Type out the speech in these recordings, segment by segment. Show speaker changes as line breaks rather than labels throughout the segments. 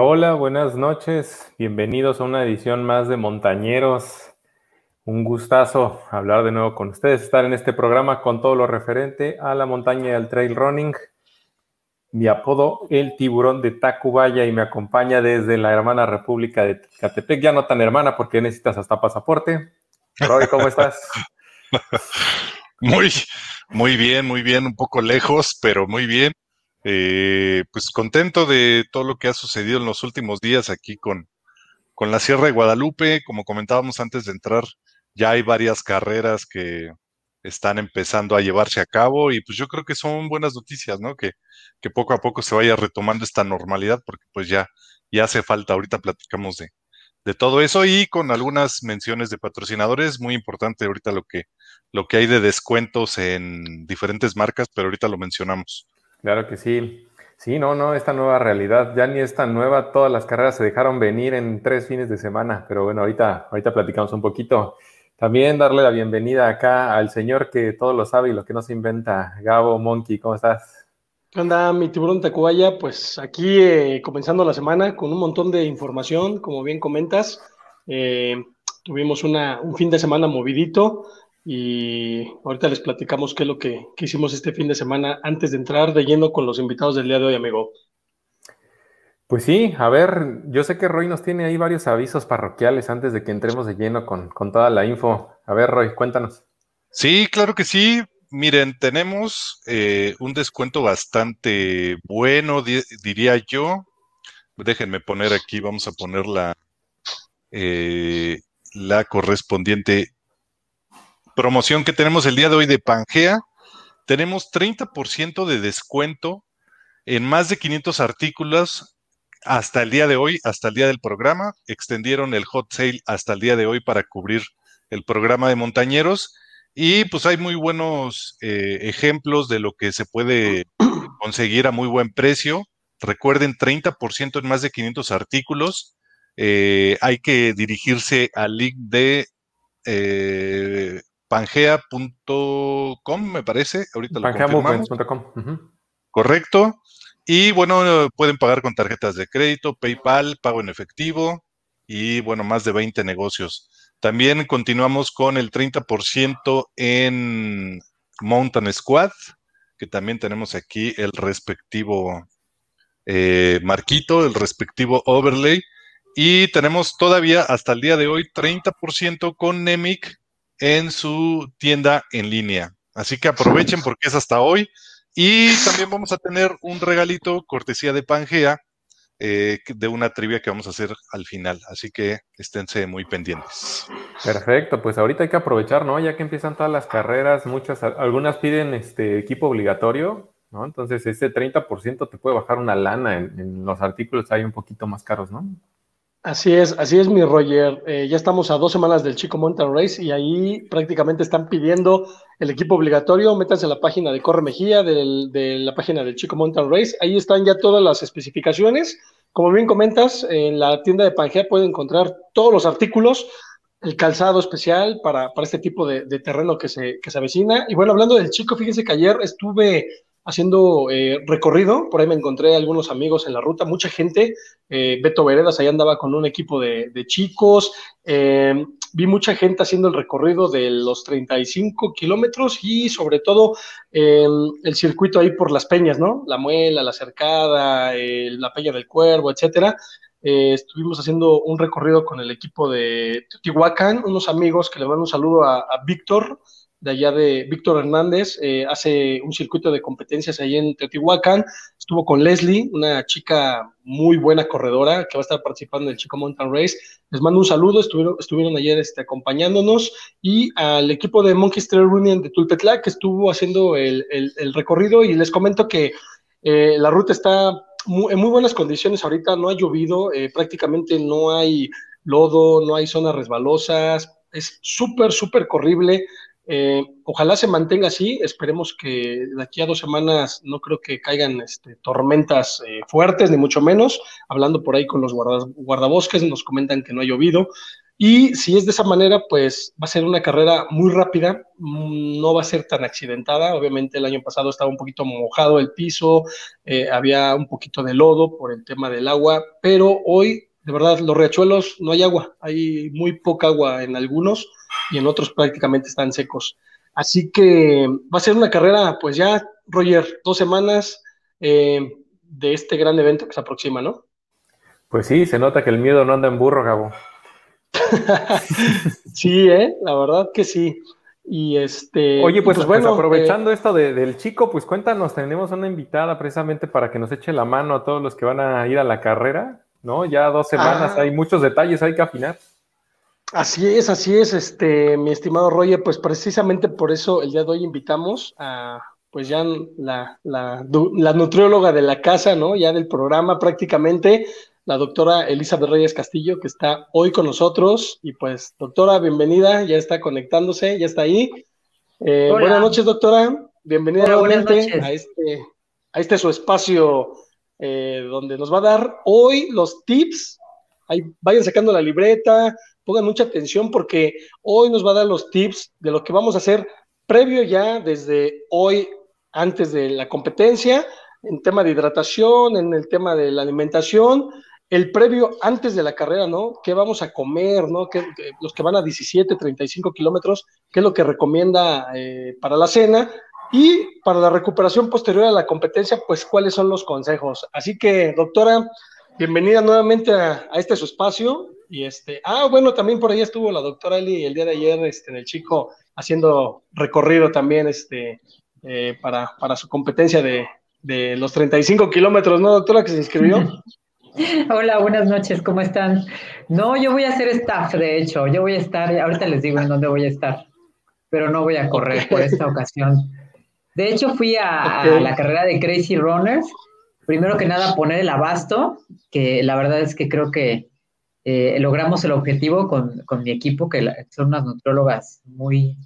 Hola, buenas noches. Bienvenidos a una edición más de Montañeros. Un gustazo hablar de nuevo con ustedes, estar en este programa con todo lo referente a la montaña y al trail running. Mi apodo, el tiburón de Tacubaya, y me acompaña desde la hermana República de Catepec. Ya no tan hermana porque necesitas hasta pasaporte. Roy, ¿cómo estás?
Muy, muy bien, muy bien, un poco lejos, pero muy bien. Eh, pues contento de todo lo que ha sucedido en los últimos días aquí con, con la Sierra de Guadalupe. Como comentábamos antes de entrar, ya hay varias carreras que están empezando a llevarse a cabo y pues yo creo que son buenas noticias, ¿no? Que, que poco a poco se vaya retomando esta normalidad porque pues ya, ya hace falta. Ahorita platicamos de, de todo eso y con algunas menciones de patrocinadores. Muy importante ahorita lo que, lo que hay de descuentos en diferentes marcas, pero ahorita lo mencionamos.
Claro que sí. Sí, no, no, esta nueva realidad ya ni es tan nueva. Todas las carreras se dejaron venir en tres fines de semana, pero bueno, ahorita, ahorita platicamos un poquito. También darle la bienvenida acá al señor que todo lo sabe y lo que no se inventa, Gabo Monkey, ¿cómo estás?
¿Qué mi tiburón Tacubaya? Pues aquí eh, comenzando la semana con un montón de información, como bien comentas. Eh, tuvimos una, un fin de semana movidito, y ahorita les platicamos qué es lo que, hicimos este fin de semana antes de entrar de lleno con los invitados del día de hoy, amigo.
Pues sí, a ver, yo sé que Roy nos tiene ahí varios avisos parroquiales antes de que entremos de lleno con, toda la info. A ver, Roy, cuéntanos.
Sí, claro que sí. Miren, tenemos eh, un descuento bastante bueno, diría yo. Déjenme poner aquí, vamos a poner la, eh, la correspondiente promoción que tenemos el día de hoy de Pangea, tenemos 30% de descuento en más de 500 artículos hasta el día de hoy, hasta el día del programa. Extendieron el hot sale hasta el día de hoy para cubrir el programa de montañeros. Y pues hay muy buenos eh, ejemplos de lo que se puede conseguir a muy buen precio. Recuerden, 30% en más de 500 artículos. Eh, hay que dirigirse al link de eh, pangea.com, me parece. Ahorita
lo
Correcto. Y bueno, pueden pagar con tarjetas de crédito, PayPal, pago en efectivo y bueno, más de 20 negocios. También continuamos con el 30% en Mountain Squad, que también tenemos aquí el respectivo eh, marquito, el respectivo overlay. Y tenemos todavía hasta el día de hoy 30% con Nemic en su tienda en línea. Así que aprovechen porque es hasta hoy. Y también vamos a tener un regalito cortesía de Pangea eh, de una trivia que vamos a hacer al final. Así que esténse muy pendientes.
Perfecto, pues ahorita hay que aprovechar, ¿no? Ya que empiezan todas las carreras, muchas, algunas piden este equipo obligatorio, ¿no? Entonces ese 30% te puede bajar una lana en, en los artículos hay un poquito más caros, ¿no?
Así es, así es mi Roger. Eh, ya estamos a dos semanas del Chico Mountain Race y ahí prácticamente están pidiendo el equipo obligatorio. Métanse a la página de Corre Mejía, de la página del Chico Mountain Race. Ahí están ya todas las especificaciones. Como bien comentas, en la tienda de Pangea pueden encontrar todos los artículos, el calzado especial para, para este tipo de, de terreno que se, que se avecina. Y bueno, hablando del Chico, fíjense que ayer estuve haciendo eh, recorrido, por ahí me encontré algunos amigos en la ruta, mucha gente, eh, Beto Veredas ahí andaba con un equipo de, chicos, eh, vi mucha gente haciendo el recorrido de los 35 kilómetros y sobre todo el circuito ahí por las peñas, ¿no? La Muela, la Cercada, la Peña del Cuervo, etcétera. estuvimos haciendo un recorrido con el equipo de Teotihuacán, unos amigos que le mando un saludo a Víctor, de allá de Víctor Hernández, eh, hace un circuito de competencias ahí en Teotihuacán, estuvo con Leslie, una chica muy buena corredora que va a estar participando en el Chico Mountain Race. Les mando un saludo, estuvieron, estuvieron ayer este, acompañándonos. Y al equipo de Monkey Trail Union de Tulpetla que estuvo haciendo el, recorrido. Y les comento que eh, la ruta está en muy buenas condiciones ahorita, no ha llovido, eh, prácticamente no hay lodo, no hay zonas resbalosas, es súper, súper corrible. Eh, ojalá se mantenga así, esperemos que de aquí a dos semanas no creo que caigan este, tormentas eh, fuertes, ni mucho menos. Hablando por ahí con los guardabosques, nos comentan que no ha llovido. Y si es de esa manera, pues va a ser una carrera muy rápida, mm, no va a ser tan accidentada. Obviamente el año pasado estaba un poquito mojado el piso, eh, había un poquito de lodo por el tema del agua, pero hoy, de verdad, los riachuelos no hay agua, hay muy poca agua en algunos y en otros prácticamente están secos. Así que va a ser una carrera, pues ya, Roger, dos semanas eh, de este gran evento que se aproxima, ¿no?
Pues sí, se nota que el miedo no anda en burro, Gabo.
sí, ¿eh? la verdad que sí. Y este.
Oye, pues, pues, pues bueno, aprovechando eh, esto del chico, pues cuéntanos, tenemos una invitada precisamente para que nos eche la mano a todos los que van a ir a la carrera, ¿no? Ya dos semanas, ah. hay muchos detalles, hay que afinar.
Así es, así es, este, mi estimado Roger, pues precisamente por eso el día de hoy invitamos a, pues ya la, la, la nutrióloga de la casa, ¿no? Ya del programa prácticamente, la doctora Elizabeth Reyes Castillo, que está hoy con nosotros. Y pues, doctora, bienvenida, ya está conectándose, ya está ahí. Eh, buenas noches, doctora. Bienvenida nuevamente a este, a este su espacio eh, donde nos va a dar hoy los tips. Ahí, vayan sacando la libreta, pongan mucha atención porque hoy nos va a dar los tips de lo que vamos a hacer previo ya desde hoy, antes de la competencia, en tema de hidratación, en el tema de la alimentación, el previo antes de la carrera, ¿no? ¿Qué vamos a comer, ¿no? ¿Qué, los que van a 17, 35 kilómetros, ¿qué es lo que recomienda eh, para la cena? Y para la recuperación posterior a la competencia, pues, ¿cuáles son los consejos? Así que, doctora, bienvenida nuevamente a, este su espacio. Y este, ah, bueno, también por ahí estuvo la doctora Eli el día de ayer este, en el Chico haciendo recorrido también este, eh, para, para su competencia de, de los 35 kilómetros, ¿no, doctora, que se inscribió?
Hola, buenas noches, ¿cómo están? No, yo voy a hacer staff, de hecho, yo voy a estar, ahorita les digo en dónde voy a estar, pero no voy a correr por esta ocasión. De hecho, fui a, la carrera de Crazy Runners, primero que nada poner el abasto, que la verdad es que creo que eh, logramos el objetivo con, mi equipo, que son unas nutriólogas muy,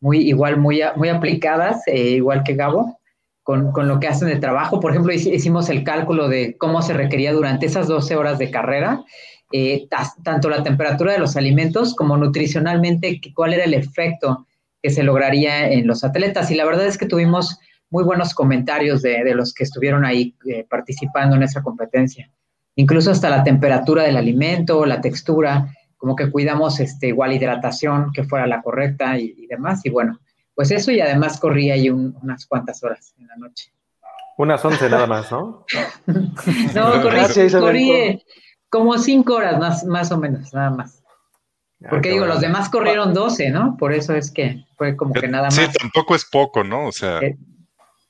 muy igual, muy, muy aplicadas, eh, igual que Gabo con, lo que hacen de trabajo. Por ejemplo, hicimos el cálculo de cómo se requería durante esas 12 horas de carrera, eh, tanto la temperatura de los alimentos como nutricionalmente, cuál era el efecto que se lograría en los atletas. Y la verdad es que tuvimos muy buenos comentarios de, los que estuvieron ahí eh, participando en esa competencia. Incluso hasta la temperatura del alimento, la textura, como que cuidamos este, igual hidratación, que fuera la correcta y, y demás. Y bueno, pues eso y además corrí ahí unas cuantas horas en la noche.
Unas once nada más, ¿no?
no, corrí, eh, como cinco horas más, más o menos, nada más. Ah, Porque digo, los demás corrieron doce, ¿no? Por eso es que fue como que nada más.
Sí, tampoco es poco, ¿no? O sea.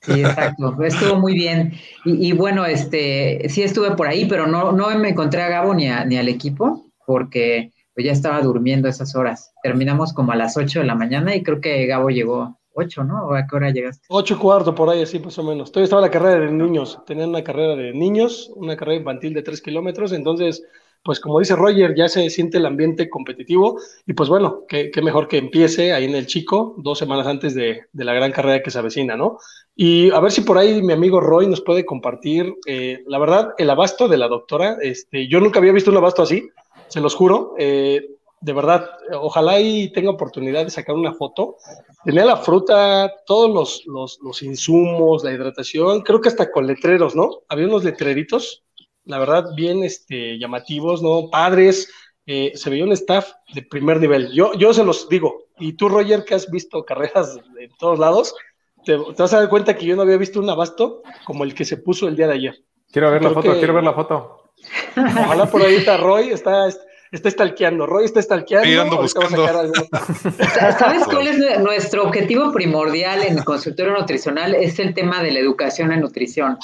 Sí, exacto. Estuvo muy bien. Y, bueno, este, sí estuve por ahí, pero no, no me encontré a Gabo ni, ni al equipo, porque pues ya estaba durmiendo esas horas. Terminamos como a las 8 de la mañana y creo que Gabo llegó 8, ¿no? ¿O a qué hora llegaste?
8 y cuarto, por ahí, así más o menos. Todavía estaba la carrera de niños. Tenían una carrera de niños, una carrera infantil de 3 kilómetros. Entonces, pues como dice Roger, ya se siente el ambiente competitivo. Y pues bueno, qué, mejor que empiece ahí en el Chico, dos semanas antes de, la gran carrera que se avecina, ¿no? Y a ver si por ahí mi amigo Roy nos puede compartir, eh, la verdad, el abasto de la doctora. Este, yo nunca había visto un abasto así se los juro. Eh, de verdad, ojalá y tenga oportunidad de sacar una foto. Tenía la fruta, todos los, insumos, la hidratación, creo que hasta con letreros, ¿no? Había unos letreritos, la verdad, bien este, llamativos, ¿no? Padres, eh, se veía un staff de primer nivel. Yo, yo se los digo, y tú, Roger, que has visto carreras en todos lados, te, vas a dar cuenta que yo no había visto un abasto como el que se puso el día de ayer.
Quiero ver la foto, quiero ver la foto.
Ojalá por ahí está Roy, está, está stalkeando. Roy está stalkeando.
buscando.
¿Sabes cuál es nuestro objetivo primordial en el consultorio nutricional? Es el tema de la educación en nutrición.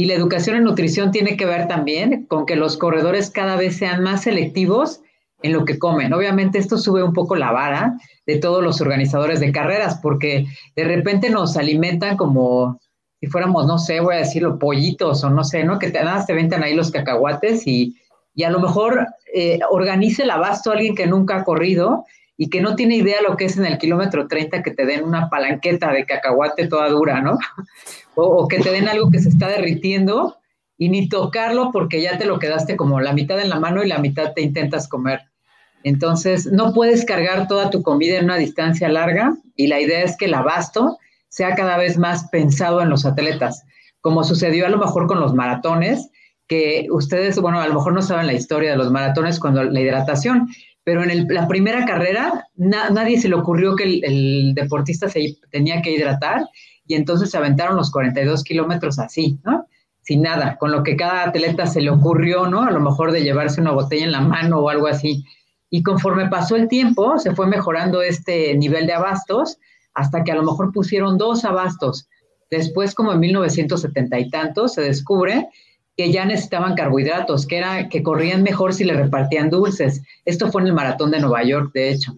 Y la educación en nutrición tiene que ver también con que los corredores cada vez sean más selectivos en lo que comen. Obviamente esto sube un poco la vara de todos los organizadores de carreras, porque de repente nos alimentan como si fuéramos, no sé, voy a decirlo, pollitos o no sé, ¿no? Que te, nada, te ventan ahí los cacahuates y, y a lo mejor eh, organice el abasto a alguien que nunca ha corrido y que no tiene idea lo que es en el kilómetro 30 que te den una palanqueta de cacahuate toda dura, ¿no? O, o, que te den algo que se está derritiendo y ni tocarlo porque ya te lo quedaste como la mitad en la mano y la mitad te intentas comer. Entonces, no puedes cargar toda tu comida en una distancia larga y la idea es que el abasto sea cada vez más pensado en los atletas, como sucedió a lo mejor con los maratones, que ustedes, bueno, a lo mejor no saben la historia de los maratones cuando la hidratación, pero en la primera carrera nadie se le ocurrió que el, el, deportista se tenía que hidratar y entonces se aventaron los 42 kilómetros así, ¿no? Sin nada, con lo que cada atleta se le ocurrió, ¿no? A lo mejor de llevarse una botella en la mano o algo así. Y conforme pasó el tiempo, se fue mejorando este nivel de abastos hasta que a lo mejor pusieron dos abastos. Después, como en 1970 y tantos, se descubre que ya necesitaban carbohidratos, que, era, que corrían mejor si le repartían dulces. Esto fue en el maratón de Nueva York, de hecho.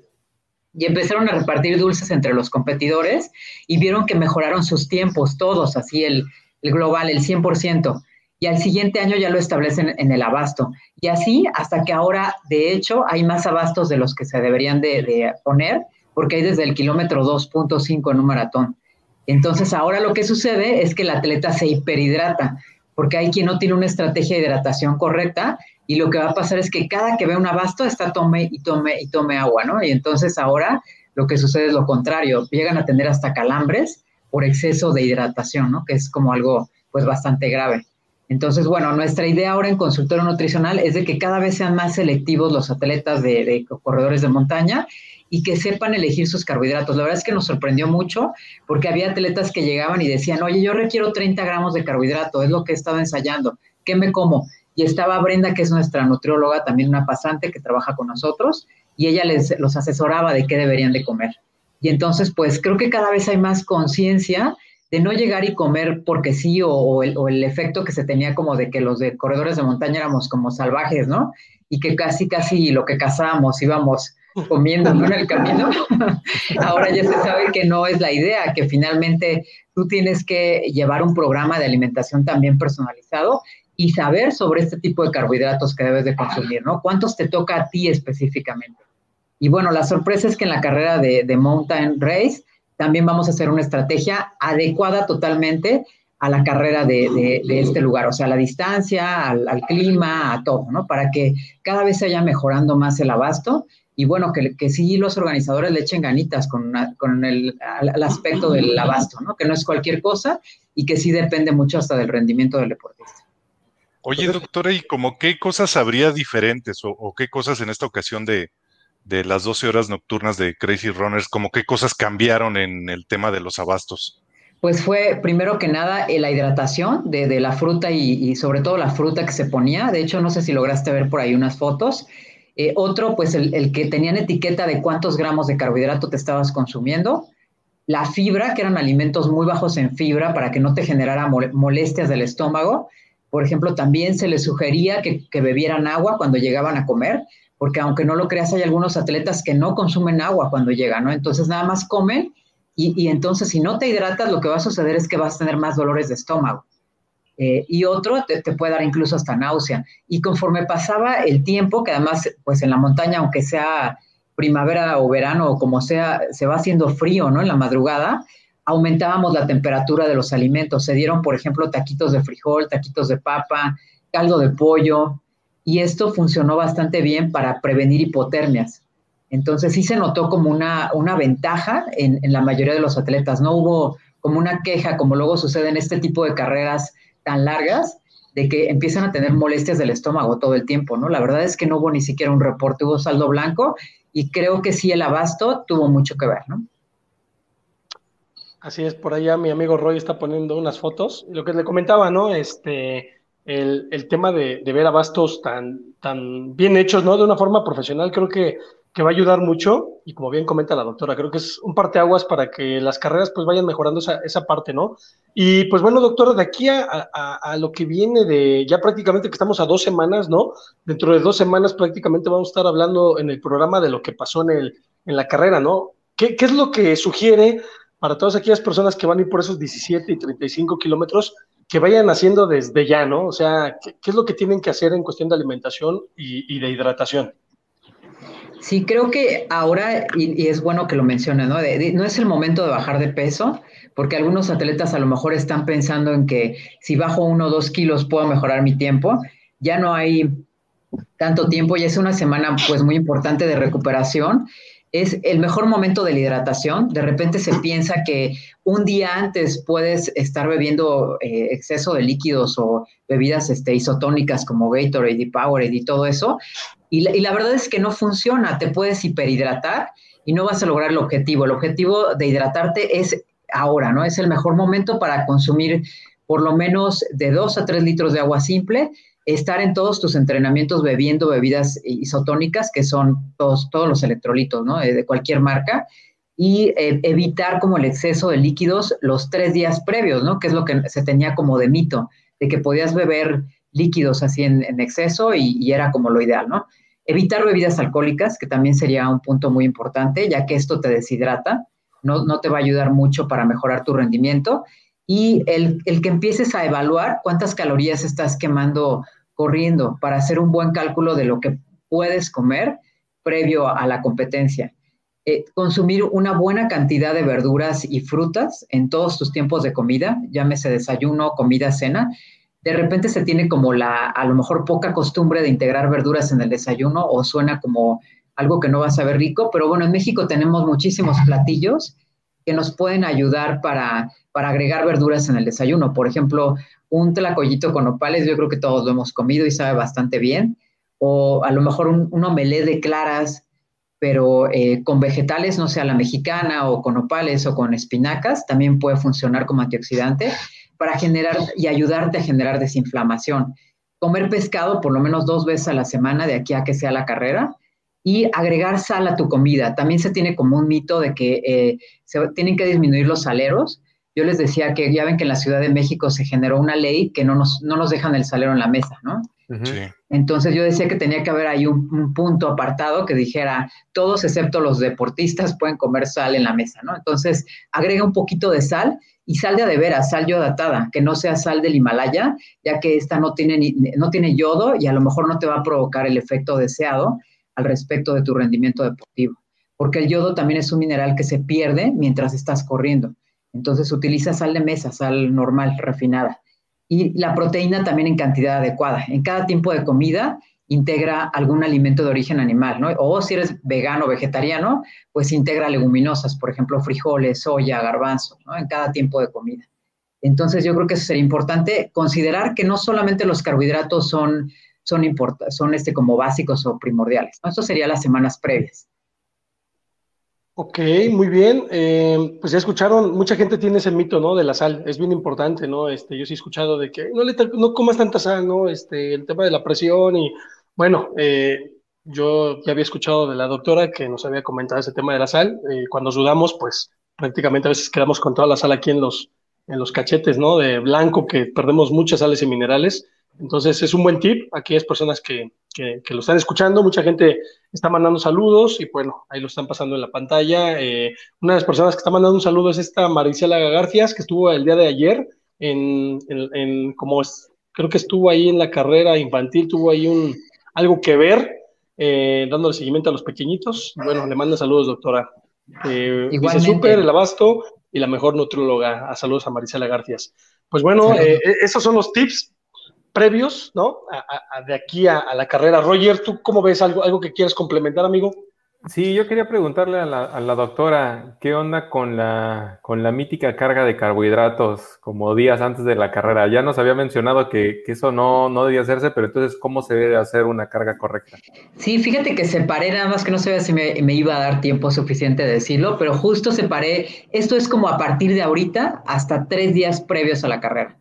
Y empezaron a repartir dulces entre los competidores y vieron que mejoraron sus tiempos, todos, así el, el global, el 100% y al siguiente año ya lo establecen en el abasto. Y así hasta que ahora, de hecho, hay más abastos de los que se deberían de, poner, porque hay desde el kilómetro 2.5 en un maratón. Entonces ahora lo que sucede es que el atleta se hiperhidrata, porque hay quien no tiene una estrategia de hidratación correcta y lo que va a pasar es que cada que ve un abasto está tome y tome y tome agua, ¿no? Y entonces ahora lo que sucede es lo contrario, llegan a tener hasta calambres por exceso de hidratación, ¿no? Que es como algo pues bastante grave. Entonces, bueno, nuestra idea ahora en consultorio nutricional es de que cada vez sean más selectivos los atletas de, corredores de montaña y que sepan elegir sus carbohidratos. La verdad es que nos sorprendió mucho porque había atletas que llegaban y decían, oye, yo requiero 30 gramos de carbohidrato, es lo que he estado ensayando, ¿qué me como? Y estaba Brenda, que es nuestra nutrióloga, también una pasante que trabaja con nosotros, y ella les los asesoraba de qué deberían de comer. Y entonces, pues creo que cada vez hay más conciencia de no llegar y comer porque sí, o, el, efecto que se tenía como de que los de corredores de montaña éramos como salvajes, ¿no? Y que casi, casi lo que cazábamos íbamos comiendo en el camino. Ahora ya se sabe que no es la idea, que finalmente tú tienes que llevar un programa de alimentación también personalizado y saber sobre este tipo de carbohidratos que debes de consumir, ¿no? ¿Cuántos te toca a ti específicamente? Y bueno, la sorpresa es que en la carrera de, de Mountain Race, también vamos a hacer una estrategia adecuada totalmente a la carrera de, este lugar, o sea, a la distancia, al, clima, a todo, ¿no? Para que cada vez se vaya mejorando más el abasto y bueno, que, que sí los organizadores le echen ganitas con, con el, aspecto del abasto, ¿no? Que no es cualquier cosa y que sí depende mucho hasta del rendimiento del deportista.
Oye, doctora, ¿y como qué cosas habría diferentes o qué cosas en esta ocasión de, de las 12 horas nocturnas de Crazy Runners, como qué cosas cambiaron en el tema de los abastos?
Pues fue primero que nada eh, la hidratación de, la fruta y, sobre todo la fruta que se ponía. De hecho, no sé si lograste ver por ahí unas fotos. Eh, otro, pues el, que tenían etiqueta de cuántos gramos de carbohidrato te estabas consumiendo. La fibra, que eran alimentos muy bajos en fibra para que no te generara molestias del estómago. Por ejemplo, también se les sugería que bebieran agua cuando llegaban a comer porque aunque no lo creas, hay algunos atletas que no consumen agua cuando llegan, ¿no? Entonces nada más comen y, entonces si no te hidratas, lo que va a suceder es que vas a tener más dolores de estómago. Eh, y otro te, puede dar incluso hasta náusea. Y conforme pasaba el tiempo, que además, pues en la montaña, aunque sea primavera o verano o como sea, se va haciendo frío, ¿no? En la madrugada, aumentábamos la temperatura de los alimentos. Se dieron, por ejemplo, taquitos de frijol, taquitos de papa, caldo de pollo, y esto funcionó bastante bien para prevenir hipotermias. Entonces sí se notó como una, una ventaja en, en, la mayoría de los atletas. No hubo como una queja, como luego sucede en este tipo de carreras tan largas, de que empiezan a tener molestias del estómago todo el tiempo, ¿no? La verdad es que no hubo ni siquiera un reporte, hubo saldo blanco y creo que sí el abasto tuvo mucho que ver, ¿no?
Así es, por allá mi amigo Roy está poniendo unas fotos. Lo que le comentaba, ¿no? Este, el, tema de, ver abastos tan, tan bien hechos, ¿no? De una forma profesional, creo que, que va a ayudar mucho. Y como bien comenta la doctora, creo que es un parteaguas para que las carreras pues vayan mejorando esa, esa parte, ¿no? Y pues bueno, doctora, de aquí a, lo que viene de ya prácticamente que estamos a dos semanas, ¿no? Dentro de dos semanas prácticamente vamos a estar hablando en el programa de lo que pasó en, el, en la carrera, ¿no? ¿Qué, qué es lo que sugiere para todas aquellas personas que van a ir por esos 17 y 35 kilómetros? que vayan haciendo desde ya, ¿no? O sea, ¿qué, es lo que tienen que hacer en cuestión de alimentación y, de hidratación?
Sí, creo que ahora, y, es bueno que lo mencionen, ¿no? no es el momento de bajar de peso, porque algunos atletas a lo mejor están pensando en que si bajo uno o dos kilos puedo mejorar mi tiempo. Ya no hay tanto tiempo y es una semana pues muy importante de recuperación, es el mejor momento de la hidratación. De repente se piensa que un día antes puedes estar bebiendo eh, exceso de líquidos o bebidas este, isotónicas como Gatorade y Powerade y todo eso. Y la, verdad es que no funciona. Te puedes hiperhidratar y no vas a lograr el objetivo. El objetivo de hidratarte es ahora, ¿no? Es el mejor momento para consumir por lo menos de 2 a 3 litros de agua simple estar en todos tus entrenamientos bebiendo bebidas isotónicas, que son todos, todos los electrolitos, ¿no? De cualquier marca, y eh, evitar como el exceso de líquidos los tres días previos, ¿no? Que es lo que se tenía como de mito, de que podías beber líquidos así en, exceso y, y, era como lo ideal, ¿no? Evitar bebidas alcohólicas, que también sería un punto muy importante, ya que esto te deshidrata, no, no te va a ayudar mucho para mejorar tu rendimiento y el, el, que empieces a evaluar cuántas calorías estás quemando corriendo para hacer un buen cálculo de lo que puedes comer previo a, la competencia. Eh, consumir una buena cantidad de verduras y frutas en todos tus tiempos de comida, llámese desayuno, comida, cena. De repente se tiene como la, a lo mejor poca costumbre de integrar verduras en el desayuno o suena como algo que no va a saber rico, pero bueno, en México tenemos muchísimos platillos que nos pueden ayudar para, para agregar verduras en el desayuno. Por ejemplo, un tlacoyito con opales, yo creo que todos lo hemos comido y sabe bastante bien. O a lo mejor un, un omelé de claras, pero eh, con vegetales, no sea la mexicana o con opales o con espinacas, también puede funcionar como antioxidante para generar y ayudarte a generar desinflamación. Comer pescado por lo menos dos veces a la semana de aquí a que sea la carrera y agregar sal a tu comida. También se tiene como un mito de que eh, se tienen que disminuir los saleros. Yo les decía que ya ven que en la Ciudad de México se generó una ley que no nos, no nos dejan el salero en la mesa, ¿no? Sí. Entonces yo decía que tenía que haber ahí un, un, punto apartado que dijera, todos excepto los deportistas pueden comer sal en la mesa, ¿no? Entonces agrega un poquito de sal y sal de veras, sal yodatada, que no sea sal del Himalaya, ya que esta no tiene, no tiene yodo y a lo mejor no te va a provocar el efecto deseado al respecto de tu rendimiento deportivo, porque el yodo también es un mineral que se pierde mientras estás corriendo. Entonces utiliza sal de mesa, sal normal, refinada. Y la proteína también en cantidad adecuada. En cada tiempo de comida integra algún alimento de origen animal, ¿no? O si eres vegano o vegetariano, pues integra leguminosas, por ejemplo, frijoles, soya, garbanzo, ¿no? En cada tiempo de comida. Entonces yo creo que eso sería importante considerar que no solamente los carbohidratos son son, son este, como básicos o primordiales. ¿no? Esto sería las semanas previas.
Ok, muy bien. Eh, pues ya escucharon, mucha gente tiene ese mito, ¿no? De la sal, es bien importante, ¿no? Este, yo sí he escuchado de que no, le, no comas tanta sal, ¿no? Este, el tema de la presión y, bueno, eh, yo ya había escuchado de la doctora que nos había comentado ese tema de la sal. Eh, cuando sudamos, pues prácticamente a veces quedamos con toda la sal aquí en los, en los cachetes, ¿no? De blanco, que perdemos muchas sales y minerales. Entonces es un buen tip. Aquellas personas que, que, que, lo están escuchando, mucha gente está mandando saludos y bueno, ahí lo están pasando en la pantalla. Eh, una de las personas que está mandando un saludo es esta Maricela Garcias, que estuvo el día de ayer en, en, en, como es, creo que estuvo ahí en la carrera infantil, tuvo ahí un algo que ver, eh, dándole seguimiento a los pequeñitos. Bueno, le manda saludos, doctora. Eh, dice súper el abasto y la mejor nutróloga. A saludos a Maricela Garcias. Pues bueno, eh, esos son los tips previos, ¿no? A, a, de aquí a, a, la carrera. Roger, ¿tú cómo ves algo, algo que quieras complementar, amigo?
Sí, yo quería preguntarle a la, a la, doctora, ¿qué onda con la, con la mítica carga de carbohidratos como días antes de la carrera? Ya nos había mencionado que, que eso no, no debía hacerse, pero entonces, ¿cómo se debe hacer una carga correcta?
Sí, fíjate que separé, nada más que no sabía si me, me iba a dar tiempo suficiente de decirlo, pero justo separé, esto es como a partir de ahorita hasta tres días previos a la carrera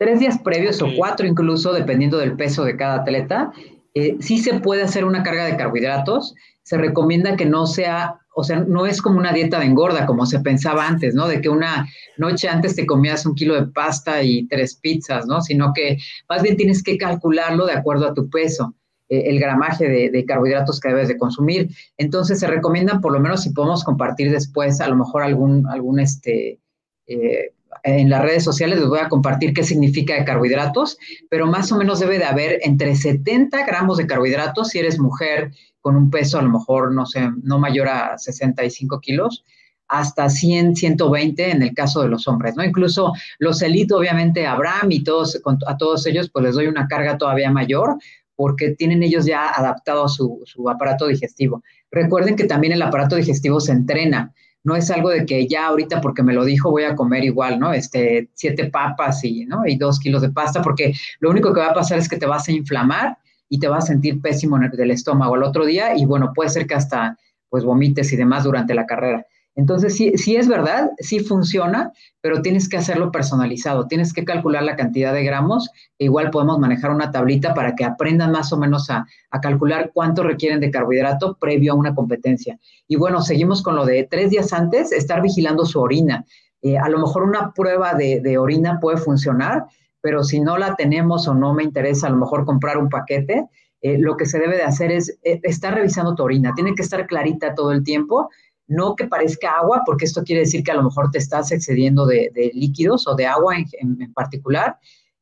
tres días previos okay. o cuatro incluso, dependiendo del peso de cada atleta, eh, sí se puede hacer una carga de carbohidratos. Se recomienda que no sea, o sea, no es como una dieta de engorda, como se pensaba antes, ¿no? De que una noche antes te comías un kilo de pasta y tres pizzas, ¿no? Sino que más bien tienes que calcularlo de acuerdo a tu peso eh, el gramaje de, carbohidratos que debes de consumir. Entonces se recomiendan, por lo menos si podemos compartir después, a lo mejor algún, algún este, eh, en las redes sociales les voy a compartir qué significa de carbohidratos, pero más o menos debe de haber entre 70 gramos de carbohidratos si eres mujer con un peso a lo mejor, no sé, no mayor a 65 kilos, hasta 100, 120 en el caso de los hombres, ¿no? Incluso los elite, obviamente, Abraham y todos, a todos ellos, pues les doy una carga todavía mayor, porque tienen ellos ya adaptado su, su aparato digestivo. Recuerden que también el aparato digestivo se entrena no es algo de que ya ahorita porque me lo dijo voy a comer igual, ¿no? Este, siete papas y, ¿no? Y dos kilos de pasta, porque lo único que va a pasar es que te vas a inflamar y te vas a sentir pésimo en el, estómago el otro día y bueno, puede ser que hasta pues vomites y demás durante la carrera. Entonces, sí, sí es verdad, sí funciona, pero tienes que hacerlo personalizado, tienes que calcular la cantidad de gramos, e igual podemos manejar una tablita para que aprendan más o menos a, calcular cuánto requieren de carbohidrato previo a una competencia. Y bueno, seguimos con lo de tres días antes, estar vigilando su orina. Eh, a lo mejor una prueba de, orina puede funcionar, pero si no la tenemos o no me interesa a lo mejor comprar un paquete, eh, lo que se debe de hacer es eh, estar revisando tu orina. Tiene que estar clarita todo el tiempo no que parezca agua, porque esto quiere decir que a lo mejor te estás excediendo de, líquidos o de agua en, particular,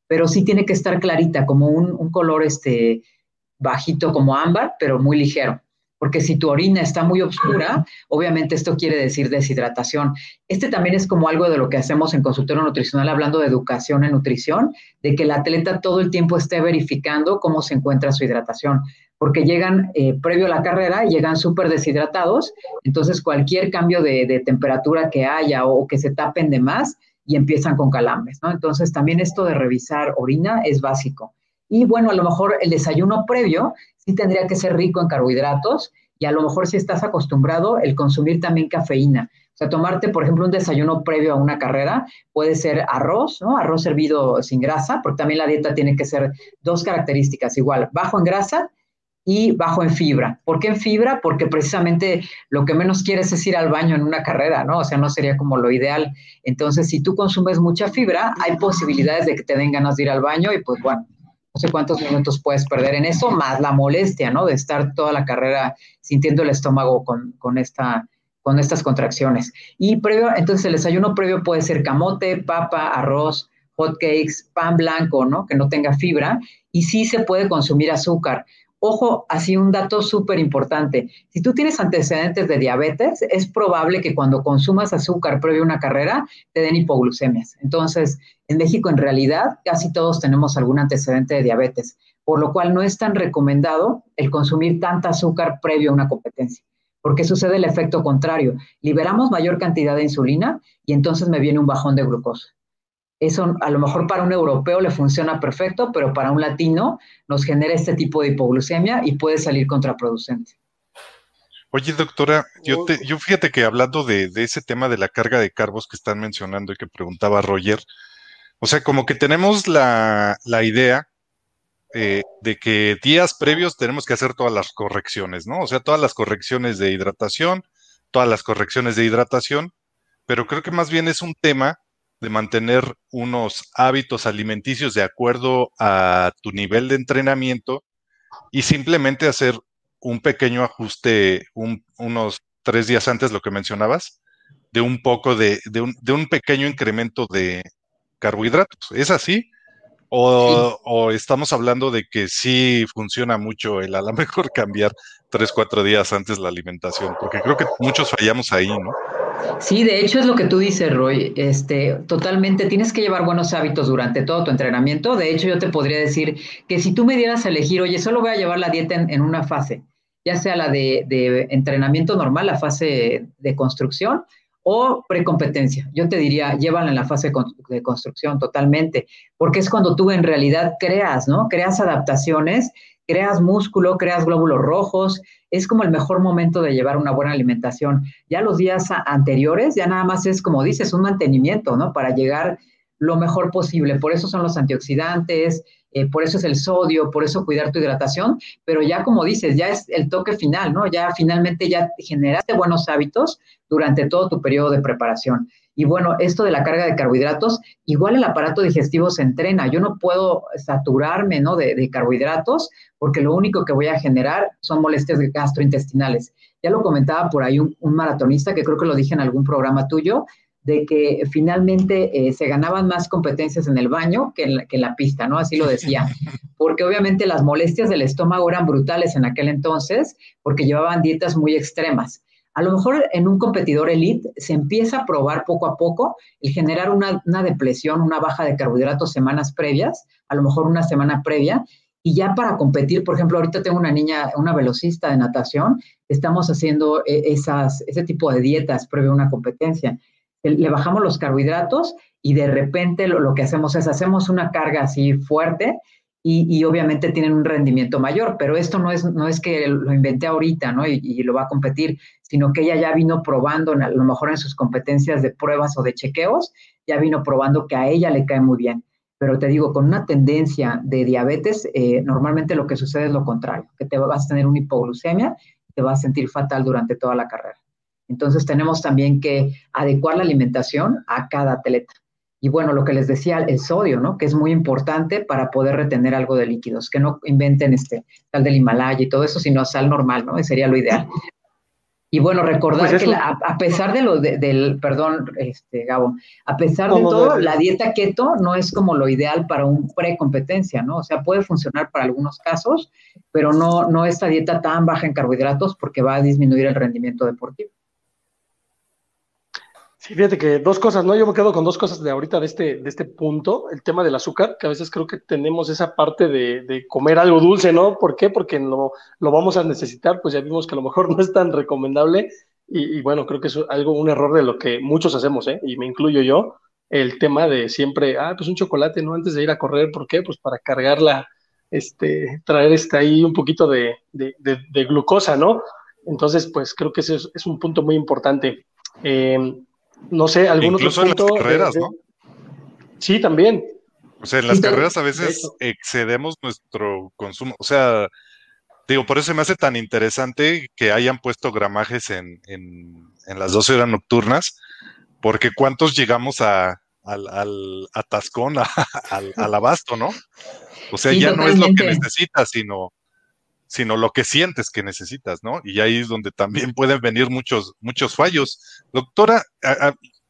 pero sí tiene que estar clarita, como un, un color este, bajito como ámbar, pero muy ligero porque si tu orina está muy oscura, obviamente esto quiere decir deshidratación. Este también es como algo de lo que hacemos en consultorio nutricional, hablando de educación en nutrición, de que el atleta todo el tiempo esté verificando cómo se encuentra su hidratación, porque llegan eh, previo a la carrera, llegan súper deshidratados, entonces cualquier cambio de, temperatura que haya o que se tapen de más y empiezan con calambres, ¿no? Entonces también esto de revisar orina es básico. Y bueno, a lo mejor el desayuno previo sí tendría que ser rico en carbohidratos y a lo mejor si estás acostumbrado, el consumir también cafeína. O sea, tomarte, por ejemplo, un desayuno previo a una carrera puede ser arroz, ¿no? Arroz servido sin grasa, porque también la dieta tiene que ser dos características, igual, bajo en grasa y bajo en fibra. ¿Por qué en fibra? Porque precisamente lo que menos quieres es ir al baño en una carrera, ¿no? O sea, no sería como lo ideal. Entonces, si tú consumes mucha fibra, hay posibilidades de que te den ganas de ir al baño y pues bueno, no sé cuántos minutos puedes perder en eso, más la molestia, ¿no? De estar toda la carrera sintiendo el estómago con, con, esta, con estas contracciones. Y previo, entonces el desayuno previo puede ser camote, papa, arroz, hot cakes, pan blanco, ¿no? Que no tenga fibra. Y sí se puede consumir azúcar. Ojo, así un dato súper importante. Si tú tienes antecedentes de diabetes, es probable que cuando consumas azúcar previo a una carrera te den hipoglucemias. Entonces, en México en realidad casi todos tenemos algún antecedente de diabetes, por lo cual no es tan recomendado el consumir tanta azúcar previo a una competencia, porque sucede el efecto contrario. Liberamos mayor cantidad de insulina y entonces me viene un bajón de glucosa. Eso a lo mejor para un europeo le funciona perfecto, pero para un latino nos genera este tipo de hipoglucemia y puede salir contraproducente.
Oye, doctora, yo, te, yo fíjate que hablando de, ese tema de la carga de carbos que están mencionando y que preguntaba Roger, o sea, como que tenemos la, idea eh, de que días previos tenemos que hacer todas las correcciones, ¿no? O sea, todas las correcciones de hidratación, todas las correcciones de hidratación, pero creo que más bien es un tema de mantener unos hábitos alimenticios de acuerdo a tu nivel de entrenamiento y simplemente hacer un pequeño ajuste unos tres días antes, lo que mencionabas, de un poco de, de, un, de un, pequeño incremento de carbohidratos. ¿Es así? O, o, estamos hablando de que sí funciona mucho el a lo mejor cambiar tres, cuatro días antes la alimentación, porque creo que muchos fallamos ahí, ¿no?
Sí, de hecho es lo que tú dices, Roy. Este, totalmente tienes que llevar buenos hábitos durante todo tu entrenamiento. De hecho, yo te podría decir que si tú me dieras a elegir, oye, solo voy a llevar la dieta en, una fase, ya sea la de, de, entrenamiento normal, la fase de construcción, o precompetencia. Yo te diría, llévala en la fase de construcción totalmente, porque es cuando tú en realidad creas, ¿no? Creas adaptaciones, creas músculo, creas glóbulos rojos, es como el mejor momento de llevar una buena alimentación. Ya los días anteriores, ya nada más es como dices, un mantenimiento, ¿no? Para llegar lo mejor posible. Por eso son los antioxidantes, eh, por eso es el sodio, por eso cuidar tu hidratación, pero ya como dices, ya es el toque final, ¿no? Ya finalmente ya generaste buenos hábitos durante todo tu periodo de preparación. Y bueno, esto de la carga de carbohidratos, igual el aparato digestivo se entrena. Yo no puedo saturarme ¿no? de, carbohidratos porque lo único que voy a generar son molestias gastrointestinales. Ya lo comentaba por ahí un, maratonista, que creo que lo dije en algún programa tuyo, de que finalmente eh, se ganaban más competencias en el baño que en, la, que en la pista, ¿no? Así lo decía. Porque obviamente las molestias del estómago eran brutales en aquel entonces, porque llevaban dietas muy extremas. A lo mejor en un competidor elite se empieza a probar poco a poco el generar una, depresión, una baja de carbohidratos semanas previas, a lo mejor una semana previa, Y ya para competir, por ejemplo, ahorita tengo una niña, una velocista de natación, estamos haciendo eh, esas, ese tipo de dietas previo una competencia. Le bajamos los carbohidratos y de repente lo, lo que hacemos es hacemos una carga así fuerte y, obviamente tienen un rendimiento mayor, pero esto no es, no es que lo inventé ahorita, ¿no? Y, lo va a competir, sino que ella ya vino probando, a lo mejor en sus competencias de pruebas o de chequeos, ya vino probando que a ella le cae muy bien. Pero te digo, con una tendencia de diabetes, eh, normalmente lo que sucede es lo contrario, que te vas a tener una hipoglucemia, te vas a sentir fatal durante toda la carrera. Entonces tenemos también que adecuar la alimentación a cada atleta. Y bueno, lo que les decía, el sodio, ¿no? Que es muy importante para poder retener algo de líquidos, que no inventen este sal del Himalaya y todo eso, sino sal normal, ¿no? Sería lo ideal. Y bueno, recordar pues que a, pesar de lo del, perdón, este, Gabo, a pesar de todo, la dieta keto no es como lo ideal para un pre-competencia, ¿no? O sea, puede funcionar para algunos casos, pero no, no esta dieta tan baja en carbohidratos porque va a disminuir el rendimiento deportivo.
Sí, fíjate que dos cosas, ¿no? Yo me quedo con dos cosas de ahorita de este, de este punto, el tema del azúcar, que a veces creo que tenemos esa parte de, comer algo dulce, ¿no? ¿Por qué? Porque no, lo vamos a necesitar, pues ya vimos que a lo mejor no es tan recomendable y, bueno, creo que es algo, un error de lo que muchos hacemos, ¿eh? Y me incluyo yo, el tema de siempre, ah, pues un chocolate, ¿no? Antes de ir a correr, ¿por qué? Pues para cargarla, este, traer este ahí un poquito de, de, glucosa, ¿no? Entonces, pues creo que ese es, es un punto muy importante. Eh, no sé, algún
Incluso en las carreras, ¿no?
Sí, también.
O sea, en las carreras a veces excedemos nuestro consumo. O sea, digo, por eso me hace tan interesante que hayan puesto gramajes en, las 12 horas nocturnas, porque ¿cuántos llegamos a, al, al atascón, al, al, abasto, no? O sea, ya no es lo que necesitas, sino sino lo que sientes que necesitas, ¿no? Y ahí es donde también pueden venir muchos, muchos fallos. Doctora,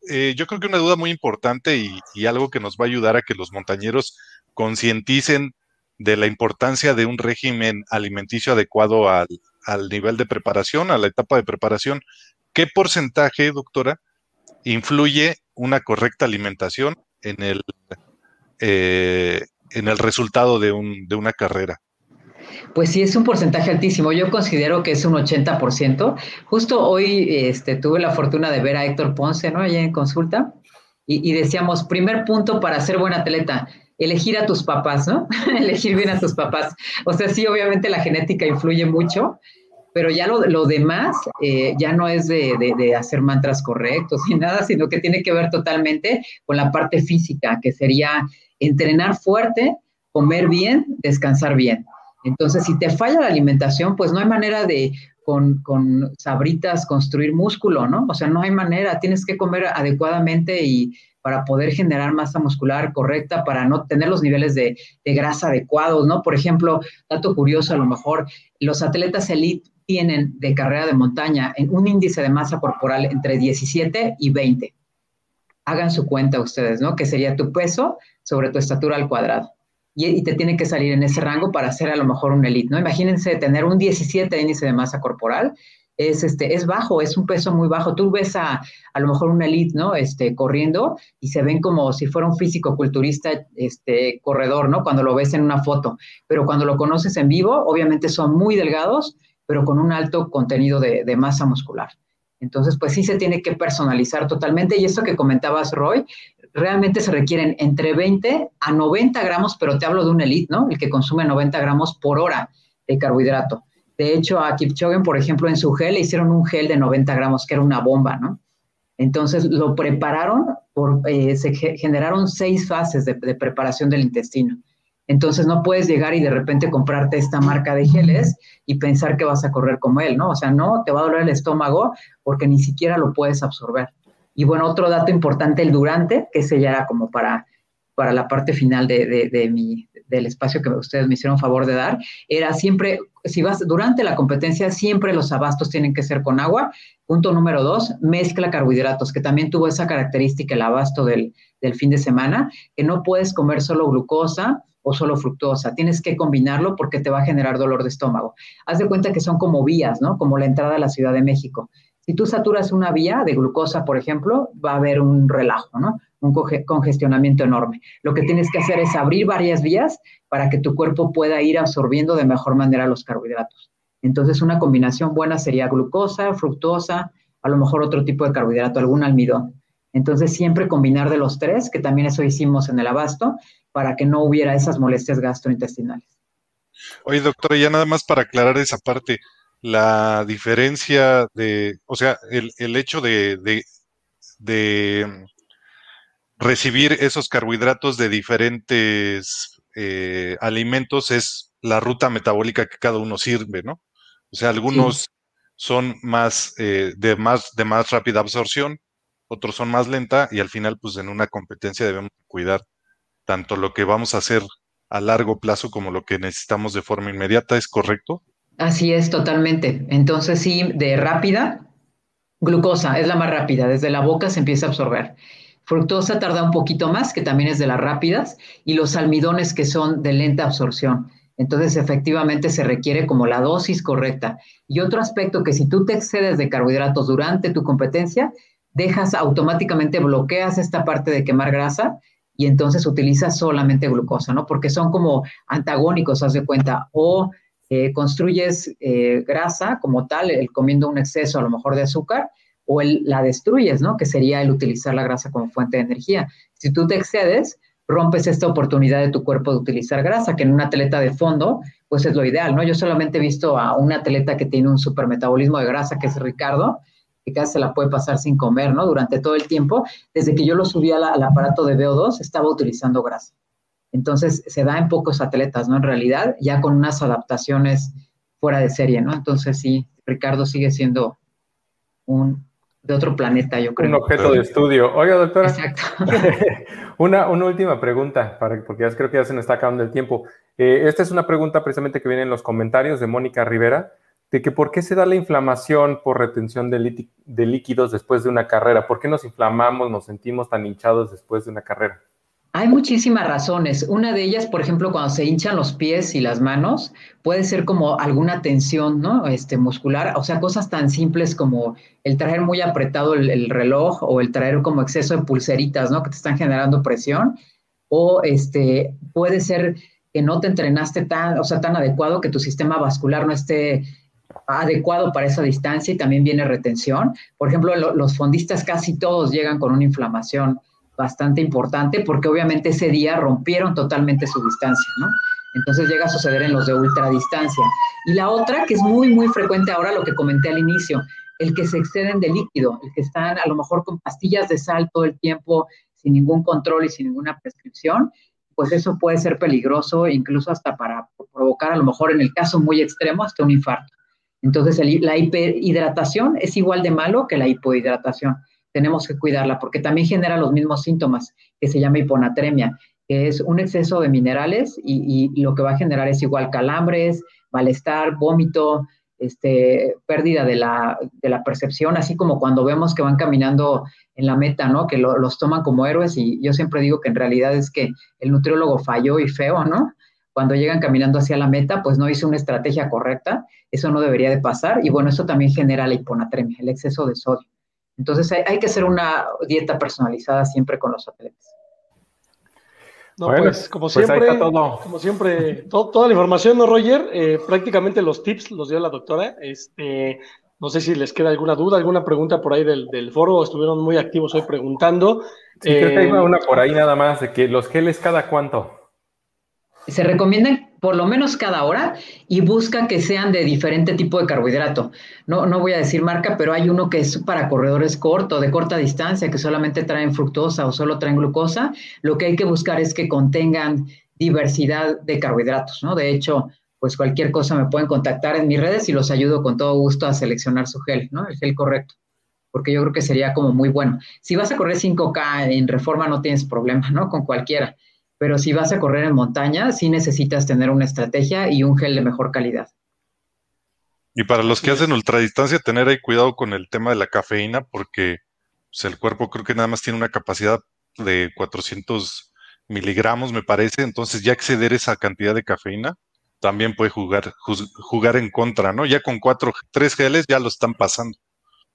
eh, yo creo que una duda muy importante y, algo que nos va a ayudar a que los montañeros concienticen de la importancia de un régimen alimenticio adecuado al, nivel de preparación, a la etapa de preparación. ¿Qué porcentaje, doctora, influye una correcta alimentación en el, eh, en el resultado de, un, de una carrera?
Pues sí, es un porcentaje altísimo. Yo considero que es un 80%. Justo hoy este, tuve la fortuna de ver a Héctor Ponce, ¿no? Allá en consulta. Y, decíamos, primer punto para ser buen atleta, elegir a tus papás, ¿no? elegir bien a tus papás. O sea, sí, obviamente la genética influye mucho, pero ya lo, demás eh, ya no es de, de, hacer mantras correctos ni nada, sino que tiene que ver totalmente con la parte física, que sería entrenar fuerte, comer bien, descansar bien. Entonces, si te falla la alimentación, pues no hay manera de con, con, sabritas construir músculo, ¿no? O sea, no hay manera, tienes que comer adecuadamente y para poder generar masa muscular correcta, para no tener los niveles de, de grasa adecuados, ¿no? Por ejemplo, dato curioso, a lo mejor los atletas elite tienen de carrera de montaña en un índice de masa corporal entre 17 y 20. Hagan su cuenta ustedes, ¿no? Que sería tu peso sobre tu estatura al cuadrado y, te tiene que salir en ese rango para ser a lo mejor un elite, ¿no? Imagínense tener un 17 índice de masa corporal, es, este, es bajo, es un peso muy bajo. Tú ves a, a lo mejor un elite, ¿no? Este, corriendo y se ven como si fuera un físico culturista, este, corredor, ¿no? Cuando lo ves en una foto. Pero cuando lo conoces en vivo, obviamente son muy delgados, pero con un alto contenido de, de masa muscular. Entonces, pues sí se tiene que personalizar totalmente. Y esto que comentabas, Roy, realmente se requieren entre 20 a 90 gramos, pero te hablo de un elite, ¿no? El que consume 90 gramos por hora de carbohidrato. De hecho, a Kipchoge, por ejemplo, en su gel le hicieron un gel de 90 gramos, que era una bomba, ¿no? Entonces lo prepararon, por, eh, se generaron seis fases de, de, preparación del intestino. Entonces no puedes llegar y de repente comprarte esta marca de geles y pensar que vas a correr como él, ¿no? O sea, no, te va a doler el estómago porque ni siquiera lo puedes absorber. Y bueno, otro dato importante, el durante, que ese ya era como para, para la parte final de, de, mi, del espacio que ustedes me hicieron favor de dar, era siempre, si vas durante la competencia, siempre los abastos tienen que ser con agua. Punto número dos, mezcla carbohidratos, que también tuvo esa característica el abasto del, del fin de semana, que no puedes comer solo glucosa o solo fructosa, tienes que combinarlo porque te va a generar dolor de estómago. Haz de cuenta que son como vías, ¿no? Como la entrada a la Ciudad de México Si tú saturas una vía de glucosa, por ejemplo, va a haber un relajo, ¿no? Un congestionamiento enorme. Lo que tienes que hacer es abrir varias vías para que tu cuerpo pueda ir absorbiendo de mejor manera los carbohidratos. Entonces, una combinación buena sería glucosa, fructosa, a lo mejor otro tipo de carbohidrato, algún almidón. Entonces, siempre combinar de los tres, que también eso hicimos en el abasto, para que no hubiera esas molestias gastrointestinales.
Oye, doctora, ya nada más para aclarar esa parte, la diferencia de, o sea, el, hecho de, de, recibir esos carbohidratos de diferentes eh, alimentos es la ruta metabólica que cada uno sirve, ¿no? O sea, algunos son más, eh, de más de más rápida absorción, otros son más lenta y al final, pues en una competencia debemos cuidar tanto lo que vamos a hacer a largo plazo como lo que necesitamos de forma inmediata, ¿es correcto?
Así es, totalmente. Entonces, sí, de rápida, glucosa es la más rápida, desde la boca se empieza a absorber. Fructosa tarda un poquito más, que también es de las rápidas, y los almidones que son de lenta absorción. Entonces, efectivamente, se requiere como la dosis correcta. Y otro aspecto que si tú te excedes de carbohidratos durante tu competencia, dejas automáticamente, bloqueas esta parte de quemar grasa y entonces utilizas solamente glucosa, ¿no? Porque son como antagónicos, haz de cuenta, o eh, construyes eh, grasa como tal, el comiendo un exceso a lo mejor de azúcar, o el, la destruyes, ¿no? Que sería el utilizar la grasa como fuente de energía. Si tú te excedes, rompes esta oportunidad de tu cuerpo de utilizar grasa, que en un atleta de fondo, pues es lo ideal, ¿no? Yo solamente he visto a un atleta que tiene un supermetabolismo de grasa, que es Ricardo, que casi se la puede pasar sin comer, ¿no? Durante todo el tiempo. Desde que yo lo subí al aparato de VO2, estaba utilizando grasa. Entonces, se da en pocos atletas, ¿no? En realidad, ya con unas adaptaciones fuera de serie, ¿no? Entonces, sí, Ricardo sigue siendo un de otro planeta, yo creo.
Un objeto de estudio. Oiga, doctora. Exacto. una, una, última pregunta, para, porque ya creo que ya se nos está acabando el tiempo. Eh, esta es una pregunta precisamente que viene en los comentarios de Mónica Rivera, de que por qué se da la inflamación por retención de, de líquidos después de una carrera. ¿Por qué nos inflamamos, nos sentimos tan hinchados después de una carrera?
Hay muchísimas razones. Una de ellas, por ejemplo, cuando se hinchan los pies y las manos, puede ser como alguna tensión, ¿no? Este, muscular, o sea, cosas tan simples como el traer muy apretado el, reloj o el traer como exceso de pulseritas, ¿no? Que te están generando presión. O este, puede ser que no te entrenaste tan, o sea, tan adecuado que tu sistema vascular no esté adecuado para esa distancia y también viene retención. Por ejemplo, los fondistas casi todos llegan con una inflamación bastante importante porque obviamente ese día rompieron totalmente su distancia, ¿no? Entonces llega a suceder en los de ultradistancia. Y la otra, que es muy, muy frecuente ahora, lo que comenté al inicio, el que se exceden de líquido, el que están a lo mejor con pastillas de sal todo el tiempo, sin ningún control y sin ninguna prescripción, pues eso puede ser peligroso, incluso hasta para provocar, a lo mejor en el caso muy extremo, hasta un infarto. Entonces, la hiperhidratación es igual de malo que la hipohidratación tenemos que cuidarla porque también genera los mismos síntomas que se llama hiponatremia, que es un exceso de minerales y, lo que va a generar es igual calambres, malestar, vómito, este, pérdida de la, de la, percepción, así como cuando vemos que van caminando en la meta, ¿no? Que los toman como héroes y yo siempre digo que en realidad es que el nutriólogo falló y feo, ¿no? Cuando llegan caminando hacia la meta, pues no hizo una estrategia correcta, eso no debería de pasar y bueno, eso también genera la hiponatremia, el exceso de sodio. Entonces hay, que hacer una dieta personalizada siempre con los atletas.
No, pues como pues siempre, como siempre, toda la información, ¿no, Roger? Eh, prácticamente los tips los dio la doctora. Este, no sé si les queda alguna duda, alguna pregunta por ahí del, foro. Estuvieron muy activos hoy preguntando.
Sí, creo que hay eh, una por ahí nada más, de que los geles cada cuánto.
Se recomiendan por lo menos cada hora y busca que sean de diferente tipo de carbohidrato. No, no voy a decir marca, pero hay uno que es para corredores cortos, de corta distancia, que solamente traen fructosa o solo traen glucosa. Lo que hay que buscar es que contengan diversidad de carbohidratos, ¿no? De hecho, pues cualquier cosa me pueden contactar en mis redes y los ayudo con todo gusto a seleccionar su gel, ¿no? El gel correcto, porque yo creo que sería como muy bueno. Si vas a correr 5K en reforma no tienes problema, ¿no? Con cualquiera pero si vas a correr en montaña, sí necesitas tener una estrategia y un gel de mejor calidad.
Y para los que hacen ultradistancia, tener ahí cuidado con el tema de la cafeína, porque pues, el cuerpo creo que nada más tiene una capacidad de 400 miligramos, me parece, entonces ya exceder esa cantidad de cafeína también puede jugar, jugar en contra, ¿no? Ya con cuatro, tres geles ya lo están pasando.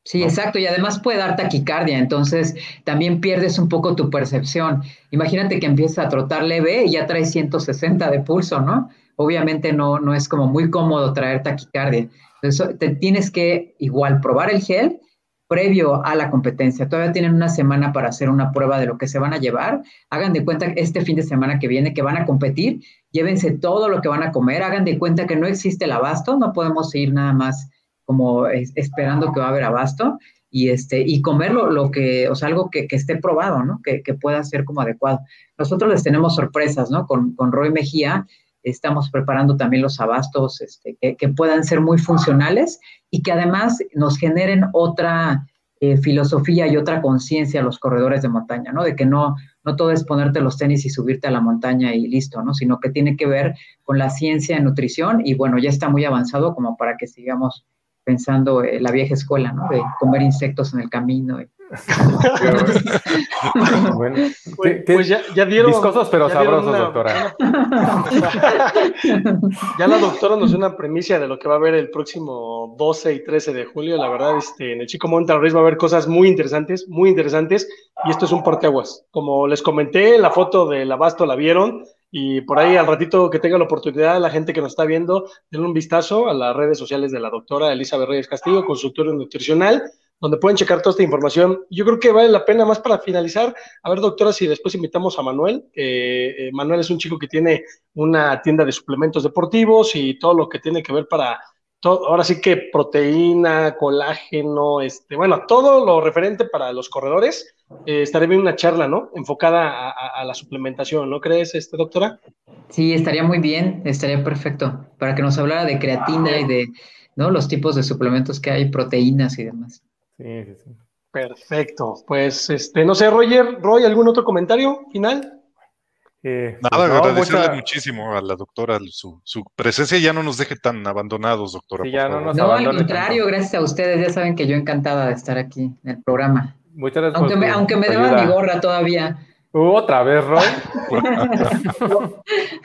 Sí, exacto, y además puede dar taquicardia, entonces también pierdes un poco tu percepción. Imagínate que empiezas a trotar leve y ya traes 160 de pulso, ¿no? Obviamente no, no es como muy cómodo traer taquicardia. Entonces te tienes que igual probar el gel previo a la competencia. Todavía tienen una semana para hacer una prueba de lo que se van a llevar. Hagan de cuenta que este fin de semana que viene que van a competir, llévense todo lo que van a comer, hagan de cuenta que no existe el abasto, no podemos ir nada más como esperando que va a haber abasto y este y comerlo lo que o sea algo que, esté probado no que, pueda ser como adecuado nosotros les tenemos sorpresas no con, con Roy Mejía estamos preparando también los abastos este, que, puedan ser muy funcionales y que además nos generen otra eh, filosofía y otra conciencia a los corredores de montaña, ¿no? De que no, no todo es ponerte los tenis y subirte a la montaña y listo, ¿no? Sino que tiene que ver con la ciencia de nutrición y bueno, ya está muy avanzado como para que sigamos pensando en la vieja escuela, ¿no? De comer insectos en el camino.
bueno, pues ya, ya, dieron. Viscosos pero sabrosos, doctora.
ya la doctora nos dio una premisa de lo que va a haber el próximo 12 y 13 de julio. La verdad, este, en el Chico Mountain Race va a haber cosas muy interesantes, muy interesantes. Y esto es un parteaguas. Como les comenté, la foto del abasto la vieron. Y por ahí al ratito que tenga la oportunidad, la gente que nos está viendo, denle un vistazo a las redes sociales de la doctora Elizabeth Reyes Castillo, consultorio nutricional, donde pueden checar toda esta información. Yo creo que vale la pena más para finalizar. A ver, doctora, si después invitamos a Manuel. Eh, Manuel es un chico que tiene una tienda de suplementos deportivos y todo lo que tiene que ver para ahora sí que proteína, colágeno, este, bueno, todo lo referente para los corredores, eh, estaría bien una charla, ¿no? Enfocada a, la suplementación, ¿no crees, este, doctora?
Sí, estaría muy bien, estaría perfecto, para que nos hablara de creatina y de, ¿no? Los tipos de suplementos que hay, proteínas y demás. Sí,
sí, sí. Perfecto. Pues, este, no sé, Roger, Roy, ¿algún otro comentario final?
Eh, Nada, pues agradecerle muchísimo a la doctora su, presencia ya no nos deje tan abandonados, doctora.
no, al contrario, gracias a ustedes, ya saben que yo encantada de estar aquí en el programa. Muchas gracias. Aunque me, aunque me deba mi gorra todavía.
Otra vez, Roy.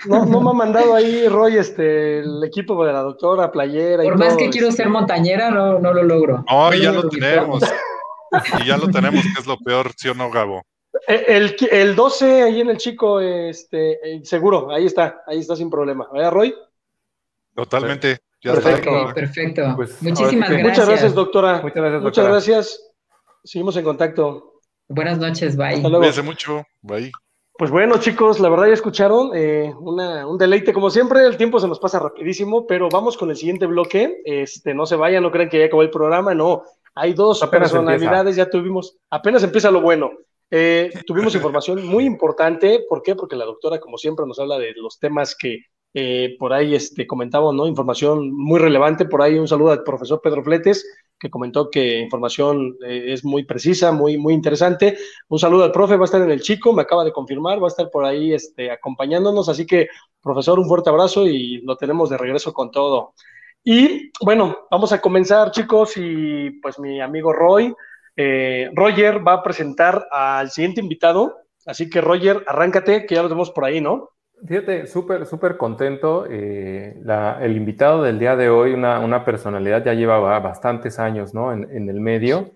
no, no, me ha mandado ahí, Roy, este, el equipo de la doctora, playera.
Por más que quiero ser montañera, no, no lo logro.
No, ya lo tenemos. y ya lo tenemos, que es lo peor, ¿sí o no, Gabo?
Eh, el, el 12 ahí en el chico, este, eh, seguro, ahí está, ahí está sin problema. ¿Verdad, Roy?
Totalmente.
perfecto. perfecto. Pues, Muchísimas gracias.
Muchas gracias, doctora. Muchas gracias, Muchas gracias. Seguimos en contacto.
Buenas noches, bye.
Hasta luego. mucho, bye.
Pues bueno, chicos, la verdad ya escucharon, eh, un deleite como siempre, el tiempo se nos pasa rapidísimo, pero vamos con el siguiente bloque. Este, no se vayan, no crean que ya acabó el programa, no. Hay dos personalidades, ya tuvimos, apenas empieza lo bueno. Eh, tuvimos información muy importante, ¿por qué? Porque la doctora, como siempre, nos habla de los temas que eh, por ahí este, comentamos, ¿no? Información muy relevante, por ahí un saludo al profesor Pedro Fletes, que comentó que información eh, es muy precisa, muy, muy interesante. Un saludo al profe, va a estar en el chico, me acaba de confirmar, va a estar por ahí este, acompañándonos, así que, profesor, un fuerte abrazo y lo tenemos de regreso con todo. Y bueno, vamos a comenzar, chicos, y pues mi amigo Roy eh, Roger va a presentar al siguiente invitado, así que Roger, arráncate, que ya lo tenemos por ahí, ¿no?
Fíjate, súper, súper contento. Eh, el invitado del día de hoy, una, personalidad, ya llevaba bastantes años ¿no? en, el medio.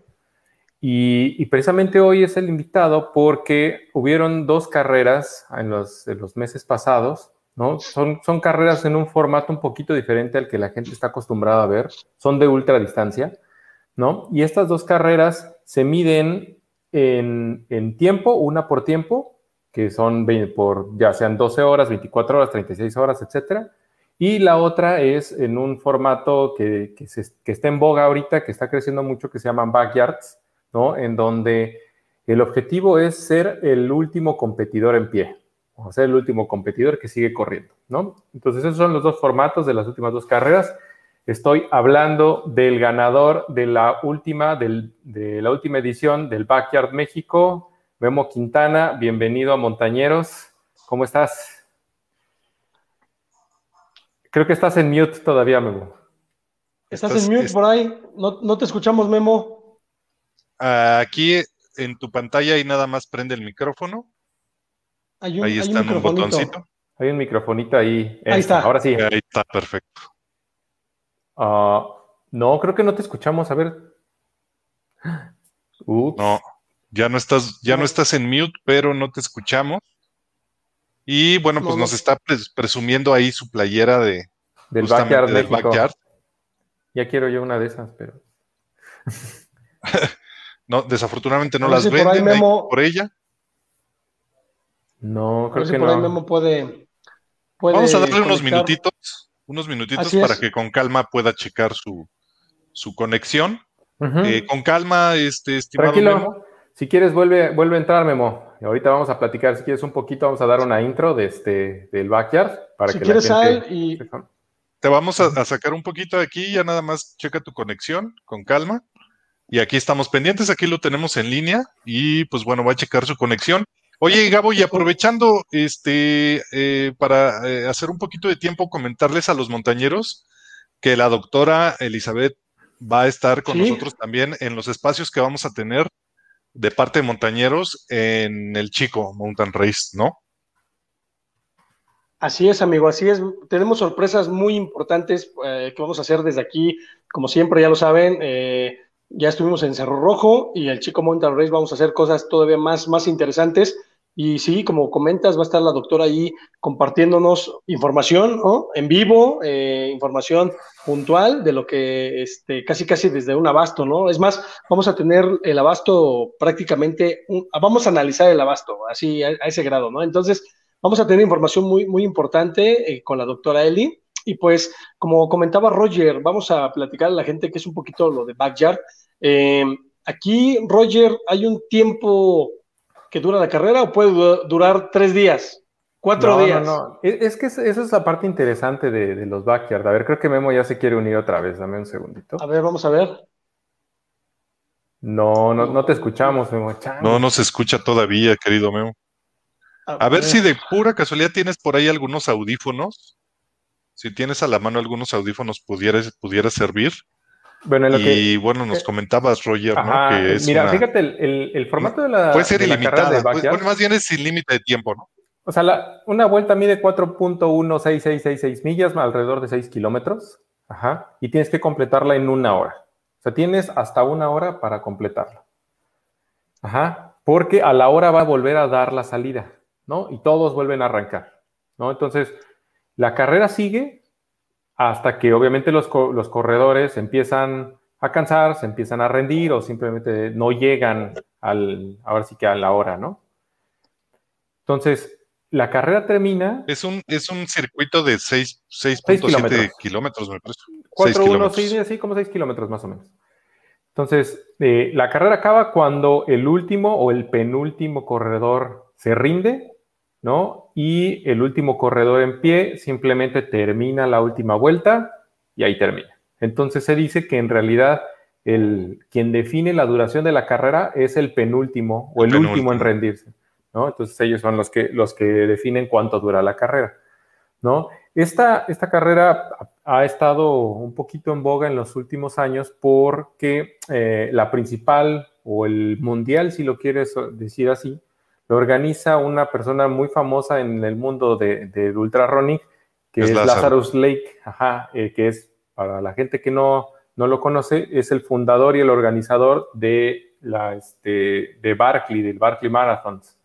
Y, precisamente hoy es el invitado porque hubieron dos carreras en los, meses pasados, ¿no? Son carreras en un formato un poquito diferente al que la gente está acostumbrada a ver. Son de ultra distancia, ¿no? Y estas dos carreras se miden en, tiempo, una por tiempo, que son por ya sean 12 horas, 24 horas, 36 horas, etcétera. Y la otra es en un formato que, que, está en boga ahorita, que está creciendo mucho, que se llaman backyards, ¿no? En donde el objetivo es ser el último competidor en pie, o ser el último competidor que sigue corriendo, ¿no? Entonces, esos son los dos formatos de las últimas dos carreras. Estoy hablando del ganador de la última, de la última edición del Backyard México, Memo Quintana. Bienvenido a Montañeros. ¿Cómo estás? Creo que estás en mute todavía, Memo.
Estás, en mute por ahí. No, te escuchamos, Memo.
Aquí en tu pantalla y nada más prende el micrófono. ahí está un, botoncito.
Hay un microfonito ahí.
Ahí está.
Ahora sí.
Ahí está, perfecto.
Ah, no, creo que no te escuchamos. A ver.
Ups. No, ya no estás, ya no. estás en mute, pero no te escuchamos. Y bueno, pues nos está presumiendo ahí su playera de
del backyard, del backyard. Ya quiero yo una de esas, pero.
no, desafortunadamente no las venden por, ella.
No, creo que
por
no.
Ahí Memo puede,
Vamos a darle unos minutitos, unos minutitos para que con calma pueda checar su, su conexión. Eh, con calma, este, estimado Memo.
Si quieres, vuelve, vuelve a entrar, Memo. Ahorita vamos a platicar, si quieres un poquito, vamos a dar una intro de este, del backyard. Para
si
que
quieres, la gente... y...
Te vamos a, sacar un poquito de aquí, ya nada más checa tu conexión con calma. Y aquí estamos pendientes, aquí lo tenemos en línea y pues bueno, va a checar su conexión. Oye, Gabo, y aprovechando este eh, para eh, hacer un poquito de tiempo, comentarles a los montañeros que la doctora Elizabeth va a estar con nosotros también en los espacios que vamos a tener de parte de montañeros en el Chico Mountain Race, ¿no?
Así es, amigo, así es. Tenemos sorpresas muy importantes eh, que vamos a hacer desde aquí. Como siempre, ya lo saben, eh, ya estuvimos en Cerro Rojo y el Chico Mountain Race vamos a hacer cosas todavía más, más interesantes. Y sí, como comentas, va a estar la doctora ahí compartiéndonos información ¿no? en vivo, eh, información puntual de lo que este, casi casi desde un abasto, ¿no? Es más, vamos a tener el abasto prácticamente, vamos a analizar el abasto, así a, ese grado, ¿no? Entonces, vamos a tener información muy, muy importante eh, con la doctora Eli. Y pues, como comentaba Roger, vamos a platicar a la gente que es un poquito lo de Backyard. Eh, aquí, Roger, hay un tiempo que dura la carrera o puede durar tres días, cuatro
no,
días.
No, no, es que esa es la parte interesante de, de, los backyard. A ver, creo que Memo ya se quiere unir otra vez. Dame un segundito.
A ver, vamos a ver.
No, no, no te escuchamos, Memo.
No, no se escucha todavía, querido Memo. A, a ver, ver si de pura casualidad tienes por ahí algunos audífonos. Si tienes a la mano algunos audífonos, pudiera, pudiera servir.
Bueno, lo
y
que,
bueno, nos comentabas, Roger,
ajá,
¿no? Que es
mira,
una,
fíjate, el, el, el, formato de la.
Puede ser
de
ilimitada.
La
bueno, más bien es sin límite de tiempo, ¿no?
O sea, la, una vuelta mide 4.16666 millas, alrededor de 6 kilómetros. Ajá. Y tienes que completarla en una hora. O sea, tienes hasta una hora para completarla. Ajá. Porque a la hora va a volver a dar la salida, ¿no? Y todos vuelven a arrancar, ¿no? Entonces, la carrera sigue hasta que obviamente los, los corredores empiezan a cansar, se empiezan a rendir o simplemente no llegan al, ahora sí que a la hora, ¿no? Entonces, la carrera termina.
Es un, es un circuito de 6.7 kilómetros. kilómetros, me parece.
4, 1, 6, así como 6 kilómetros más o menos. Entonces, eh, la carrera acaba cuando el último o el penúltimo corredor se rinde, ¿no? Y el último corredor en pie simplemente termina la última vuelta y ahí termina. Entonces se dice que en realidad el, quien define la duración de la carrera es el penúltimo o el, penúltimo. último en rendirse. ¿no? Entonces ellos son los que, los que definen cuánto dura la carrera. ¿no? Esta, esta carrera ha estado un poquito en boga en los últimos años porque eh, la principal o el mundial, si lo quieres decir así, lo organiza una persona muy famosa en el mundo del de, de ultra running, que es, es Lazarus Lake, ajá, eh, que es para la gente que no, no, lo conoce, es el fundador y el organizador de, la, este, de Barkley, del Barkley Marathons.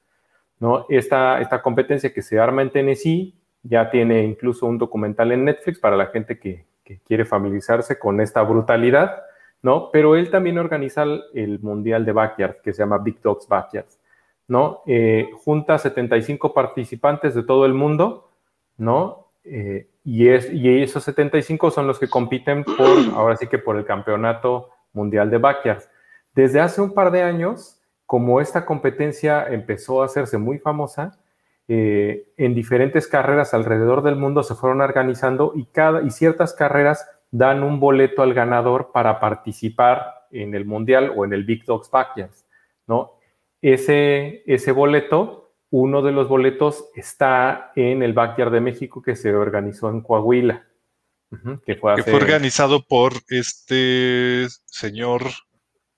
¿no? Esta, esta competencia que se arma en Tennessee ya tiene incluso un documental en Netflix para la gente que, que quiere familiarizarse con esta brutalidad, ¿no? Pero él también organiza el, el Mundial de Backyard, que se llama Big Dogs Backyard, ¿no? Eh, junta 75 participantes de todo el mundo, ¿no? Eh, y, es, y, esos 75 son los que compiten por, ahora sí que por el campeonato mundial de backyard. Desde hace un par de años, como esta competencia empezó a hacerse muy famosa, eh, en diferentes carreras alrededor del mundo se fueron organizando y, cada, y ciertas carreras dan un boleto al ganador para participar en el mundial o en el Big Dogs Backyard, ¿no? Ese, ese boleto uno de los boletos está en el Backyard de México que se organizó en Coahuila.
Que, fue, hace... que, fue, organizado por este señor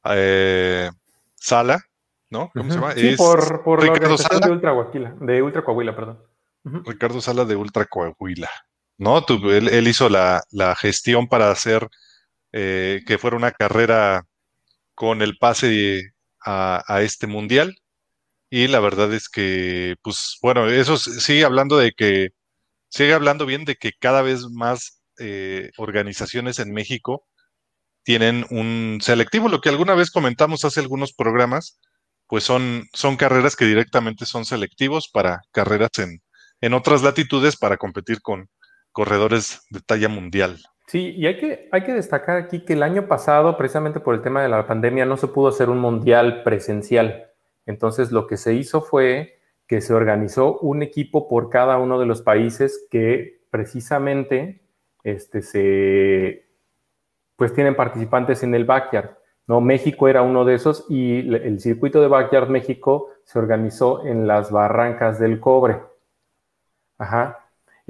eh, Sala, ¿no? ¿Cómo uh -huh. se llama?
Sí, es por, por la organización Sala. de Ultra Coahuila, de Ultra Coahuila, perdón.
Uh -huh. Ricardo Sala de Ultra Coahuila. ¿No? Tú, él, él, hizo la, la, gestión para hacer eh, que fuera una carrera con el pase a, este mundial. Y la verdad es que, pues bueno, eso sigue hablando de que, sigue hablando bien de que cada vez más eh, organizaciones en México tienen un selectivo, lo que alguna vez comentamos hace algunos programas, pues son, son carreras que directamente son selectivos para carreras en, en otras latitudes para competir con corredores de talla mundial.
Sí, y hay que, hay que destacar aquí que el año pasado, precisamente por el tema de la pandemia, no se pudo hacer un mundial presencial. Entonces, lo que se hizo fue que se organizó un equipo por cada uno de los países que precisamente este, se, pues tienen participantes en el backyard. ¿no? México era uno de esos y el circuito de backyard México se organizó en las barrancas del cobre. Ajá.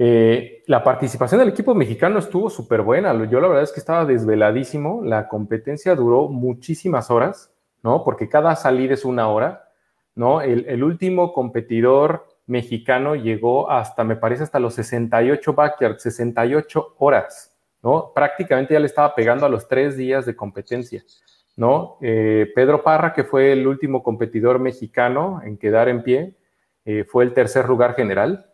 Eh, la participación del equipo mexicano estuvo súper buena. Yo la verdad es que estaba desveladísimo. La competencia duró muchísimas horas, ¿no? Porque cada salida es una hora, ¿no? El, último competidor mexicano llegó hasta, me parece, hasta los 68 backyards, 68 horas, ¿no? Prácticamente ya le estaba pegando a los tres días de competencia, ¿no? Eh, Pedro Parra, que fue el último competidor mexicano en quedar en pie, eh, fue el tercer lugar general,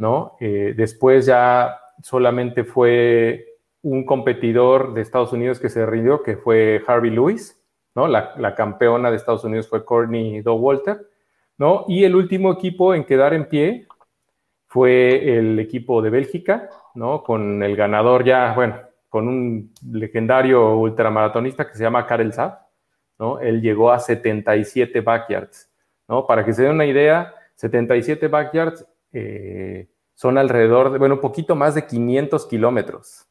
¿no? Eh, después ya solamente fue un competidor de Estados Unidos que se rindió, que fue Harvey Lewis, ¿no? La, campeona de Estados Unidos fue Courtney Walter, ¿no? Y el último equipo en quedar en pie fue el equipo de Bélgica, ¿no? Con el ganador ya, bueno, con un legendario ultramaratonista que se llama Karel Saab, ¿no? Él llegó a 77 backyards, ¿no? Para que se den una idea, 77 backyards eh, son alrededor de, bueno, un poquito más de 500 kilómetros.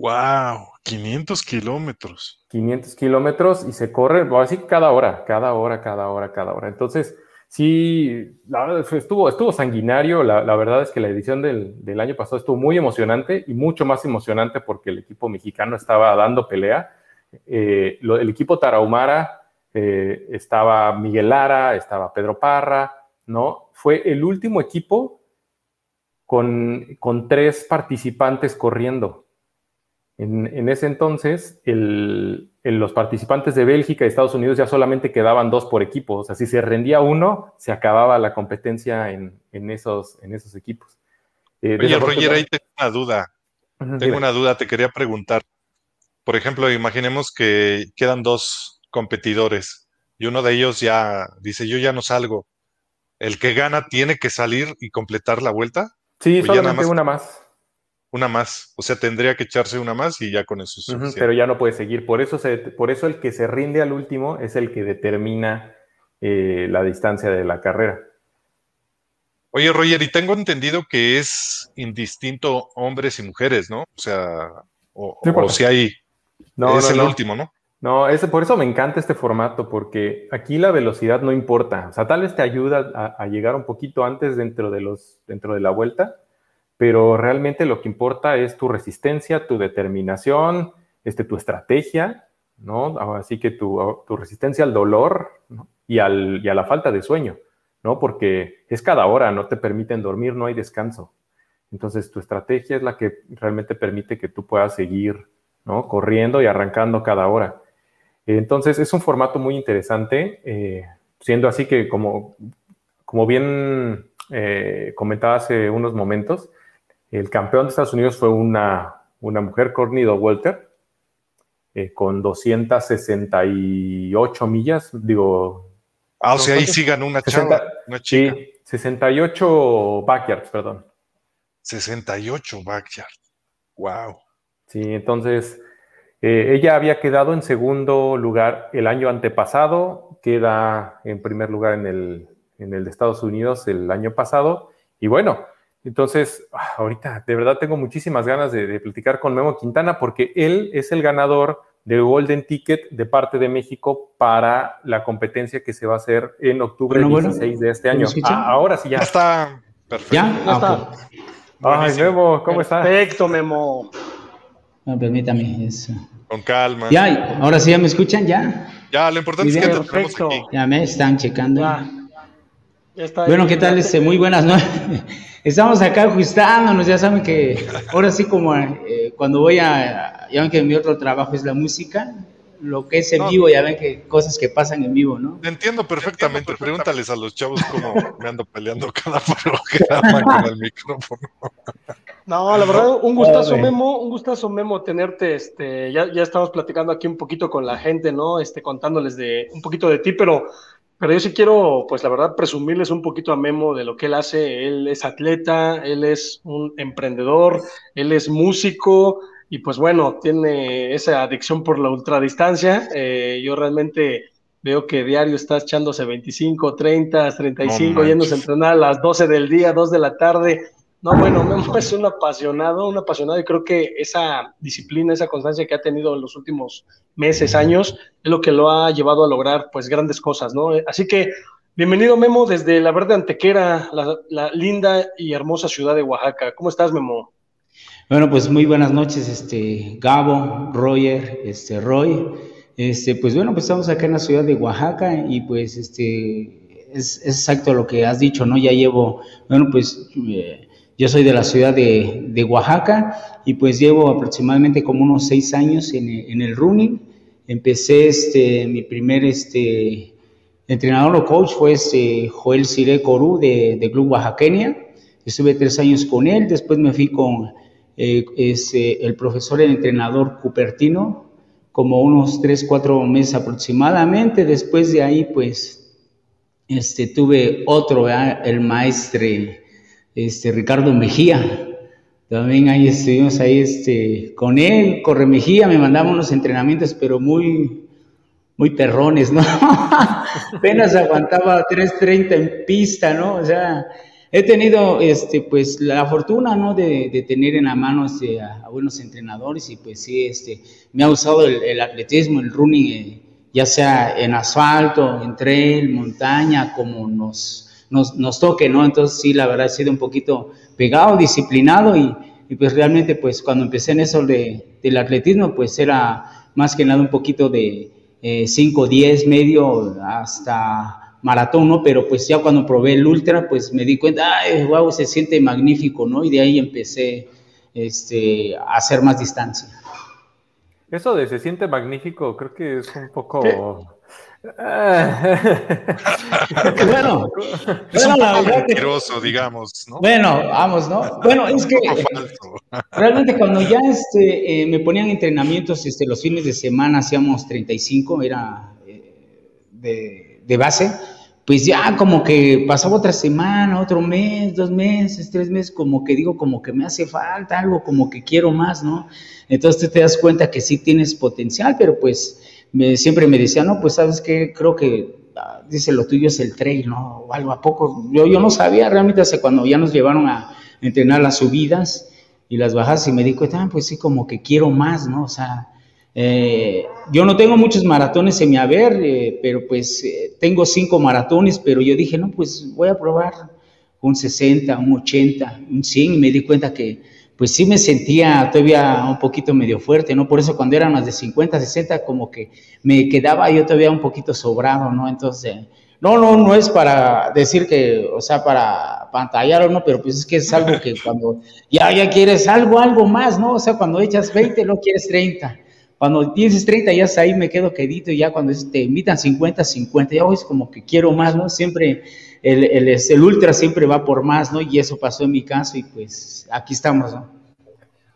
¡Wow! 500 kilómetros.
500 kilómetros y se corre, así cada hora, cada hora, cada hora, cada hora. Entonces, sí, la verdad, estuvo, estuvo sanguinario. La, verdad es que la edición del, año pasado estuvo muy emocionante y mucho más emocionante porque el equipo mexicano estaba dando pelea. Eh, el equipo Tarahumara eh, estaba Miguel Lara, estaba Pedro Parra, ¿no? Fue el último equipo con, tres participantes corriendo. En, ese entonces, los participantes de Bélgica y Estados Unidos ya solamente quedaban dos por equipo. O sea, si se rendía uno, se acababa la competencia en, esos, en esos equipos.
Eh, Oye, Roger, ahí tengo una duda. tengo una duda, te quería preguntar. Por ejemplo, imaginemos que quedan dos competidores y uno de ellos ya dice, yo ya no salgo. ¿El que gana tiene que salir y completar la vuelta?
Sí, solamente una más.
Una más. O sea, tendría que echarse una más y ya con eso
es Pero ya no puede seguir. Por eso, por eso el que se rinde al último es el que determina eh, la distancia de la carrera.
Oye, Roger, y tengo entendido que es indistinto hombres y mujeres, ¿no? O sea, o, si hay. No, es el último, ¿no?
No, por eso me encanta este formato, porque aquí la velocidad no importa. O sea, tal vez te ayuda a, llegar un poquito antes dentro de, los, dentro de la vuelta, pero realmente lo que importa es tu resistencia, tu determinación, este, tu estrategia, ¿no? Así que tu, resistencia al dolor y, al, y a la falta de sueño, ¿no? Porque es cada hora, no te permiten dormir, no hay descanso. Entonces, tu estrategia es la que realmente permite que tú puedas seguir, ¿no? Corriendo y arrancando cada hora. Entonces es un formato muy interesante, eh, siendo así que como, como bien eh, comentaba hace unos momentos, el campeón de Estados Unidos fue una, una mujer, Courtney Walter, eh, con 268 millas, digo...
Ah, o sea, ahí sí ganó una chava, una chica.
Sí, 68 backyards, perdón.
68 backyards. Wow.
Sí, entonces eh, ella había quedado en segundo lugar el año antepasado, queda en primer lugar en el, en el de Estados Unidos el año pasado. Y bueno, entonces, ah, ahorita de verdad tengo muchísimas ganas de, platicar con Memo Quintana porque él es el ganador del Golden Ticket de parte de México para la competencia que se va a hacer en octubre 16 de este año. Ah, ahora sí ya.
está. Perfecto.
¿Ya?
está. Ay, Memo, ¿cómo estás?
Perfecto, Memo.
No, permítame eso.
Con calma.
Ya, ahora sí ya me escuchan, ya.
Ya, lo importante es que te tenemos aquí.
Ya me están checando. Ya. está bueno, ¿qué tal? Este, muy buenas noches. Estamos acá ajustándonos, ya saben que ahora sí como eh, cuando voy a, ya ven que mi otro trabajo es la música, lo que es en vivo, ya ven que cosas que pasan en vivo, ¿no?
entiendo perfectamente. Pregúntales a los chavos cómo me ando peleando cada programa con el micrófono.
No, la verdad, un gustazo, Memo, un gustazo, Memo, tenerte, este, ya, ya estamos platicando aquí un poquito con la gente, ¿no? Este, contándoles de un poquito de ti, pero pero yo sí quiero, pues la verdad, presumirles un poquito a Memo de lo que él hace. Él es atleta, él es un emprendedor, él es músico y pues bueno, tiene esa adicción por la ultradistancia. Eh, yo realmente veo que diario está echándose 25, 30, 35, yéndose a entrenar a las 12 del día, 2 de la tarde. No, bueno, Memo es un apasionado, un apasionado y creo que esa disciplina, esa constancia que ha tenido en los últimos meses, años, es lo que lo ha llevado a lograr pues grandes cosas, ¿no? Así que bienvenido Memo desde la Verde Antequera, la, linda y hermosa ciudad de Oaxaca. ¿Cómo estás, Memo?
Bueno, pues muy buenas noches, este Gabo, Roger, este Roy. Este, pues bueno, pues estamos acá en la ciudad de Oaxaca y pues este es, exacto lo que has dicho, ¿no? Ya llevo, bueno, pues eh, yo soy de la ciudad de, Oaxaca y pues llevo aproximadamente como unos seis años en, el running. Empecé este, mi primer este, entrenador o coach fue este Joel Sire Corú de, de, Club Oaxaqueña. Estuve tres años con él, después me fui con eh, este, el profesor, el entrenador Cupertino, como unos tres, cuatro meses aproximadamente. Después de ahí, pues, este, tuve otro, el maestre este, Ricardo Mejía. También ahí estuvimos ahí este, con él, Corre Mejía, me mandaba unos entrenamientos, pero muy, muy perrones, ¿no? Apenas aguantaba 3.30 en pista, ¿no? O sea, he tenido, este, pues, la fortuna, ¿no? De, tener en la mano este, a, buenos entrenadores y pues sí, este, me ha usado el, atletismo, el running, eh, ya sea en asfalto, en trail, montaña, como nos nos, nos toque, ¿no? Entonces sí, la verdad he sido un poquito pegado, disciplinado y, pues realmente pues cuando empecé en eso de, del atletismo pues era más que nada un poquito de 5, eh, 10, medio hasta maratón, ¿no? Pero pues ya cuando probé el ultra pues me di cuenta, ay, wow, se siente magnífico, ¿no? Y de ahí empecé este, a hacer más distancia.
Eso de se siente magnífico, creo que es un poco...
bueno, es un poco mentiroso, digamos, ¿no?
Bueno, vamos, ¿no? Bueno, es que realmente cuando ya este, eh, me ponían entrenamientos este, los fines de semana, hacíamos 35, era eh, de, de base, pues ya como que pasaba otra semana, otro mes, dos meses, tres meses, como que digo, como que me hace falta algo, como que quiero más, ¿no? Entonces te das cuenta que sí tienes potencial, pero pues siempre me decía, no, pues sabes que creo que, ah, dice, lo tuyo es el trail, ¿no? O algo a poco. Yo, yo no sabía realmente hasta cuando ya nos llevaron a entrenar las subidas y las bajadas y me di cuenta, ah, pues sí, como que quiero más, ¿no? O sea, eh, yo no tengo muchos maratones en mi haber, eh, pero pues eh, tengo cinco maratones, pero yo dije, no, pues voy a probar un 60, un 80, un 100 y me di cuenta que pues sí me sentía todavía un poquito medio fuerte, ¿no? Por eso cuando eran más de 50, 60, como que me quedaba yo todavía un poquito sobrado, ¿no? Entonces, no, no, no es para decir que, o sea, para pantallar o no, pero pues es que es algo que cuando ya, ya quieres algo, algo más, ¿no? O sea, cuando echas 20, no quieres 30. Cuando dices 30, ya ahí me quedo quedito, y ya cuando te invitan 50, 50, ya es como que quiero más, ¿no? Siempre el, el, el, ultra siempre va por más, ¿no? Y eso pasó en mi caso y pues aquí estamos, ¿no?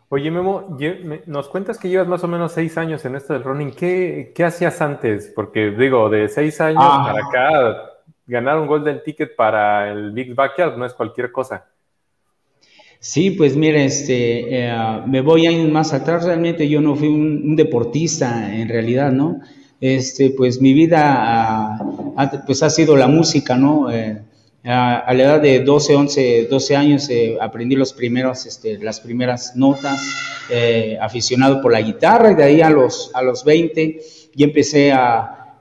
Oye, Memo, nos cuentas que llevas más o menos seis años en esto del running. ¿Qué, qué hacías antes? Porque digo, de seis años ah. para acá, ganar un golden ticket para el Big Backyard no es cualquier cosa.
Sí, pues mira, este, eh, me voy años más atrás. Realmente yo no fui un, deportista en realidad, ¿no? Este, pues mi vida pues ha sido la música, ¿no? Eh, a, la edad de 12, 11, 12 años eh, aprendí los primeros, este, las primeras notas, eh, aficionado por la guitarra y de ahí a los, a los 20 ya empecé a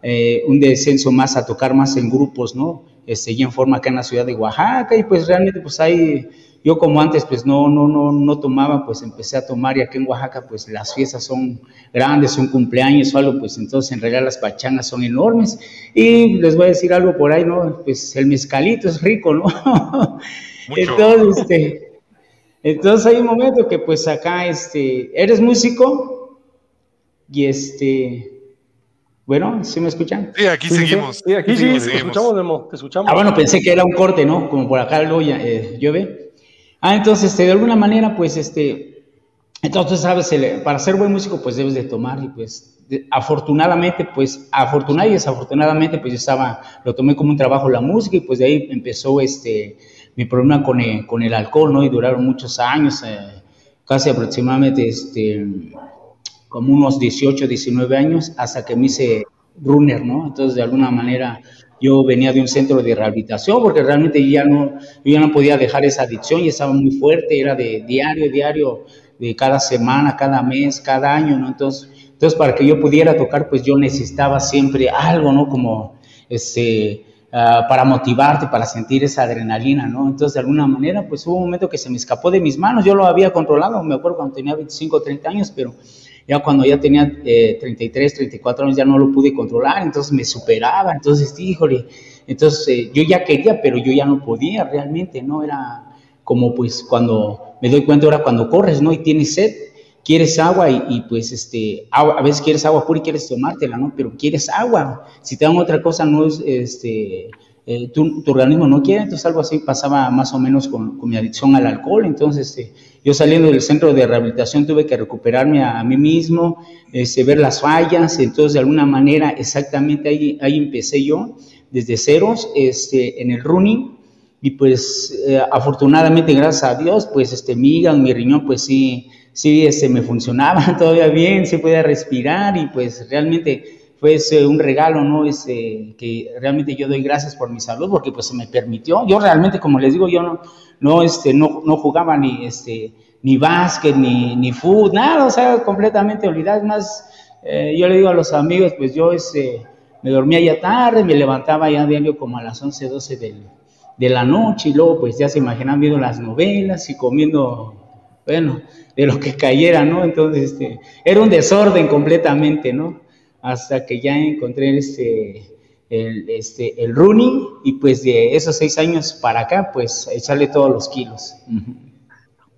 un descenso más a tocar más en grupos, ¿no? Este, y en forma acá en la ciudad de Oaxaca y pues realmente pues ahí yo como antes pues no, no, no, no tomaba, pues empecé a tomar y aquí en Oaxaca pues las fiestas son grandes, son cumpleaños o algo, pues entonces en realidad las pachangas son enormes. Y les voy a decir algo por ahí, ¿no? Pues el mezcalito es rico, ¿no? entonces, este, entonces hay un momento que pues acá, este, eres músico y este, Bueno, ¿sí me escuchan?
Sí, aquí seguimos.
Sí, aquí sí, te escuchamos, Memo, te escuchamos.
Ah, bueno, pensé que era un corte, ¿no? Como por acá luego eh, llueve. Ah, entonces, este, de alguna manera, pues, este, entonces, sabes, para ser buen músico, pues debes de tomar y pues, afortunadamente, pues, afortunadamente y desafortunadamente, pues yo estaba, lo tomé como un trabajo la música y pues de ahí empezó, este, mi problema con el, con el alcohol, ¿no? Y duraron muchos años, eh, casi aproximadamente, este, como unos 18, 19 años, hasta que me hice runner, ¿no? Entonces, de alguna manera, yo venía de un centro de rehabilitación porque realmente ya no, yo ya no podía dejar esa adicción y estaba muy fuerte, era de diario, diario, de cada semana, cada mes, cada año, ¿no? Entonces, entonces para que yo pudiera tocar, pues yo necesitaba siempre algo, ¿no? Como, este, uh, para motivarte, para sentir esa adrenalina, ¿no? Entonces, de alguna manera, pues hubo un momento que se me escapó de mis manos, yo lo había controlado, me acuerdo cuando tenía 25 o 30 años, pero ya cuando ya tenía eh, 33, 34 años ya no lo pude controlar, entonces me superaba, entonces, híjole, entonces eh, yo ya quería, pero yo ya no podía realmente, ¿no? Era como pues cuando me doy cuenta ahora cuando corres, ¿no? Y tienes sed, quieres agua y, pues este, a veces quieres agua pura y quieres tomártela, ¿no? Pero quieres agua, si te dan otra cosa no es, este, eh, tu, organismo no quiere, entonces algo así pasaba más o menos con, mi adicción al alcohol, entonces este, yo saliendo del centro de rehabilitación tuve que recuperarme a, mí mismo, este, ver las fallas, entonces de alguna manera exactamente ahí, ahí empecé yo, desde ceros, este, en el running, y pues eh, afortunadamente gracias a Dios, pues este, mi hígado, mi riñón, pues sí, sí, este, me funcionaba todavía bien, sí podía respirar y pues realmente fue un regalo, ¿no? Este, que realmente yo doy gracias por mi salud porque pues se me permitió. Yo realmente, como les digo, yo no, no, este, no, no jugaba ni, este, ni básquet, ni, ni fútbol, nada, o sea, completamente olvidado. Es más, eh, yo le digo a los amigos, pues yo este, me dormía ya tarde, me levantaba ya diario como a las 11, 12 de la noche y luego pues ya se imaginan viendo las novelas y comiendo, bueno, de lo que cayera, ¿no? Entonces, este, era un desorden completamente, ¿no? Hasta que ya encontré este, el, este, el running y pues de esos seis años para acá, pues echarle todos los kilos.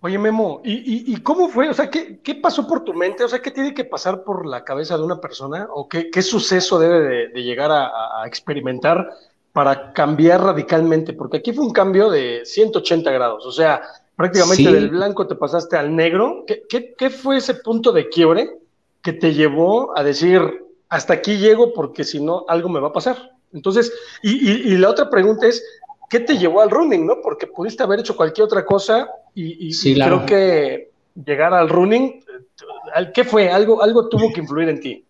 Oye, Memo, ¿y, y, cómo fue? O sea, ¿qué, ¿qué, pasó por tu mente? O sea, ¿qué tiene que pasar por la cabeza de una persona? ¿O qué, qué suceso debe de, llegar a, experimentar para cambiar radicalmente? Porque aquí fue un cambio de 180 grados. O sea, prácticamente del blanco te pasaste al negro. ¿Qué, ¿Qué, qué, fue ese punto de quiebre que te llevó a decir, hasta aquí llego porque si no, algo me va a pasar. Entonces, y, la otra pregunta es, ¿qué te llevó al running, no? Porque pudiste haber hecho cualquier otra cosa y, creo que llegar al running, ¿qué fue? Algo, algo tuvo que influir en ti.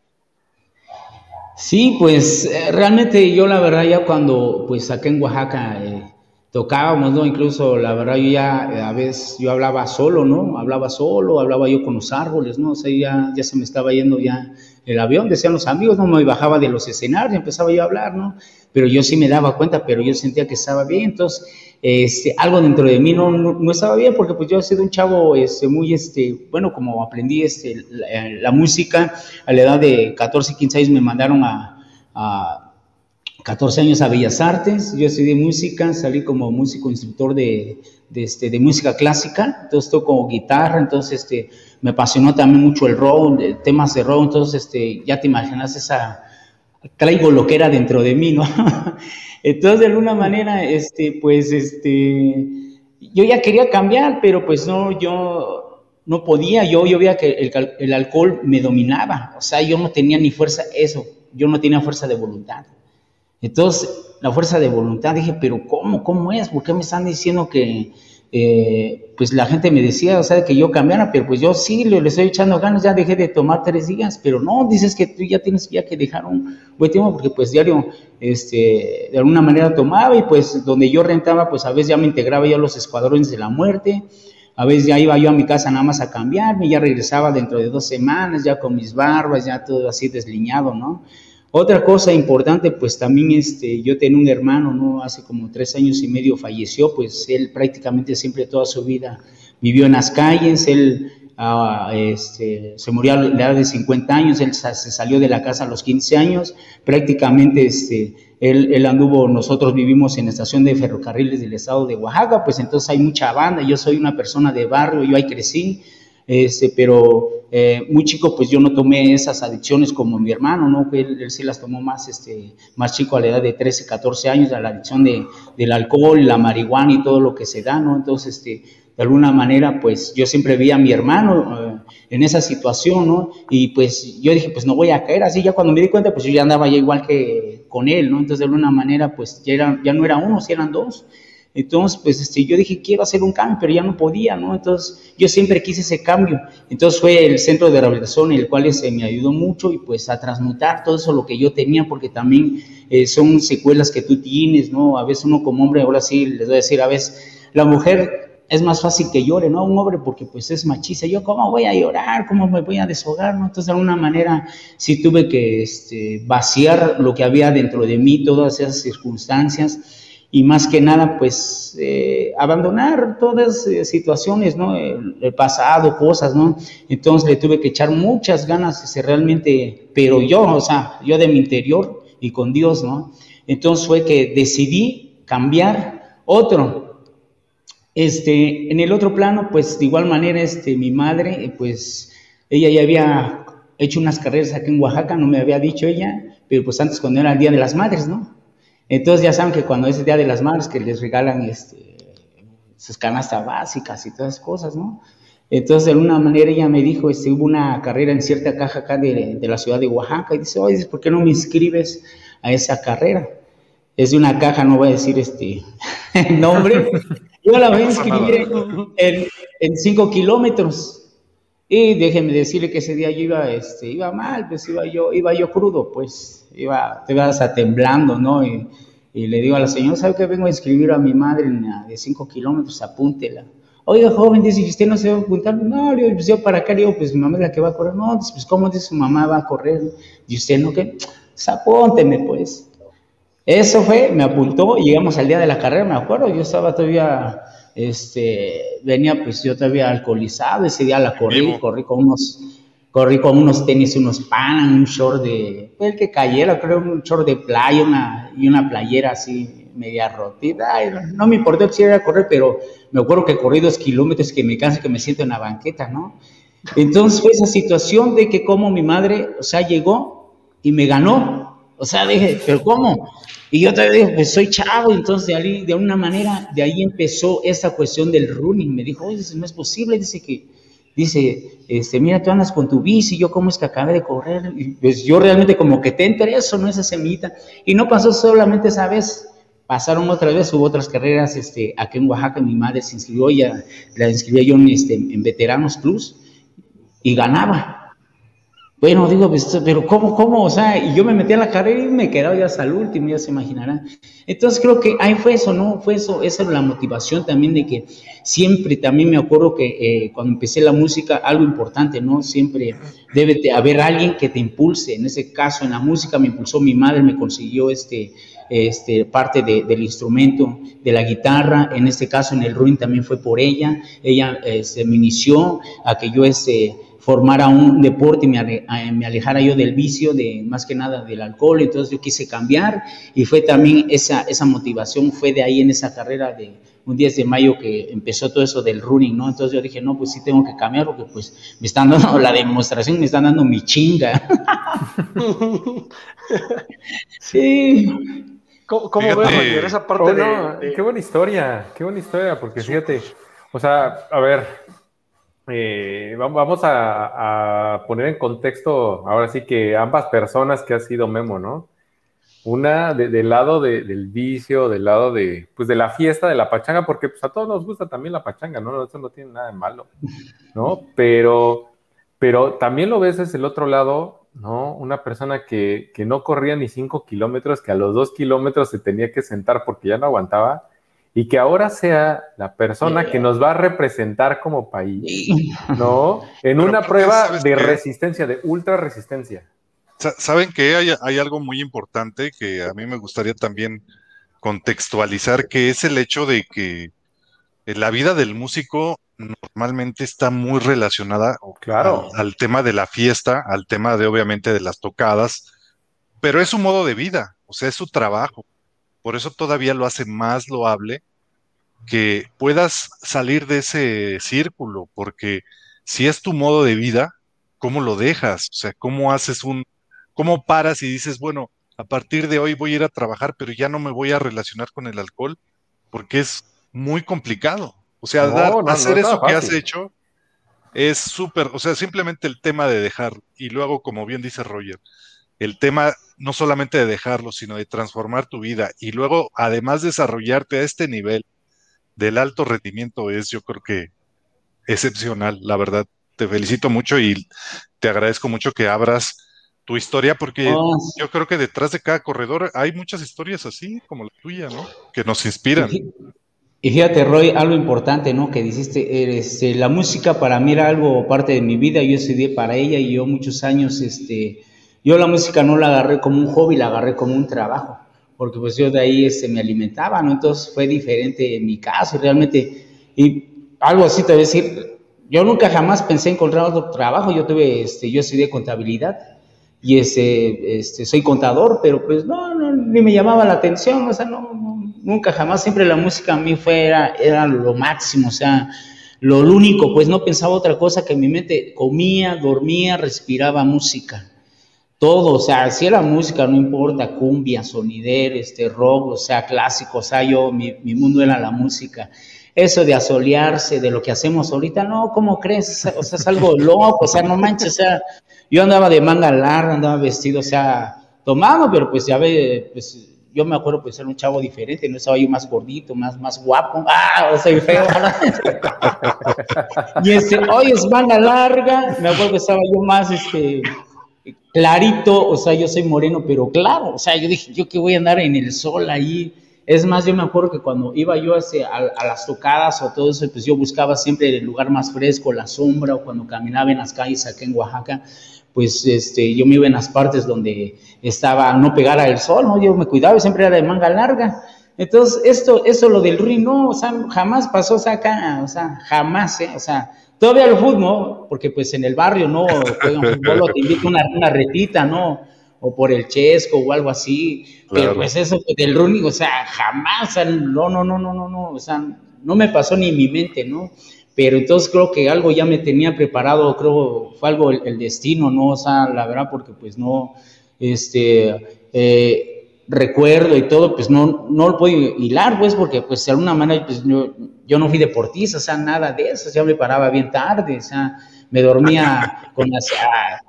Sí, pues eh, realmente yo la verdad ya cuando pues acá en Oaxaca eh, tocábamos, ¿no? Incluso la verdad yo ya eh, a veces yo hablaba solo, ¿no? Hablaba solo, hablaba yo con los árboles, ¿no? O sea, ya, ya se me estaba yendo ya el avión, decían los amigos, no me bajaba de los escenarios, empezaba yo a hablar, ¿no? Pero yo sí me daba cuenta, pero yo sentía que estaba bien, entonces este, algo dentro de mí no, no, estaba bien, porque pues yo he sido un chavo este, muy, este, bueno, como aprendí este, la, música, a la edad de 14, 15 años me mandaron a, a 14 años a Bellas Artes, yo estudié música, salí como músico instructor de, de, este, de música clásica, entonces toco guitarra, entonces este, me apasionó también mucho el rock, temas de rock, entonces este, ya te imaginas esa, traigo lo que era dentro de mí, ¿no? entonces de alguna manera, este, pues este, yo ya quería cambiar, pero pues no, yo no podía, yo, yo veía que el, el alcohol me dominaba, o sea, yo no tenía ni fuerza, eso, yo no tenía fuerza de voluntad. Entonces, la fuerza de voluntad, dije, pero ¿cómo? ¿Cómo es? ¿Por qué me están diciendo que, eh, pues la gente me decía, o sea, que yo cambiara, pero pues yo sí le, estoy echando ganas, ya dejé de tomar tres días, pero no, dices que tú ya tienes ya que dejar un buen tiempo, porque pues diario, este, de alguna manera tomaba y pues donde yo rentaba, pues a veces ya me integraba ya los escuadrones de la muerte, a veces ya iba yo a mi casa nada más a cambiarme, ya regresaba dentro de dos semanas, ya con mis barbas, ya todo así desliñado, ¿no? Otra cosa importante, pues también este, yo tenía un hermano, ¿no? Hace como tres años y medio falleció, pues él prácticamente siempre toda su vida vivió en las calles, él ah, este, se murió a la edad de 50 años, él se salió de la casa a los 15 años, prácticamente este, él, anduvo, nosotros vivimos en la estación de ferrocarriles del estado de Oaxaca, pues entonces hay mucha banda, yo soy una persona de barrio, yo ahí crecí, este, pero eh, muy chico, pues yo no tomé esas adicciones como mi hermano, ¿no? Él, sí las tomó más, este, más chico a la edad de 13, 14 años, a la adicción de, del alcohol, la marihuana y todo lo que se da, ¿no? Entonces, este, de alguna manera, pues yo siempre vi a mi hermano eh, en esa situación, ¿no? Y pues yo dije, pues no voy a caer así, ya cuando me di cuenta, pues yo ya andaba ya igual que con él, ¿no? Entonces, de alguna manera, pues ya, era, ya no era uno, si eran dos. Entonces, pues este, yo dije, quiero hacer un cambio, pero ya no podía, ¿no? Entonces, yo siempre quise ese cambio. Entonces fue el centro de rehabilitación, el cual se me ayudó mucho y pues a transmutar todo eso lo que yo tenía, porque también eh, son secuelas que tú tienes, ¿no? A veces uno como hombre, ahora sí les voy a decir, a veces la mujer es más fácil que llore, ¿no? Un hombre porque pues es machista. Yo, ¿cómo voy a llorar? ¿Cómo me voy a deshogar? ¿no? Entonces, de alguna manera, sí tuve que este, vaciar lo que había dentro de mí, todas esas circunstancias y más que nada, pues, eh, abandonar todas eh, situaciones, ¿no? El, el, pasado, cosas, ¿no? Entonces le tuve que echar muchas ganas, ese, realmente, pero yo, o sea, yo de mi interior y con Dios, ¿no? Entonces fue que decidí cambiar otro. Este, en el otro plano, pues, de igual manera, este, mi madre, pues, ella ya había hecho unas carreras aquí en Oaxaca, no me había dicho ella, pero pues antes cuando era el Día de las Madres, ¿no? Entonces ya saben que cuando es el Día de las Madres que les regalan este, sus canastas básicas y todas esas cosas, ¿no? Entonces de alguna manera ella me dijo, este, hubo una carrera en cierta caja acá de, la ciudad de Oaxaca y dice, oye, ¿por qué no me inscribes a esa carrera? Es de una caja, no voy a decir este el nombre. Yo la voy a inscribir en, en cinco kilómetros. Y déjenme decirle que ese día yo iba, este, iba mal, pues iba yo, iba yo crudo, pues iba, te ibas a temblando, ¿no? Y, y, le digo a la señora, ¿sabe que vengo a inscribir a mi madre de 5 kilómetros? Apúntela. Oiga, joven, dice, ¿usted no se va a apuntar? No, yo, pues yo para acá, digo, pues mi mamá es la que va a correr. No, pues ¿cómo dice su mamá va a correr? Y usted no, ¿qué? Pues apúnteme, pues. Eso fue, me apuntó, llegamos al día de la carrera, me acuerdo, yo estaba todavía, este, venía pues yo todavía alcoholizado, ese día la corrí, corrí con unos, corrí con unos tenis, unos pan, un short de, el que cayera, creo, un short de playa, una, y una playera así, media rotita, no, me importó si era correr, pero me acuerdo que corrí dos kilómetros, que me canso, que me siento en la banqueta, ¿no? Entonces fue esa situación de que como mi madre, o sea, llegó y me ganó, o sea, dije, pero ¿cómo? Y yo todavía dije, pues soy chavo, entonces de, ahí, de una manera, de ahí empezó esa cuestión del running. Me dijo, oye, no es posible, dice que, dice, este, mira, tú andas con tu bici, yo cómo es que acabé de correr. Y pues yo realmente como que te enteré eso, ¿no? Esa semillita. Y no pasó solamente esa vez, pasaron otras veces, hubo otras carreras, este, aquí en Oaxaca, mi madre se inscribió, ya la inscribí yo en, este, en Veteranos Plus, y ganaba. Bueno, digo, pues, pero ¿cómo, cómo? O sea, y yo me metí a la carrera y me quedaba ya hasta el último, ya se imaginarán. Entonces creo que ahí fue eso, ¿no? Fue eso, esa es la motivación también de que siempre, también me acuerdo que eh, cuando empecé la música, algo importante, ¿no? Siempre debe de haber alguien que te impulse. En ese caso, en la música me impulsó mi madre, me consiguió este, este, parte de, del instrumento, de la guitarra, en este caso en el ruin también fue por ella, ella este, me inició a que yo este, formara un deporte y me, alejara yo del vicio, de más que nada del alcohol, entonces yo quise cambiar y fue también esa, esa motivación, fue de ahí en esa carrera de un 10 de mayo que empezó todo eso del running, ¿no? Entonces yo dije, no, pues sí tengo que cambiar porque pues me están dando la demostración, me están dando mi chinga. sí.
¿Cómo, cómo ves, Roger, esa parte
oh,
de,
no,
de,
Qué buena historia, qué buena historia, porque fíjate, o sea, a ver, eh, vamos a, poner en contexto ahora sí que ambas personas que ha sido Memo, ¿no? Una de, del lado de, del vicio, del lado de, pues de la fiesta, de la pachanga, porque pues a todos nos gusta también la pachanga, ¿no? Eso no tiene nada de malo, ¿no? Pero, pero también lo ves es el otro lado, ¿no? Una persona que, que no corría ni cinco kilómetros, que a los dos kilómetros se tenía que sentar porque ya no aguantaba, y que ahora sea la persona que nos va a representar como país, ¿no? En una prueba de qué? resistencia, de ultra resistencia.
¿Saben que hay, hay, algo muy importante que a mí me gustaría también contextualizar, que es el hecho de que la vida del músico normalmente está muy relacionada
claro.
al, al tema de la fiesta, al tema de obviamente de las tocadas, pero es su modo de vida, o sea, es su trabajo. Por eso todavía lo hace más loable que puedas salir de ese círculo, porque si es tu modo de vida, ¿cómo lo dejas? O sea, ¿cómo haces un, cómo paras y dices, bueno, a partir de hoy voy a ir a trabajar, pero ya no me voy a relacionar con el alcohol? Porque es muy complicado. O sea, hacer eso que has hecho es súper, o sea, simplemente el tema de dejar, y luego, como bien dice Roger, el tema no solamente de dejarlo, sino de transformar tu vida y luego, además, desarrollarte a este nivel del alto rendimiento es, yo creo que, excepcional, la verdad. Te felicito mucho y te agradezco mucho que abras tu historia, porque oh. yo creo que detrás de cada corredor hay muchas historias así, como la tuya, ¿no? Que nos inspiran.
Y fíjate, Roy, algo importante, ¿no? Que dijiste, este, la música para mí era algo parte de mi vida, yo estudié para ella y yo muchos años, este, yo la música no la agarré como un hobby, la agarré como un trabajo, porque pues yo de ahí este, me alimentaba, ¿no? Entonces fue diferente en mi caso, realmente, y algo así te voy a decir, yo nunca jamás pensé encontrar otro trabajo, yo tuve, este, yo estudié contabilidad, y este, este, soy contador, pero pues no, no, ni me llamaba la atención, o sea, no, nunca jamás, siempre la música a mí fue, era, lo máximo, o sea, lo único, pues no pensaba otra cosa que mi mente comía, dormía, respiraba música todo, o sea, si era música, no importa, cumbia, sonider, este, rock, o sea, clásico, o sea, yo, mi, mi, mundo era la música. Eso de asolearse, de lo que hacemos ahorita, no, ¿cómo crees? O sea, es algo loco, o sea, no manches, o sea, yo andaba de manga larga, andaba vestido, o sea, tomado, pero pues ya ve, pues yo me acuerdo pues era un chavo diferente, no estaba yo más gordito, más, más guapo, ah, o sea, feo. y este, hoy es manga larga, me acuerdo que estaba yo más, este, clarito, o sea, yo soy moreno, pero claro, o sea, yo dije, yo que voy a andar en el sol ahí. Es más, yo me acuerdo que cuando iba yo a, a, las tocadas o todo eso, pues yo buscaba siempre el lugar más fresco, la sombra, o cuando caminaba en las calles acá en Oaxaca, pues este, yo me iba en las partes donde estaba, no pegara el sol, ¿no? Yo me cuidaba siempre era de manga larga. Entonces, esto, eso lo del ring, no, o sea, jamás pasó, o sea, acá, o sea, jamás, ¿eh? O sea, Todavía el fútbol, porque pues en el barrio no juegan fútbol o te invita una, una retita, ¿no? O por el chesco o algo así. Pero pues eso del running, o sea, jamás, no, no, no, no, no, no, o sea, no me pasó ni en mi mente, ¿no? Pero entonces creo que algo ya me tenía preparado, creo fue algo el, destino, ¿no? O sea, la verdad, porque pues no, este, eh, recuerdo y todo, pues no, no lo puedo hilar, pues, porque pues de alguna manera pues, yo, yo no fui deportista, o sea, nada de eso, ya me paraba bien tarde, o sea, me dormía con las,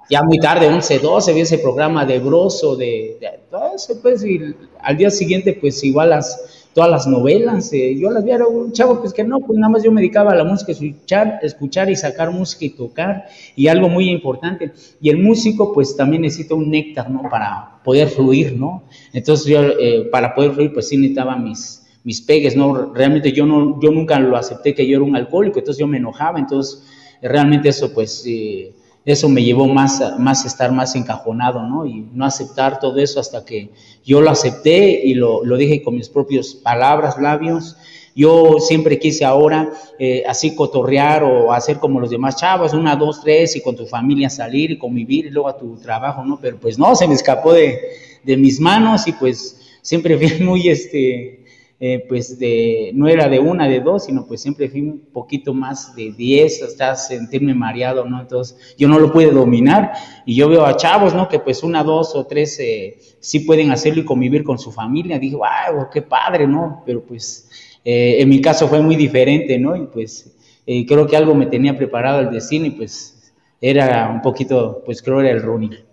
ya muy tarde, 11, 12, vi ese programa de Broso, de, de todo eso, pues, y al día siguiente, pues, igual las todas las novelas, eh, yo las vi, era un chavo pues que no, pues nada más yo me dedicaba a la música, escuchar, escuchar y sacar música y tocar, y algo muy importante, y el músico pues también necesita un néctar, ¿no? Para poder fluir, ¿no? Entonces yo, eh, para poder fluir pues sí necesitaba mis, mis pegues, ¿no? Realmente yo, no, yo nunca lo acepté que yo era un alcohólico, entonces yo me enojaba, entonces realmente eso pues... Eh, eso me llevó más a, más estar más encajonado, ¿no? Y no aceptar todo eso hasta que yo lo acepté y lo, lo dije con mis propias palabras, labios. Yo siempre quise ahora eh, así cotorrear o hacer como los demás chavos, una, dos, tres, y con tu familia salir y convivir y luego a tu trabajo, ¿no? Pero pues no, se me escapó de, de mis manos y pues siempre fui muy, este, eh, pues de, no era de una, de dos, sino pues siempre fui un poquito más de diez hasta sentirme mareado, ¿no? Entonces yo no lo pude dominar y yo veo a chavos, ¿no? Que pues una, dos o tres eh, sí pueden hacerlo y convivir con su familia. Dije, wow, qué padre, ¿no? Pero pues eh, en mi caso fue muy diferente, ¿no? Y pues creo que algo me tenía preparado el destino y pues era un poquito, pues creo era el running.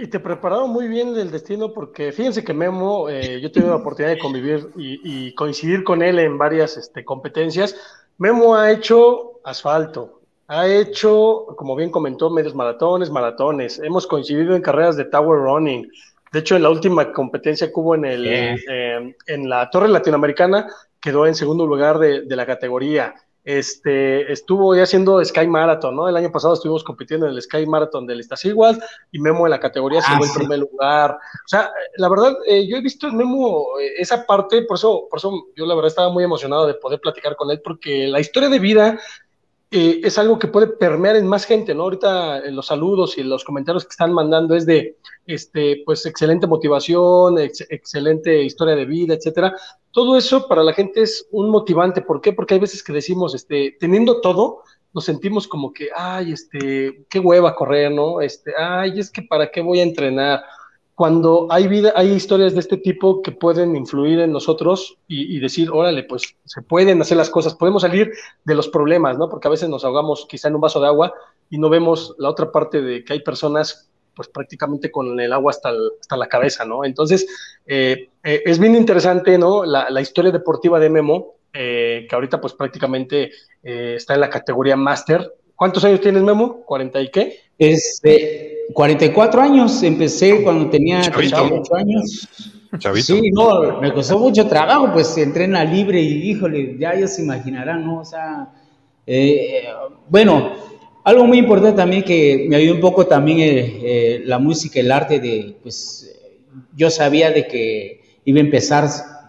Y te prepararon muy bien el destino porque fíjense que Memo, eh, yo tuve la oportunidad de convivir y, coincidir con él en varias este, competencias. Memo ha hecho asfalto, ha hecho, como bien comentó, medios maratones, maratones. Hemos coincidido en carreras de Tower Running. De hecho, en la última competencia que hubo en, el, eh, en la Torre Latinoamericana, quedó en segundo lugar de, de la categoría este, estuvo ya haciendo Sky Marathon, ¿no? El año pasado estuvimos compitiendo en el Sky Marathon del Iztaccíhuatl y Memo en la categoría se ah, en primer lugar. O sea, la verdad, eh, yo he visto en Memo eh, esa parte, por eso, por eso yo la verdad estaba muy emocionado de poder platicar con él, porque la historia de vida eh, es algo que puede permear en más gente, ¿no? Ahorita los saludos y los comentarios que están mandando es de, este, pues, excelente motivación, excelente historia de vida, etcétera, todo eso para la gente es un motivante. ¿Por qué? Porque hay veces que decimos, este, teniendo todo, nos sentimos como que, ay, este, qué hueva correr, ¿no? Este, ay, es que para qué voy a entrenar. Cuando hay vida, hay historias de este tipo que pueden influir en nosotros y, decir, órale, pues se pueden hacer las cosas, podemos salir de los problemas, ¿no? Porque a veces nos ahogamos quizá en un vaso de agua y no vemos la otra parte de que hay personas pues prácticamente con el agua hasta, hasta la cabeza, ¿no? Entonces, eh, eh, es bien interesante, ¿no? La, la, historia deportiva de Memo, eh, que ahorita pues prácticamente eh, está en la categoría máster. ¿Cuántos años tienes, Memo? ¿40 y qué?
Es 44 años, empecé cuando tenía 38 años. Chavito. Sí, no, me costó mucho trabajo, pues entrena libre y híjole, ya ellos se imaginarán, ¿no? O sea, eh, bueno, algo muy importante también que me ayudó un poco también la música, el arte de, pues, yo sabía de que iba a empezar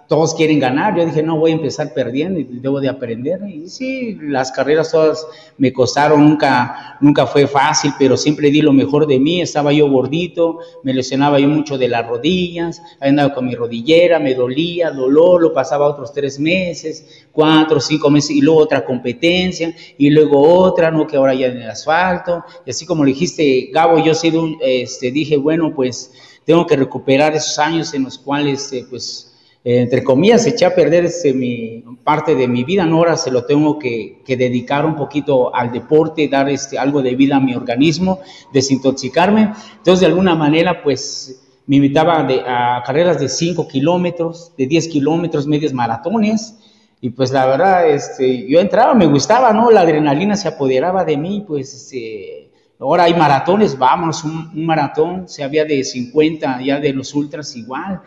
todos quieren ganar. Yo dije, no, voy a empezar perdiendo y debo de aprender. Y sí, las carreras todas me costaron, nunca, nunca fue fácil, pero siempre di lo mejor de mí. Estaba yo gordito, me lesionaba yo mucho de las rodillas, andaba con mi rodillera, me dolía, dolor, lo pasaba otros tres meses, cuatro, cinco meses, y luego otra competencia, y luego otra, no que ahora ya en el asfalto. Y así como le dijiste, Gabo, yo sí, este, dije, bueno, pues tengo que recuperar esos años en los cuales, eh, pues, entre comillas, eché a perder mi, parte de mi vida, ¿no? Ahora se lo tengo que, dedicar un poquito al deporte, dar este, algo de vida a mi organismo, desintoxicarme. Entonces, de alguna manera, pues me invitaba a carreras de 5 kilómetros, de 10 kilómetros, medios maratones. Y pues la verdad, este, yo entraba, me gustaba, ¿no? La adrenalina se apoderaba de mí, pues este, Ahora hay maratones, vamos, un, maratón, se había de 50, ya de los ultras igual,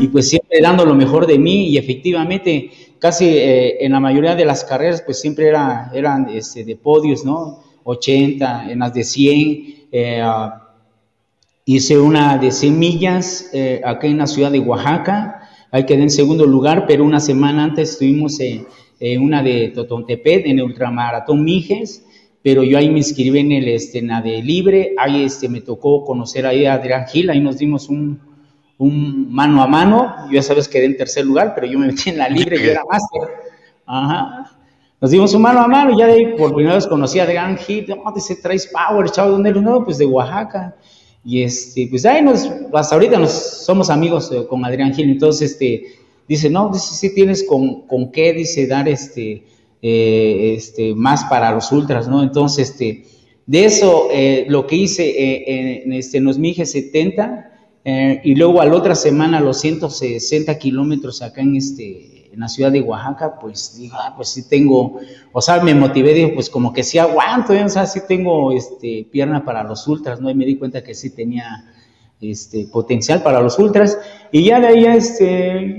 y pues siempre dando lo mejor de mí, y efectivamente, casi eh, en la mayoría de las carreras, pues siempre era, eran este, de podios, ¿no? 80, en las de 100, eh, hice una de 100 millas eh, acá en la ciudad de Oaxaca, ahí quedé en segundo lugar, pero una semana antes estuvimos en una de Totontepet, en el ultramaratón Mijes, pero yo ahí me inscribí en el este, de libre, ahí este, me tocó conocer ahí a Adrián Gil, ahí nos dimos un, un mano a mano, yo ya sabes quedé en tercer lugar, pero yo me metí en la libre, yo era máster, ajá, nos dimos un mano a mano, y ya de ahí por primera vez conocí a Adrián Gil, no, dice, traes power, chavo, ¿dónde eres? No, pues de Oaxaca, y este, pues ahí nos, hasta ahorita nos somos amigos eh, con Adrián Gil, entonces, este, dice, no, dice, sí tienes con, con qué, dice, dar este, eh, este, más para los ultras, ¿no? Entonces, este, de eso, eh, lo que hice eh, en, este, los Mije 70, y luego a la otra semana los 160 kilómetros acá en, este, en la ciudad de Oaxaca, pues digo, ah, pues sí tengo, o sea, me motivé, digo, pues como que sí aguanto, o sea, sí tengo este, pierna para los ultras, ¿no? Y me di cuenta que sí tenía este, potencial para los ultras. Y ya de ahí, este,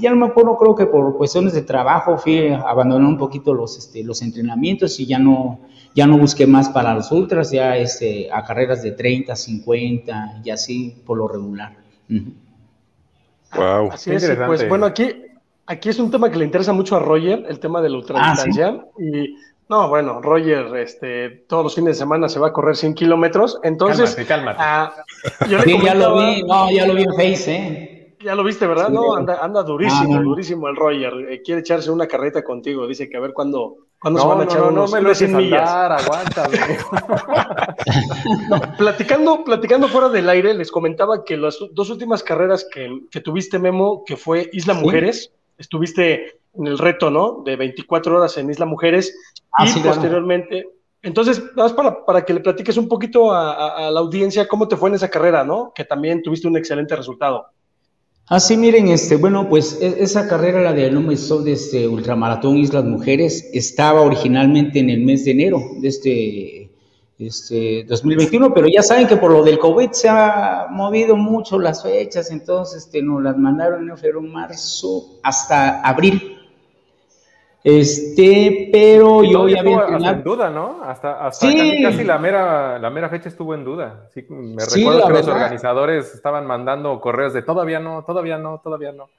ya no me acuerdo, creo que por cuestiones de trabajo fui abandonando un poquito los, este, los entrenamientos y ya no, ya no busqué más para los ultras, ya este, a carreras de 30, 50 y así por lo regular.
Wow. Así es, pues bueno, aquí, aquí es un tema que le interesa mucho a Roger, el tema de la ultradistancia. Ah, y no, bueno, Roger, este, todos los fines de semana se va a correr 100 kilómetros, entonces...
Cálmate, cálmate.
Ah, sí, ya lo vi, no, ya lo vi en Face, ¿eh?
Ya lo viste, ¿verdad? no, anda, anda durísimo, ah, durísimo el Roger. Eh, quiere echarse una carreta contigo, dice que a ver cuándo, cuándo se van a echar no, unos, no me lo 100 millas. aguántame. platicando, platicando fuera del aire, les comentaba que las dos últimas carreras que, que tuviste, Memo, que fue Isla Mujeres, estuviste en el reto, ¿no? De 24 horas en Isla Mujeres ah, y posteriormente. Entonces, nada más para, para, que le platiques un poquito a, la audiencia cómo te fue en esa carrera, ¿no? Que también tuviste un excelente resultado.
Ah, sí, miren, este, bueno, pues e, esa carrera, la de Loma de este Ultramaratón Islas Mujeres, estaba originalmente en el mes de enero de este, este 2021, pero ya saben que por lo del COVID se ha movido mucho las fechas, entonces este, nos las mandaron en febrero, marzo, hasta abril. Este, pero yo ya había
entrenado. en duda, ¿no? Hasta, hasta casi, la mera, la mera fecha estuvo en duda. Sí, me recuerdo que los organizadores estaban mandando correos de todavía no, todavía no, todavía no.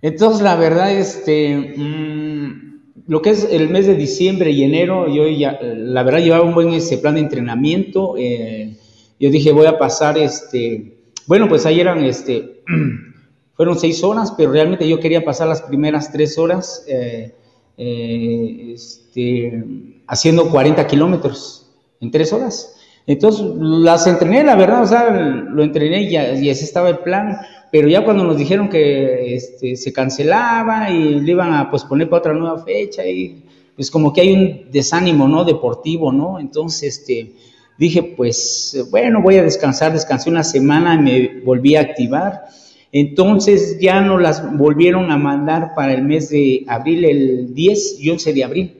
Entonces, la verdad, este, mm, lo que es el mes de diciembre y enero, yo ya, la verdad, llevaba un buen ese plan de entrenamiento. Eh, yo dije, voy a pasar, este, bueno, pues ahí eran, este, fueron seis horas, pero realmente yo quería pasar las primeras tres horas. Eh, eh, este, haciendo 40 kilómetros en tres horas. Entonces las entrené, la verdad, o sea, lo entrené y, ese estaba el plan, pero ya cuando nos dijeron que este, se cancelaba y le iban a posponer para otra nueva fecha, y pues como que hay un desánimo, ¿no? Deportivo, ¿no? Entonces, este, dije, pues bueno, voy a descansar, descansé una semana y me volví a activar. Entonces ya nos las volvieron a mandar para el mes de abril, el 10 y 11 de abril,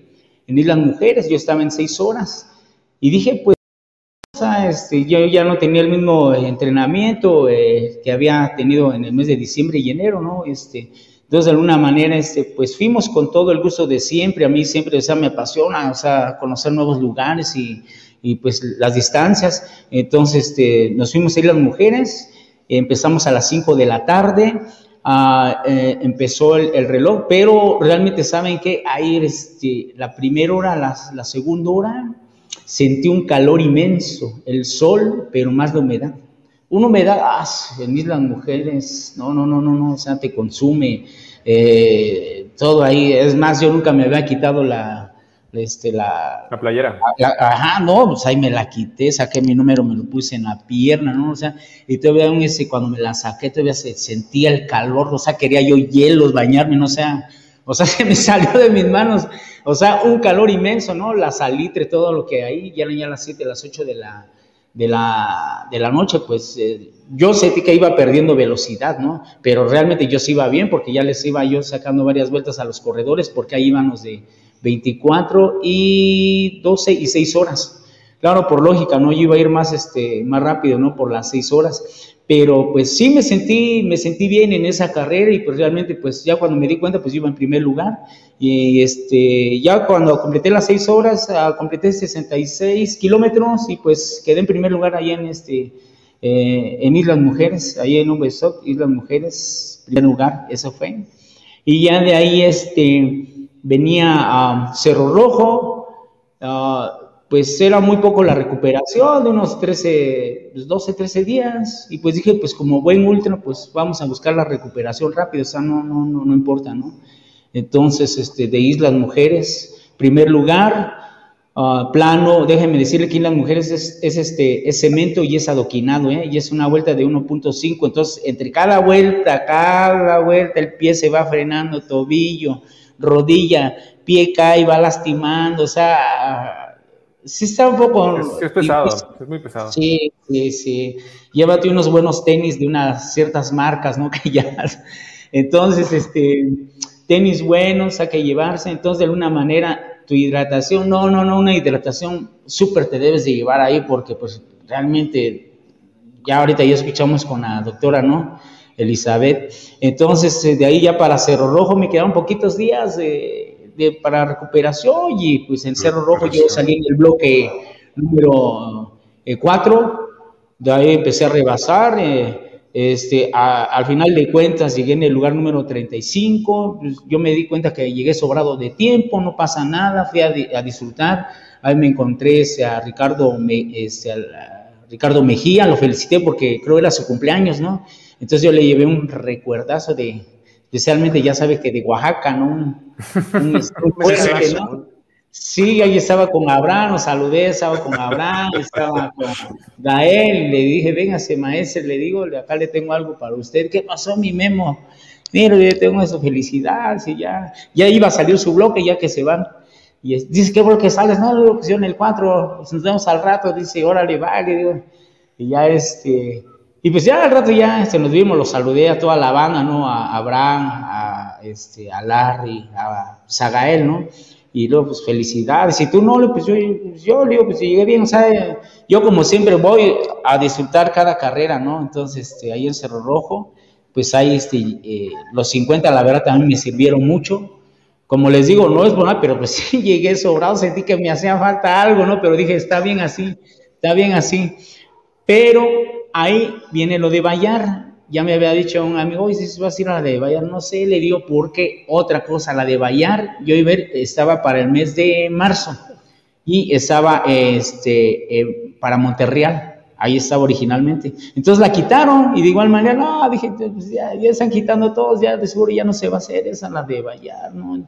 en Islas Mujeres, yo estaba en seis horas. Y dije, pues este, yo ya no tenía el mismo entrenamiento eh, que había tenido en el mes de diciembre y enero, ¿no? Este, entonces, de alguna manera, este, pues fuimos con todo el gusto de siempre. A mí siempre, o me apasiona, o sea, conocer nuevos lugares y, y pues las distancias. Entonces, este, nos fuimos a ir las mujeres, empezamos a las 5 de la tarde, ah, eh, empezó el, reloj, pero realmente saben que ahí, este, la primera hora, la, segunda hora, sentí un calor inmenso, el sol, pero más la humedad. Una humedad, ah, en Islas Mujeres, no, no, no, no, no, o sea, te consume eh, todo ahí. Es más, yo nunca me había quitado la, este, la,
la playera.
ajá, no, pues ahí me la quité, saqué mi número, me lo puse en la pierna, ¿no? O sea, y todavía ese, cuando me la saqué, todavía se sentía el calor, o sea, quería yo hielos, bañarme, no o sea, o sea, se me salió de mis manos, o sea, un calor inmenso, ¿no? La salitre, todo lo que hay, ya eran ya las 7, las 8 de la, de la, de la noche, pues eh, yo sentí que iba perdiendo velocidad, ¿no? Pero realmente yo sí iba bien porque ya les iba yo sacando varias vueltas a los corredores porque ahí íbamos de 24 y 12 y 6 horas. Claro, por lógica, ¿no? Yo iba a ir más, este, más rápido, ¿no? Por las 6 horas pero pues sí me sentí, me sentí bien en esa carrera y pues realmente pues ya cuando me di cuenta pues iba en primer lugar y este, ya cuando completé las seis horas, uh, completé 66 kilómetros y pues quedé en primer lugar ahí en este, eh, en Islas Mujeres, ahí en Ubesoc, Islas Mujeres, primer lugar, eso fue. Y ya de ahí este, venía a Cerro Rojo, uh, pues era muy poco la recuperación, de unos 13, 12, 13 días, y pues dije, pues como buen ultra, pues vamos a buscar la recuperación rápida, o sea, no, no, no, no importa, ¿no? Entonces, este, de Islas Mujeres, primer lugar, uh, plano, déjenme decirle que Islas Mujeres es, es, este, es cemento y es adoquinado, ¿eh? Y es una vuelta de 1.5, entonces, entre cada vuelta, cada vuelta, el pie se va frenando, tobillo, rodilla, pie cae, va lastimando, o sea sí está un poco...
Es, pesado, es muy pesado.
Sí, sí, sí. Llévate unos buenos tenis de unas ciertas marcas, ¿no? Que ya... Entonces, este, tenis buenos hay que llevarse. Entonces, de alguna manera, tu hidratación, no, no, no, una hidratación súper te debes de llevar ahí porque pues realmente, ya ahorita ya escuchamos con la doctora, ¿no? Elizabeth. Entonces, de ahí ya para Cerro Rojo me quedaron poquitos días. de para recuperación y pues en Cerro Rojo yo salí en el bloque número 4, eh, de ahí empecé a rebasar, eh, este, al final de cuentas llegué en el lugar número 35, pues, yo me di cuenta que llegué sobrado de tiempo, no pasa nada, fui a, disfrutar, ahí me encontré a Ricardo, este, Ricardo Mejía, lo felicité porque creo era su cumpleaños, ¿no? Entonces yo le llevé un recuerdazo de, especialmente ya sabes que de Oaxaca, ¿no? Un, ¿no? Sí, ahí estaba con Abraham, lo saludé, estaba con Abraham, estaba con Gael, le dije, véngase maestro, le digo, acá le tengo algo para usted, ¿qué pasó mi memo? Mira, yo tengo esa felicidad, sí, ya, ya iba a salir su bloque, ya que se van. Y dice, ¿qué bloque sales? No, le digo, en el 4, nos vemos al rato, dice, órale, vale, digo, y ya este, y pues ya al rato ya este, nos vimos, los saludé a toda la banda, ¿no? A, Abraham, a, este, a Larry, a Zagael, ¿no? Y luego, pues felicidades. Y tú no, pues yo, yo digo, pues llegué bien, sea, yo como siempre voy a disfrutar cada carrera, ¿no? Entonces, este, ahí en Cerro Rojo, pues ahí este, eh, los 50, la verdad, también me sirvieron mucho. Como les digo, no es bueno, pero pues sí llegué sobrado, sentí que me hacía falta algo, ¿no? Pero dije, está bien así, está bien así. Pero ahí viene lo de Bayar. Ya me había dicho un amigo, oye, si vas a ir a la de Bayar, no sé, le digo, porque otra cosa, la de Bayar, yo iba, estaba para el mes de marzo y estaba este, eh, para Monterreal, ahí estaba originalmente. Entonces la quitaron y de igual manera, no, dije, pues ya, están quitando todos, ya de seguro ya no se va a hacer esa, la de Bayar, ¿no?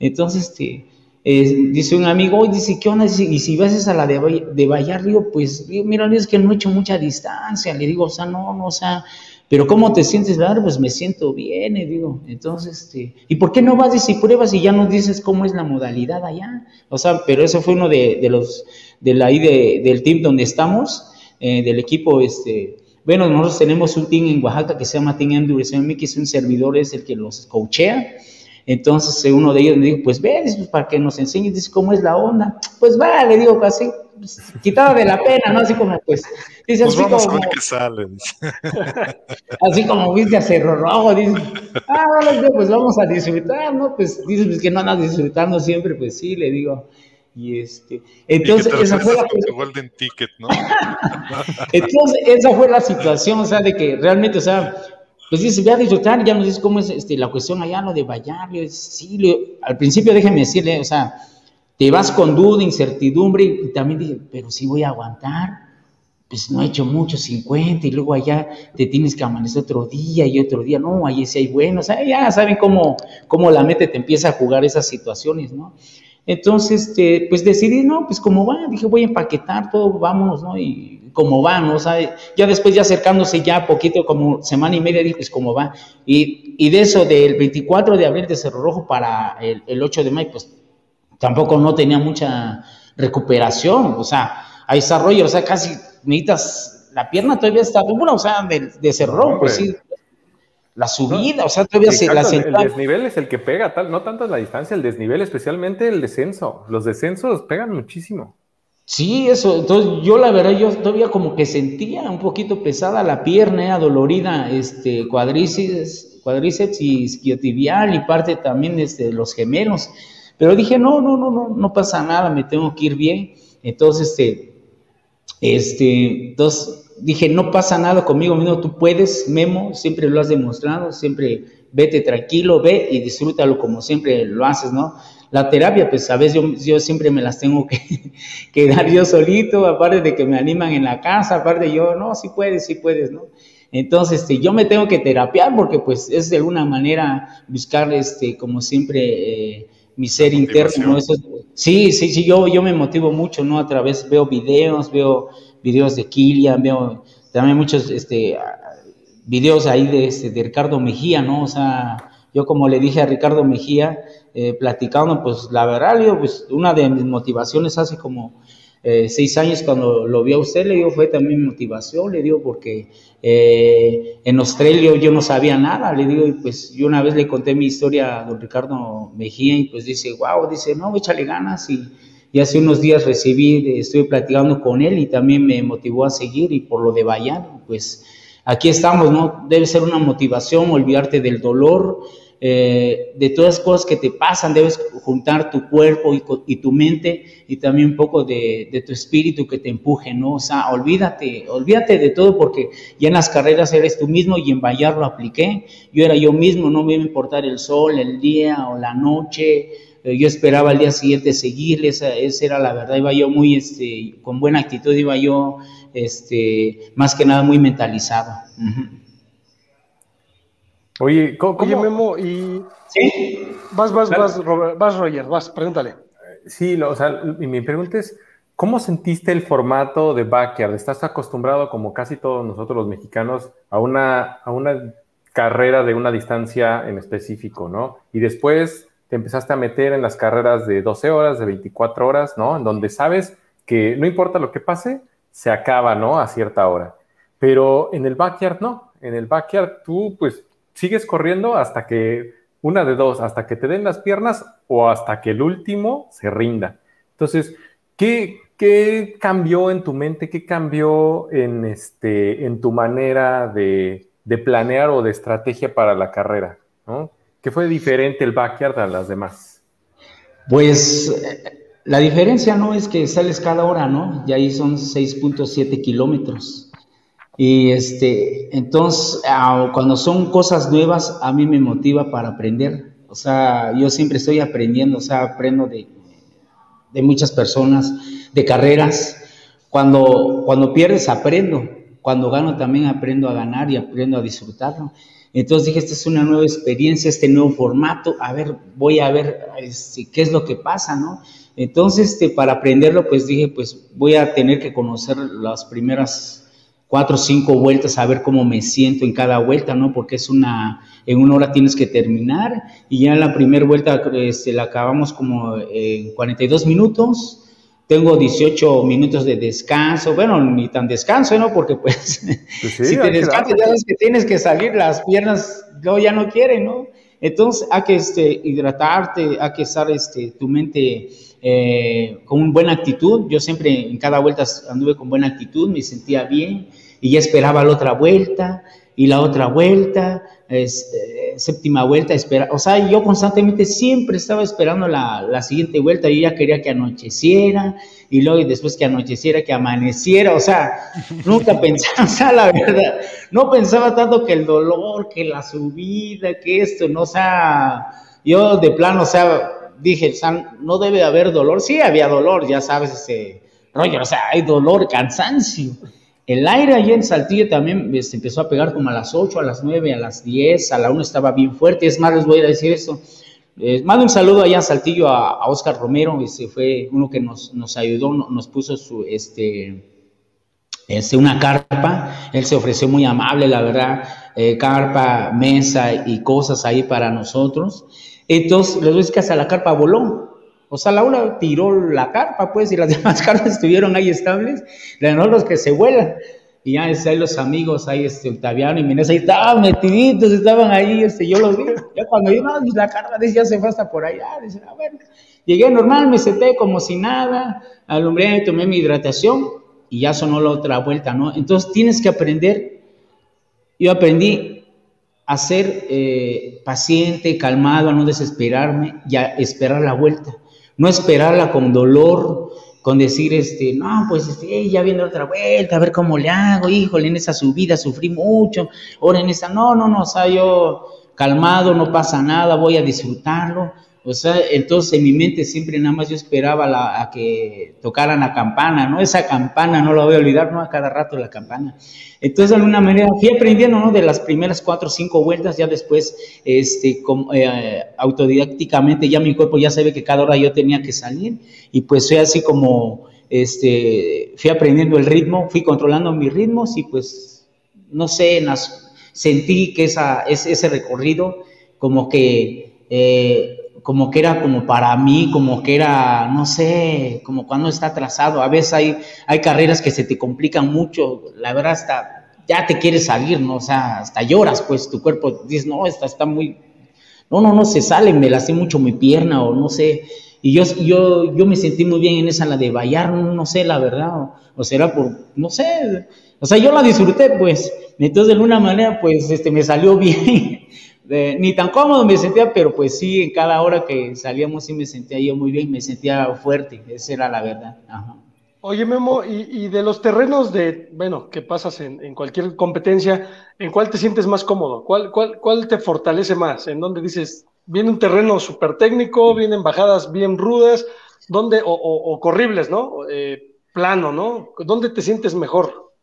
Entonces, este, dice un amigo, dice, ¿qué onda? y si vas a la de, de Vallar, digo, pues, mira, es que no he hecho mucha distancia, le digo, o sea, no, no, o sea, pero ¿cómo te sientes? Claro, pues me siento bien, y digo, entonces, este, ¿y por qué no vas y pruebas y ya nos dices cómo es la modalidad allá? O sea, pero eso fue uno de, los, de la, ahí de, del team donde estamos, eh, del equipo, este, bueno, nosotros tenemos un team en Oaxaca que se llama Team Endurance es un servidor, es el que los coachea, entonces eh, uno de ellos me dijo, pues ve, para que nos enseñes, dice, ¿cómo es la onda? Pues va, le digo, así, pues, quitada de la pena, ¿no? Así como, pues, dice
pues
así
vamos
como,
a ver qué salen.
así como viste a Cerro Rojo, dice, ah, vale, pues vamos a disfrutar, ¿no? Pues dice, pues que no andas disfrutando siempre, pues sí, le digo, y este, entonces esa fue la
Golden Ticket, ¿no?
entonces esa fue la situación, o sea, de que realmente, o sea, pues dice, voy a disfrutar, ya nos dice cómo es este, la cuestión allá, lo de Vallar, sí, al principio déjeme decirle, o sea, te vas con duda, incertidumbre, y también dije, pero sí voy a aguantar, pues no he hecho mucho, 50, y luego allá te tienes que amanecer otro día y otro día, no, ahí sí hay bueno, o sea, ya saben cómo, cómo la mente te empieza a jugar esas situaciones, ¿no? Entonces, este, pues decidí, no, pues como va, dije, voy a empaquetar todo, vámonos, ¿no? Y como va, ¿no? O sea, ya después, ya acercándose ya poquito, como semana y media, dije, pues cómo va. Y, y, de eso, del 24 de abril de Cerro Rojo para el, el 8 de mayo, pues tampoco no tenía mucha recuperación, o sea, hay desarrollo, o sea, casi necesitas, la pierna todavía está dura, o sea, de, de Cerro Rojo, pues sí, la subida, o sea, todavía se la
El desnivel es el que pega, tal, no tanto la distancia, el desnivel, especialmente el descenso. Los descensos pegan muchísimo.
Sí, eso, entonces yo la verdad, yo todavía como que sentía un poquito pesada la pierna, eh, dolorida, este, cuadríceps, cuadríceps y isquiotibial y parte también este, de los gemelos. Pero dije, no, no, no, no, no pasa nada, me tengo que ir bien. Entonces, este, este, entonces dije, no pasa nada conmigo mismo, tú puedes, Memo, siempre lo has demostrado, siempre vete tranquilo, ve y disfrútalo como siempre lo haces, ¿no? La terapia, pues a veces yo, yo siempre me las tengo que, dar yo solito, aparte de que me animan en la casa, aparte yo, no, sí puedes, sí puedes, ¿no? Entonces, este, yo me tengo que terapiar porque pues es de alguna manera buscar, este, como siempre, eh, mi ser interno, ¿no? Eso, sí, sí, sí, yo, yo me motivo mucho, ¿no? A través, veo videos, veo videos de Kilian, veo también muchos, este, videos ahí de, este, de Ricardo Mejía, ¿no? O sea, yo como le dije a Ricardo Mejía, eh, platicando, pues la verdad, yo, pues una de mis motivaciones hace como eh, seis años cuando lo vi a usted, le digo, fue también motivación, le digo, porque eh, en Australia yo no sabía nada, le digo, y pues yo una vez le conté mi historia a don Ricardo Mejía y pues dice, wow, dice, no, échale ganas y, y hace unos días recibí, estuve platicando con él y también me motivó a seguir y por lo de Bayán, pues aquí estamos, ¿no? Debe ser una motivación, olvidarte del dolor, eh, de todas las cosas que te pasan, debes juntar tu cuerpo y, tu mente y también un poco de, tu espíritu que te empuje, ¿no? O sea, olvídate, olvídate de todo porque ya en las carreras eres tú mismo y en Vallar lo apliqué, yo era yo mismo, no me iba a importar el sol, el día o la noche, eh, yo esperaba al día siguiente seguirle, esa, era la verdad, iba yo muy, este, con buena actitud, iba yo, este, más que nada muy mentalizado.
Oye, ¿cómo, Memo, y...
¿Sí?
Vas, vas, vas, vas, Roger, vas, pregúntale.
Sí, o sea, y mi pregunta es, ¿cómo sentiste el formato de backyard? ¿Estás acostumbrado, como casi todos nosotros los mexicanos, a una, a una carrera de una distancia en específico, ¿no? Y después te empezaste a meter en las carreras de 12 horas, de 24 horas, ¿no? En donde sabes que no importa lo que pase, se acaba, ¿no? A cierta hora. Pero en el backyard no. En el backyard tú, pues, sigues corriendo hasta que, una de dos, hasta que te den las piernas o hasta que el último se rinda. Entonces, ¿qué, qué cambió en tu mente? ¿Qué cambió en, este, en tu manera de, de planear o de estrategia para la carrera? ¿Qué fue diferente el backyard a las demás?
Pues la diferencia no es que sales cada hora, ¿no? Y ahí son 6.7 kilómetros. Y este, entonces, ah, cuando son cosas nuevas, a mí me motiva para aprender. O sea, yo siempre estoy aprendiendo, o sea, aprendo de, de muchas personas, de carreras. Cuando, cuando pierdes, aprendo. Cuando gano, también aprendo a ganar y aprendo a disfrutarlo. Entonces dije, esta es una nueva experiencia, este nuevo formato, a ver, voy a ver este, qué es lo que pasa, ¿no? Entonces, este, para aprenderlo, pues dije, pues voy a tener que conocer las primeras cuatro o cinco vueltas a ver cómo me siento en cada vuelta, ¿no? Porque es una, en una hora tienes que terminar y ya en la primera vuelta este, la acabamos como en 42 minutos. Tengo 18 minutos de descanso, bueno, ni tan descanso, ¿no? Porque pues, pues si te descansas ya que tienes que salir, las piernas luego ya no quieren, ¿no? Entonces hay que este, hidratarte, hay que estar este, tu mente eh, con buena actitud. Yo siempre en cada vuelta anduve con buena actitud, me sentía bien y ya esperaba la otra vuelta y la otra vuelta, este, séptima vuelta, espera, o sea, yo constantemente siempre estaba esperando la, la, siguiente vuelta, yo ya quería que anocheciera y luego y después que anocheciera, que amaneciera, o sea, nunca pensaba, o sea, la verdad, no pensaba tanto que el dolor, que la subida, que esto, no, o sea, yo de plano, o sea, dije, no debe haber dolor. Sí, había dolor, ya sabes, ese rollo, o sea, hay dolor, cansancio. El aire allí en Saltillo también se este, empezó a pegar como a las 8, a las 9, a las 10, a la 1 estaba bien fuerte. Es más, les voy a decir esto. Eh, mando un saludo allá en Saltillo a, a Oscar Romero, ese fue uno que nos, nos ayudó, nos puso su, este, este, una carpa. Él se ofreció muy amable, la verdad, eh, carpa, mesa y cosas ahí para nosotros. Entonces, les voy a decir que hasta la carpa voló. O sea, la una tiró la carpa, pues, y las demás carpas estuvieron ahí estables. De nosotros que se vuelan. Y ya ahí los amigos, ahí este, Octaviano y Minesa, ahí estaban metiditos, estaban ahí, este, yo los vi. Ya cuando yo, no, la carpa ya se fue hasta por allá. Dice, a ver. Llegué normal, me senté como si nada, alumbré, tomé mi hidratación y ya sonó la otra vuelta, ¿no? Entonces tienes que aprender. Yo aprendí a ser eh, paciente, calmado, a no desesperarme y a esperar la vuelta. No esperarla con dolor, con decir, este, no, pues este, ya viene otra vuelta, a ver cómo le hago, híjole, en esa subida sufrí mucho, ahora en esta, no, no, no, o sea, yo calmado, no pasa nada, voy a disfrutarlo, entonces en mi mente siempre nada más yo esperaba a que tocaran la campana, ¿no? Esa campana, no la voy a olvidar, ¿no? A cada rato la campana. Entonces, de alguna manera, fui aprendiendo, ¿no? De las primeras cuatro o cinco vueltas, ya después, este, eh, autodidácticamente, ya mi cuerpo ya sabe que cada hora yo tenía que salir, y pues fue así como, este, fui aprendiendo el ritmo, fui controlando mis ritmos, y pues, no sé, sentí que esa, ese, ese recorrido, como que, eh, como que era como para mí, como que era, no sé, como cuando está atrasado. A veces hay, hay carreras que se te complican mucho, la verdad hasta ya te quieres salir, ¿no? O sea, hasta lloras, pues tu cuerpo dice, no, esta está muy, no, no, no se sale, me lasté mucho mi pierna o no sé. Y yo, yo, yo me sentí muy bien en esa, la de Bayar, no, sé, la verdad, o, o, será por, no sé, o sea, yo la disfruté, pues. Entonces, de alguna manera, pues, este, me salió bien ni tan cómodo me sentía, pero pues sí, en cada hora que salíamos sí me sentía yo muy bien, me sentía fuerte, esa era la verdad.
Oye, Memo, y, de los terrenos de, bueno, que pasas en, cualquier competencia, ¿en cuál te sientes más cómodo? ¿Cuál, cuál, cuál te fortalece más? ¿En dónde dices, viene un terreno súper técnico, vienen bajadas bien rudas, ¿dónde, o, corribles, ¿no? Eh, plano, ¿no? ¿Dónde te sientes mejor?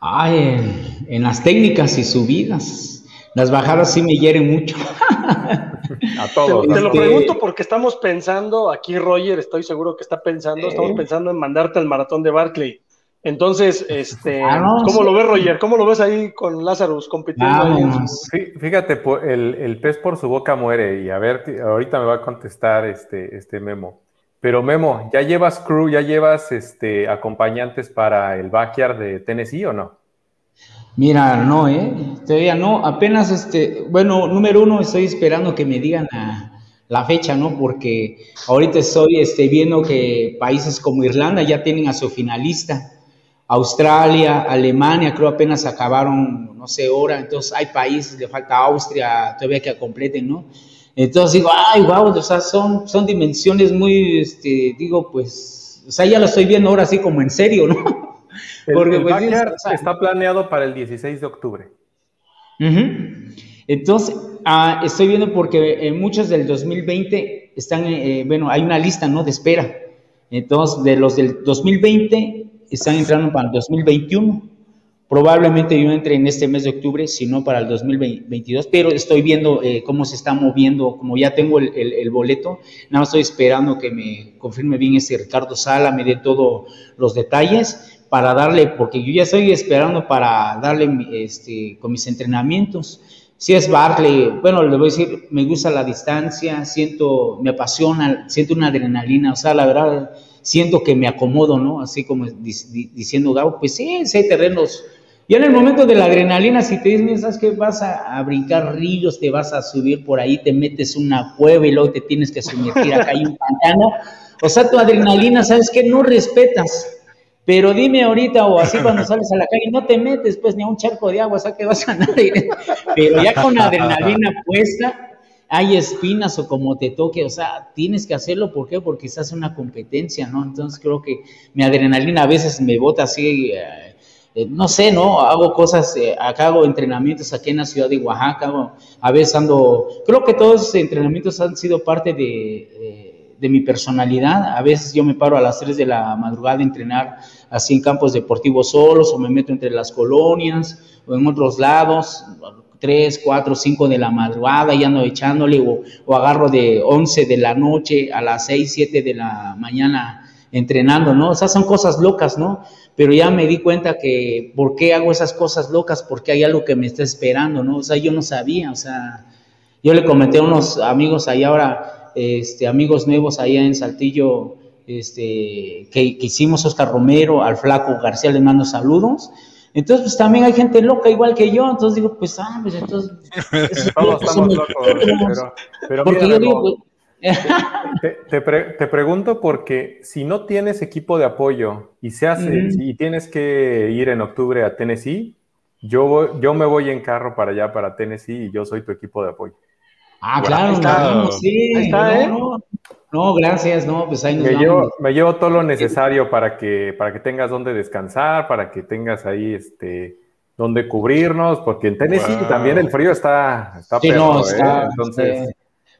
Ay, en las técnicas y subidas las bajadas sí me hieren mucho.
A todos. Te, lo pregunto porque estamos pensando, aquí Roger, estoy seguro que está pensando, estamos pensando en mandarte al maratón de Barclay. Entonces, este, ah, ¿cómo lo ves, Roger? ¿Cómo lo ves ahí con Lazarus compitiendo?
Fíjate, el, el, pez por su boca muere y a ver, ahorita me va a contestar este, este Memo. Pero Memo, ¿ya llevas crew, ya llevas este, acompañantes para el backyard de Tennessee o no?
Mira, no, ¿eh? Todavía no, apenas este, bueno, número uno, estoy esperando que me digan la, fecha, ¿no? Porque ahorita estoy este, viendo que países como Irlanda ya tienen a su finalista, Australia, Alemania, creo apenas acabaron, no sé, hora, entonces hay países, le falta Austria todavía que completen, ¿no? Entonces digo, ay, wow, o sea, son, son dimensiones muy, este, digo, pues, o sea, ya lo estoy viendo ahora así como en serio, ¿no?
Porque pues, está planeado para el 16 de octubre.
Entonces, ah, estoy viendo porque muchos del 2020 están, eh, bueno, hay una lista, ¿no? De espera. Entonces, de los del 2020 están entrando para el 2021. Probablemente yo entre en este mes de octubre, si no para el 2022, pero estoy viendo eh, cómo se está moviendo, como ya tengo el, boleto, nada más estoy esperando que me confirme bien ese Ricardo Sala, me dé todos los detalles para darle, porque yo ya estoy esperando para darle este, con mis entrenamientos. Si es Barley, bueno, le voy a decir, me gusta la distancia, siento, me apasiona, siento una adrenalina, o sea, la verdad, siento que me acomodo, ¿no? Así como diciendo Gabo, pues sí, sí terrenos y en el momento de la adrenalina, si te dicen, ¿sabes qué? Vas a, brincar ríos, te vas a subir por ahí, te metes una cueva y luego te tienes que sumergir acá hay un pantano. O sea, tu adrenalina, ¿sabes qué? No respetas. Pero dime ahorita, o así cuando sales a la calle, no te metes pues ni a un charco de agua, o sea que vas a nadie. Pero ya con adrenalina puesta, hay espinas o como te toque, o sea, tienes que hacerlo, ¿por qué? Porque estás en una competencia, ¿no? Entonces creo que mi adrenalina a veces me bota así, eh, eh, no sé, ¿no? Hago cosas, eh, acá hago entrenamientos aquí en la ciudad de Oaxaca, a veces ando, creo que todos esos entrenamientos han sido parte de, de, mi personalidad, a veces yo me paro a las 3 de la madrugada a entrenar así en campos deportivos solos, o me meto entre las colonias, o en otros lados, 3, 4, 5 de la madrugada y ando echándole, o, o agarro de 11 de la noche a las 6, 7 de la mañana entrenando, ¿no? O sea, son cosas locas, ¿no? Pero ya me di cuenta que, ¿por qué hago esas cosas locas? Porque hay algo que me está esperando, ¿no? O sea, yo no sabía, o sea, yo le comenté a unos amigos ahí ahora, este, amigos nuevos allá en Saltillo, este, que, que hicimos Oscar Romero, al flaco García, le mando saludos. Entonces, pues también hay gente loca igual que yo, entonces digo, pues, ah, pues entonces...
Todos estamos locos, pero, pero porque yo digo, pues, te, pregunto porque si no tienes equipo de apoyo y se hace y tienes que ir en octubre a Tennessee, yo, yo me voy en carro para allá, para Tennessee, y yo soy tu equipo de apoyo.
Ah, claro, sí. está, ¿eh? no, gracias, no, pues ahí nos
me, llevo, me llevo todo lo necesario para que, para que tengas donde descansar, para que tengas ahí este donde cubrirnos, porque en Tennessee también el frío está, está
sí, no, está, ¿eh? Entonces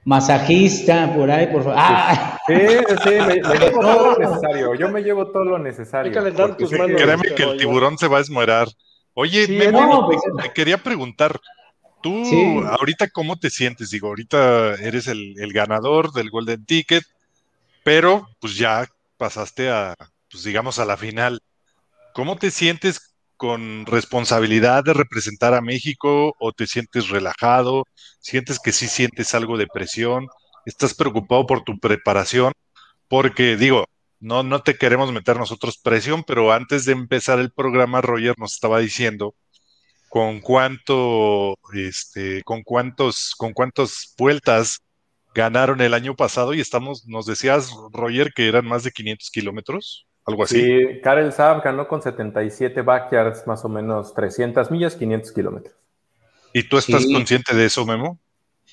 masajista, por ahí, por favor.
¡Ah! Sí, sí, me, llevo todo lo necesario. Yo me llevo todo lo necesario.
Créeme que el tiburón se va a esmorar. Oye, me, pues, quería preguntar, tú ahorita cómo te sientes? Digo, ahorita eres el, el, ganador del Golden Ticket, pero pues ya pasaste a, pues digamos, a la final. ¿Cómo te sientes con responsabilidad de representar a México o te sientes relajado? ¿Sientes que sí sientes algo de presión? ¿Estás preocupado por tu preparación? Porque digo, no, no te queremos meter nosotros presión, pero antes de empezar el programa, Roger nos estaba diciendo con cuánto, este, con cuántos, con cuántas vueltas ganaron el año pasado y estamos, nos decías, Roger, que eran más de 500 kilómetros algo así.
Sí, Karel Saab ganó con 77 backyards, más o menos 300 millas, 500 kilómetros.
¿Y tú estás consciente de eso, Memo?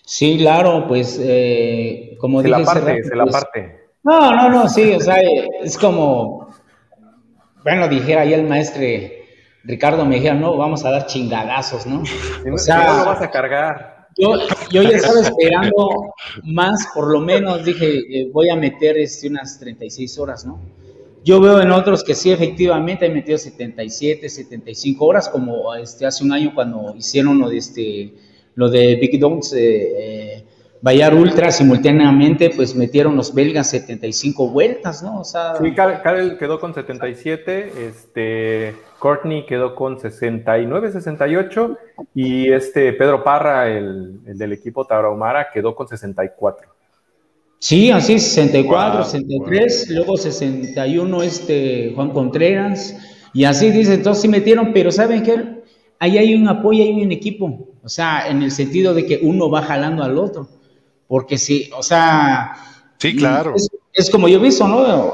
Sí, claro, pues eh, como
se la parte, se la pues, parte.
No, no, no, sí, o sea, es como, bueno, dijera ahí el maestro Ricardo me dijera, no, vamos a dar chingadazos, ¿no?
o sea, no lo vas a cargar.
Yo, yo ya estaba esperando más, por lo menos dije, eh, voy a meter este, unas 36 horas, ¿no? Yo veo en otros que sí, efectivamente, han metido 77, 75 horas, como este, hace un año cuando hicieron lo de, este, lo de Big Dogs, eh, eh Bayar Ultra, simultáneamente, pues metieron los belgas 75 vueltas, ¿no? O sea...
Sí, Karel quedó con 77, este, Courtney quedó con 69, 68, y este Pedro Parra, el, el del equipo Tarahumara, quedó con 64.
Sí, así 64, 63, luego 61 este Juan Contreras, y así dice, entonces sí metieron, pero ¿saben qué? Ahí hay un apoyo, hay un equipo, o sea, en el sentido de que uno va jalando al otro, porque sí, o sea...
Sí, claro.
Es, como yo he visto, ¿no?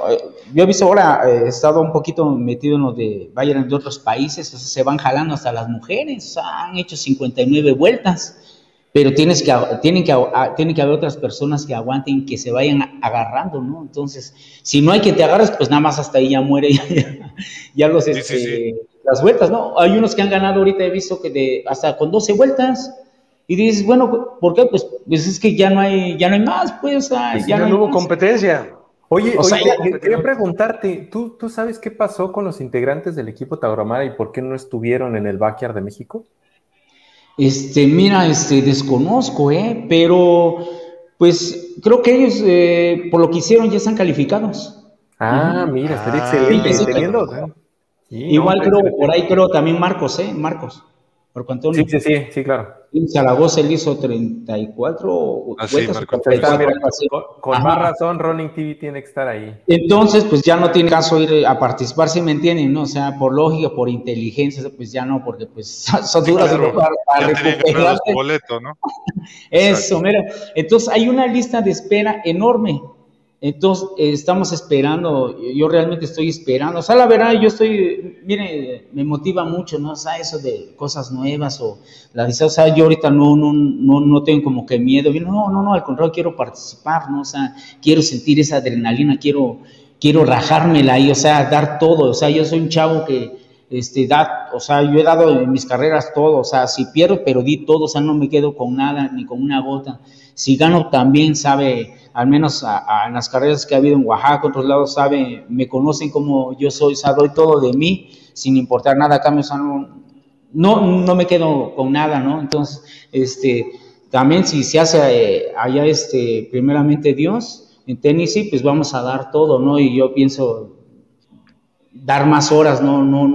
Yo he visto ahora, he estado un poquito metido en lo de Bayern de otros países, o sea, se van jalando hasta las mujeres, o sea, han hecho 59 vueltas pero tienes que, tienen, que, tienen que haber otras personas que aguanten, que se vayan agarrando, ¿no? Entonces, si no hay que te agarres, pues nada más hasta ahí ya muere, ya, los, este, las vueltas, ¿no? Hay unos que han ganado ahorita, he visto que de hasta con 12 vueltas, y dices, bueno, ¿por qué? Pues, pues es que ya no hay, ya no hay más, pues,
ya no, hubo competencia.
Oye, quería preguntarte, ¿tú, ¿tú sabes qué pasó con los integrantes del equipo Tauromara y por qué no estuvieron en el Backyard de México?
Este, mira, este, desconozco, ¿eh? Pero, pues, creo que ellos, eh, por lo que hicieron, ya están calificados.
Ah, mira, estaría ah, excelente.
Igual creo, por ahí creo también Marcos, ¿eh? Marcos.
Sí, sí, sí, sí, claro.
En Zaragoza él hizo 34
ah, sí,
con, más razón, Running TV tiene que estar ahí.
Entonces, pues ya no tiene caso ir a participar, si me entienden, ¿no? O sea, por lógica, por inteligencia, pues ya no, porque pues son duras
de para, para boleto, ¿no?
Eso, mira. Entonces hay una lista de espera enorme. Entonces, eh, estamos esperando, yo realmente estoy esperando, o sea, la verdad, yo estoy, mire, me motiva mucho, ¿no? O sea, eso de cosas nuevas o la o sea, yo ahorita no, no, no, no tengo como que miedo, no, no, no, al contrario, quiero participar, ¿no? O sea, quiero sentir esa adrenalina, quiero, quiero rajármela ahí, o sea, dar todo, o sea, yo soy un chavo que, este, da, o sea, yo he dado en mis carreras todo, o sea, si pierdo, pero di todo, o sea, no me quedo con nada, ni con una gota. Si gano también, sabe, al menos en las carreras que ha habido en Oaxaca, otros lados, sabe, me conocen como yo soy, o sea, doy todo de mí, sin importar nada a cambio, no, no, me quedo con nada, ¿no? Entonces, este, también si se hace eh, allá, este, primeramente Dios, en tenis, sí, pues vamos a dar todo, ¿no? Y yo pienso dar más horas, no, no,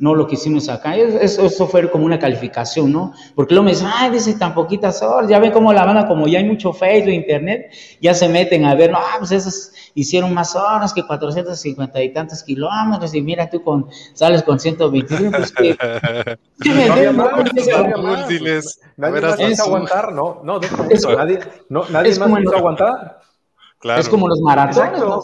no lo que hicimos acá. Eso, eso fue como una calificación, ¿no? Porque luego me dicen, ay, dice tan poquitas horas, ya ven cómo la banda, como ya hay mucho Facebook, Internet, ya se meten a ver, no, ah, pues esas hicieron más horas que 450 y tantos kilómetros, y mira tú con, sales con 120, pues que...
no había más, Nadie más quiso aguantar, no, no, eso, nadie, no, nadie más quiso aguantar.
Claro. Es como los maratones, ¿no?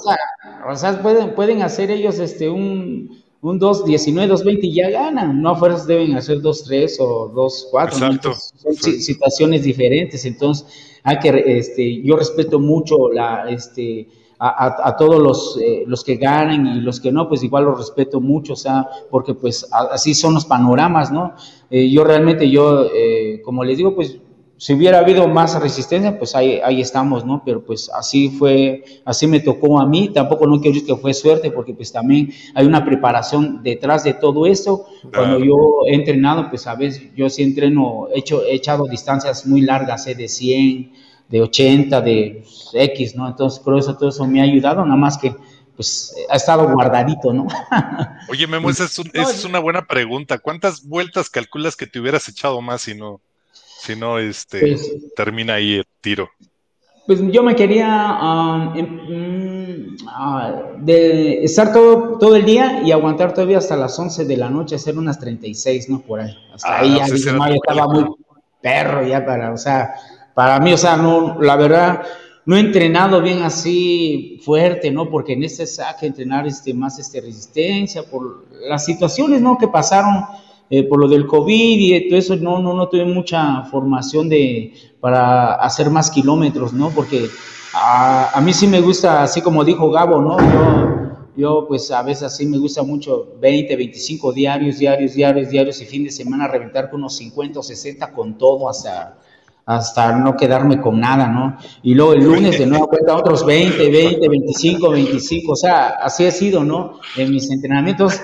o sea, pueden, pueden hacer ellos este, un un 2.19, 2.20 y ya ganan. No a fuerzas deben hacer 2.3 o 2.4. Son situaciones diferentes. Entonces, hay que, este, yo respeto mucho la, este, a, todos los, eh, los que ganan y los que no, pues igual los respeto mucho, o sea, porque pues así son los panoramas, ¿no? Eh, yo realmente, yo, eh, como les digo, pues si hubiera habido más resistencia, pues ahí, ahí estamos, ¿no? Pero pues así fue, así me tocó a mí, tampoco no quiero decir que fue suerte, porque pues también hay una preparación detrás de todo esto. Cuando yo he entrenado, pues a veces yo sí entreno, he, hecho, he echado distancias muy largas, ¿eh? de 100, de 80, de X, ¿no? Entonces, creo eso, todo eso me ha ayudado, nada más que pues ha estado guardadito, ¿no?
Oye, Memo, esa es, esa es una buena pregunta. ¿Cuántas vueltas calculas que te hubieras echado más si no? Si no, este, pues, termina ahí el tiro.
Pues yo me quería um, em, ah, de estar todo, todo el día y aguantar todavía hasta las 11 de la noche, hacer unas 36, ¿no? Por ahí. Hasta ah, ahí ya, estaba muy perro ya para, o sea, para mí, o sea, no, la verdad, no he entrenado bien así fuerte, ¿no? Porque en este saque entrenar este, más este, resistencia por las situaciones, ¿no? Que pasaron eh, por lo del COVID y todo eso, no, no, no tuve mucha formación de, para hacer más kilómetros, ¿no? Porque a, a mí sí me gusta, así como dijo Gabo, ¿no? Yo, yo pues a veces así me gusta mucho 20, 25 diarios, diarios, diarios, diarios y fin de semana reventar con unos 50 o 60 con todo hasta hasta no quedarme con nada, ¿no? Y luego el lunes de nuevo cuenta otros 20, 20, 25, 25, o sea, así ha sido, ¿no? En mis entrenamientos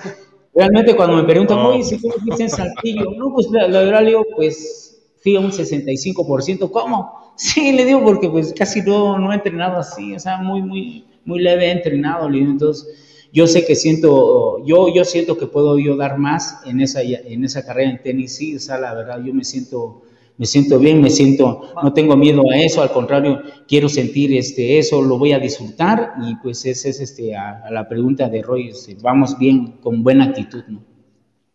Realmente cuando me preguntan, oye, si tú fuiste en Saltillo, no, pues la, verdad le digo, pues fui a un 65%, ¿cómo? Sí, le digo, porque pues casi no, no he entrenado así, o sea, muy, muy, muy leve he entrenado, le digo, entonces yo sé que siento, yo, yo siento que puedo yo dar más en esa, en esa carrera en tenis, sí, o sea, la verdad, yo me siento me siento bien, me siento, no tengo miedo a eso, al contrario, quiero sentir este, eso, lo voy a disfrutar y pues esa es este, a, la pregunta de Roy, este, vamos bien, con buena actitud, ¿no?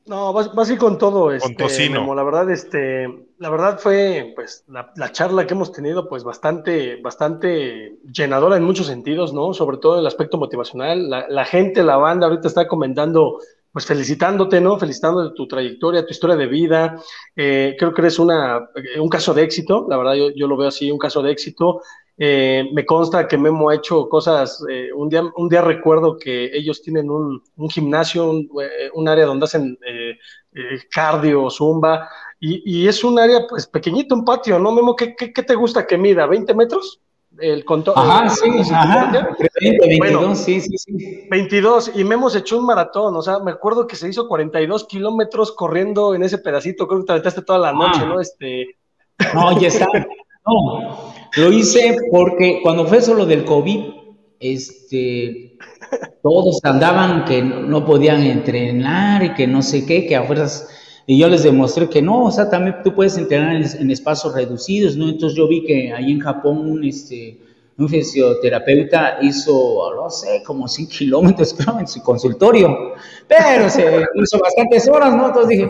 No, vas, vas a con todo, este, Como la verdad, este, la verdad fue, pues, la, la, charla que hemos tenido, pues, bastante, bastante llenadora en muchos sentidos, ¿no? Sobre todo en el aspecto motivacional. La, la gente, la banda, ahorita está comentando pues felicitándote, ¿no? Felicitando de tu trayectoria, tu historia de vida. Eh, creo que eres una, eh, un caso de éxito, la verdad yo, lo veo así, un caso de éxito. Eh, me consta que Memo ha hecho cosas, un, día, un día recuerdo que ellos tienen un, gimnasio, un, área donde hacen cardio, zumba, y, es un área pues pequeñito, un patio, ¿no, Memo? ¿Qué, qué, te gusta que mida? ¿20 metros? El con
Ajá, sí, ajá. 22, sí, sí,
sí. 22, y Memo se echó un maratón, o sea, me acuerdo que se hizo 42 kilómetros corriendo en ese pedacito, creo que te aventaste toda la noche, ah. ¿no? Este...
No, ya está. No, lo hice porque cuando fue eso lo del COVID, este, todos andaban que no, podían entrenar y que no sé qué, que a fuerzas, y yo les demostré que no, o sea, también tú puedes entrenar en, espacios reducidos, ¿no? Entonces yo vi que ahí en Japón un, este, un fisioterapeuta hizo, no sé, como 100 kilómetros, creo, en su consultorio, pero se hizo bastantes horas, ¿no? Entonces dije,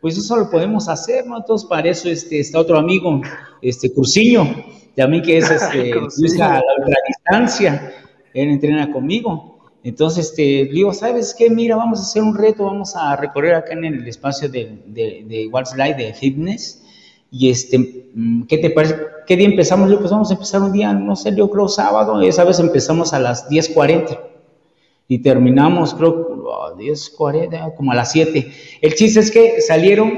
pues eso lo podemos hacer, ¿no? Entonces para eso este, está otro amigo, este Cursiño, también que es este, usa la ultradistancia, él entrena conmigo. Entonces, este, digo, ¿sabes qué? Mira, vamos a hacer un reto, vamos a recorrer acá en el espacio de, de, de de fitness. Y este, mm, ¿qué te parece? ¿Qué día empezamos? Yo, pues vamos a empezar un día, no sé, yo creo sábado, esa vez empezamos a las 10.40 y terminamos, creo, a 10.40, como a las 7. El chiste es que salieron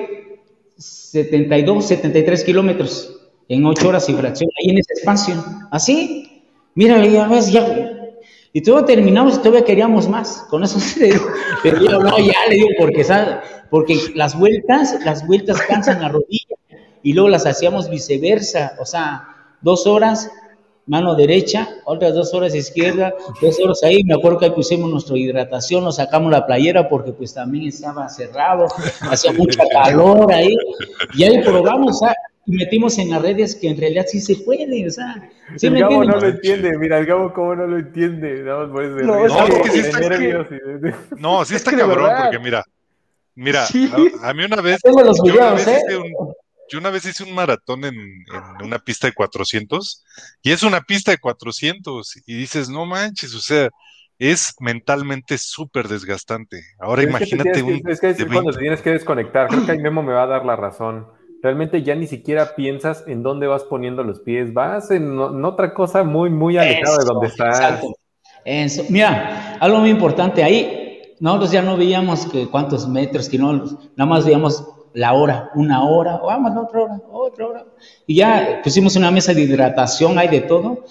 72, 73 kilómetros en 8 horas y fracción, ahí en ese espacio, así. Mira, ya ves, ya, y todo terminamos y todavía queríamos más. Con eso pero yo no, ya le digo, porque, porque las vueltas, las vueltas cansan la rodilla y luego las hacíamos viceversa, o sea, dos horas mano derecha, otras dos horas izquierda, dos horas ahí, me acuerdo que ahí pusimos nuestra hidratación, nos sacamos la playera porque pues también estaba cerrado, hacía mucha calor ahí, y ahí probamos, ¿sabes? Y metimos en las redes que en realidad sí se puede, o sea.
el Gabo no lo entiende, mira, el Gabo cómo no lo entiende, no, no,
sí está, no, sí está cabrón, porque mira, mira, a, mí una vez,
los videos, ¿eh?
yo una vez hice un maratón en, en, una pista de 400 y es una pista de 400 y dices, no manches, o sea, es mentalmente súper desgastante. Ahora imagínate un...
Es que es cuando te tienes que desconectar, creo que ahí Memo me va a dar la razón realmente ya ni siquiera piensas en dónde vas poniendo los pies, vas en, otra cosa muy, muy alejada de donde estás.
Mira, algo muy importante ahí, nosotros ya no veíamos que cuántos metros, que no, nada más veíamos la hora, una hora, vamos, otra hora, otra hora. Y ya pusimos una mesa de hidratación, hay de todo.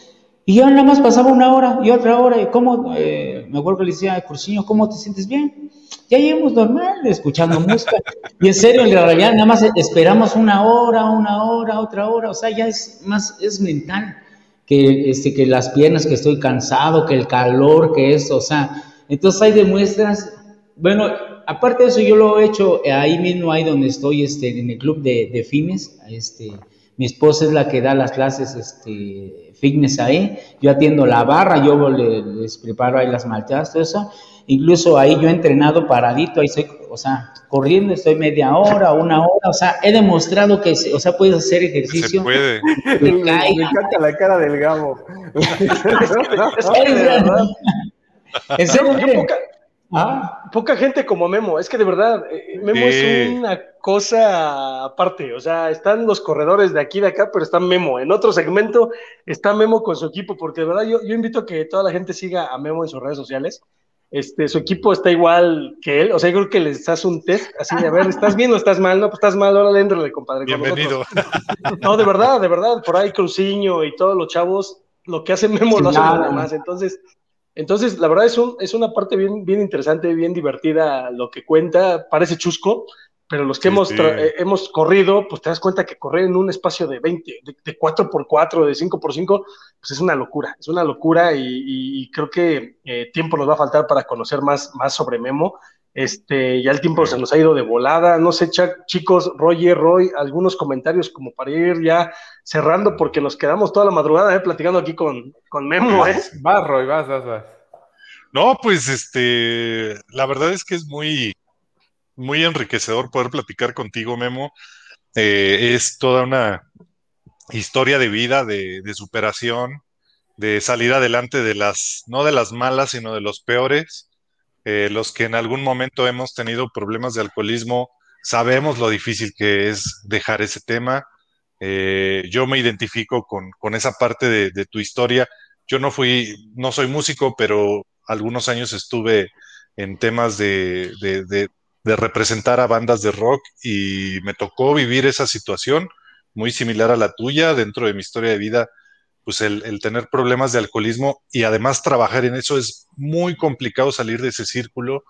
Y ya nada más pasaba una hora y otra hora. ¿Y cómo? Eh, me acuerdo que le decía Cursiño, ¿cómo te sientes bien? ya llegamos normal, escuchando música. Y en serio, en realidad, nada más esperamos una hora, una hora, otra hora. O sea, ya es más, es mental que, este, que las piernas, que estoy cansado, que el calor, que eso, o sea, entonces hay demuestras, bueno, aparte de eso, yo lo he hecho ahí mismo, ahí donde estoy, este, en el club de, de fines, este, mi esposa es la que da las clases, este, fitness ahí, yo atiendo la barra, yo les, preparo ahí las malteadas, todo eso, incluso ahí yo he entrenado paradito, ahí estoy, o sea, corriendo estoy media hora, una hora, o sea, he demostrado que, o sea, puedes hacer ejercicio.
Se puede.
Me, encanta la cara del Gabo.
¿En serio? Ah. Poca gente como Memo, es que de verdad, eh, Memo es una cosa aparte, o sea, están los corredores de aquí de acá, pero está Memo. En otro segmento está Memo con su equipo, porque de verdad yo, yo invito a que toda la gente siga a Memo en sus redes sociales. Este, su equipo está igual que él, o sea, yo creo que les hace un test, así de, a ver, ¿estás bien o estás mal? No, pues estás mal, ahora de compadre.
Bienvenido.
No, de verdad, de verdad, por ahí Cruciño y todos los chavos, lo que hace Memo lo hace nada más, entonces entonces, la verdad es, un, es una parte bien, bien interesante, bien divertida lo que cuenta, parece chusco, pero los que hemos, eh, hemos corrido, pues te das cuenta que correr en un espacio de 20, de, 4x4, de 5x5, pues es una locura, es una locura y, creo que eh, tiempo nos va a faltar para conocer más, más sobre Memo. Este, ya el tiempo se nos ha ido de volada. No sé, chicos, Roger, Roy, algunos comentarios como para ir ya cerrando, porque nos quedamos toda la madrugada eh, platicando aquí con, con Memo. ¿eh?
Vas, Roy, vas, vas, vas.
No, pues este, la verdad es que es muy, muy enriquecedor poder platicar contigo, Memo. Eh, es toda una historia de vida, de, de superación, de salir adelante de las, no de las malas, sino de los peores eh, los que en algún momento hemos tenido problemas de alcoholismo, sabemos lo difícil que es dejar ese tema. Eh, yo me identifico con, esa parte de, tu historia. Yo no fui, no soy músico, pero algunos años estuve en temas de, de, representar a bandas de rock y me tocó vivir esa situación muy similar a la tuya dentro de mi historia de vida. Pues el, tener problemas de alcoholismo y además trabajar en eso es muy complicado salir de ese círculo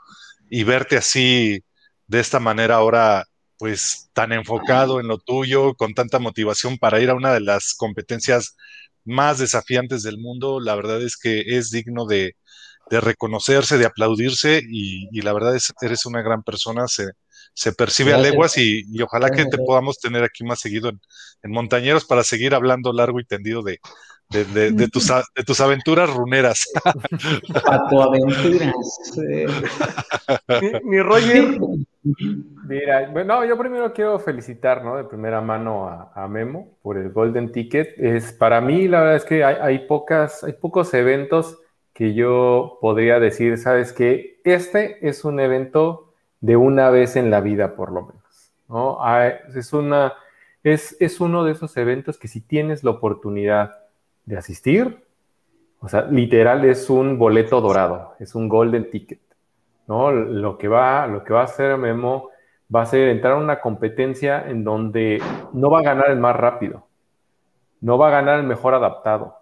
y verte así de esta manera ahora pues tan enfocado en lo tuyo, con tanta motivación para ir a una de las competencias más desafiantes del mundo, la verdad es que es digno de, reconocerse, de aplaudirse y, la verdad es eres una gran persona, se, se percibe a leguas y, ojalá que te podamos tener aquí más seguido en, Montañeros para seguir hablando largo y tendido de, de, tus, de tus aventuras runeras.
aventuras.
mi, Roger.
Mira, bueno, yo primero quiero felicitar, ¿no? De primera mano a, Memo por el Golden Ticket. Es para mí, la verdad es que hay, hay, pocas, hay pocos eventos que yo podría decir, sabes que este es un evento de una vez en la vida, por lo menos. ¿no? Es, una, es, es uno de esos eventos que si tienes la oportunidad de asistir, o sea, literal es un boleto dorado, es un golden ticket. ¿no? Lo, que va, lo que va a hacer Memo va a ser entrar a una competencia en donde no va a ganar el más rápido, no va a ganar el mejor adaptado,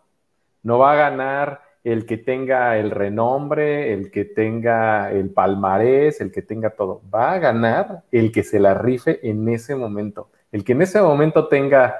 no va a ganar el que tenga el renombre, el que tenga el palmarés, el que tenga todo. Va a ganar el que se la rife en ese momento. El que en ese momento tenga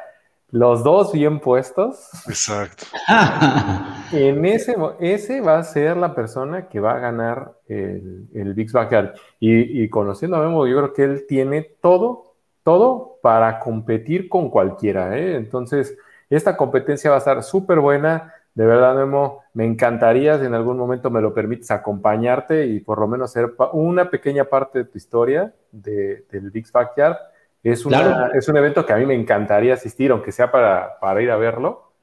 los dos bien puestos.
Exacto.
en ese, ese va a ser la persona que va a ganar el, el Big Backyard. Y, y conociendo a Memo, yo creo que él tiene todo, todo para competir con cualquiera. ¿eh? Entonces, esta competencia va a estar súper buena de verdad, Memo, me encantaría si en algún momento me lo permites acompañarte y por lo menos ser una pequeña parte de tu historia del Big Backyard. Es, es un evento que a mí me encantaría asistir, aunque sea para, ir a verlo.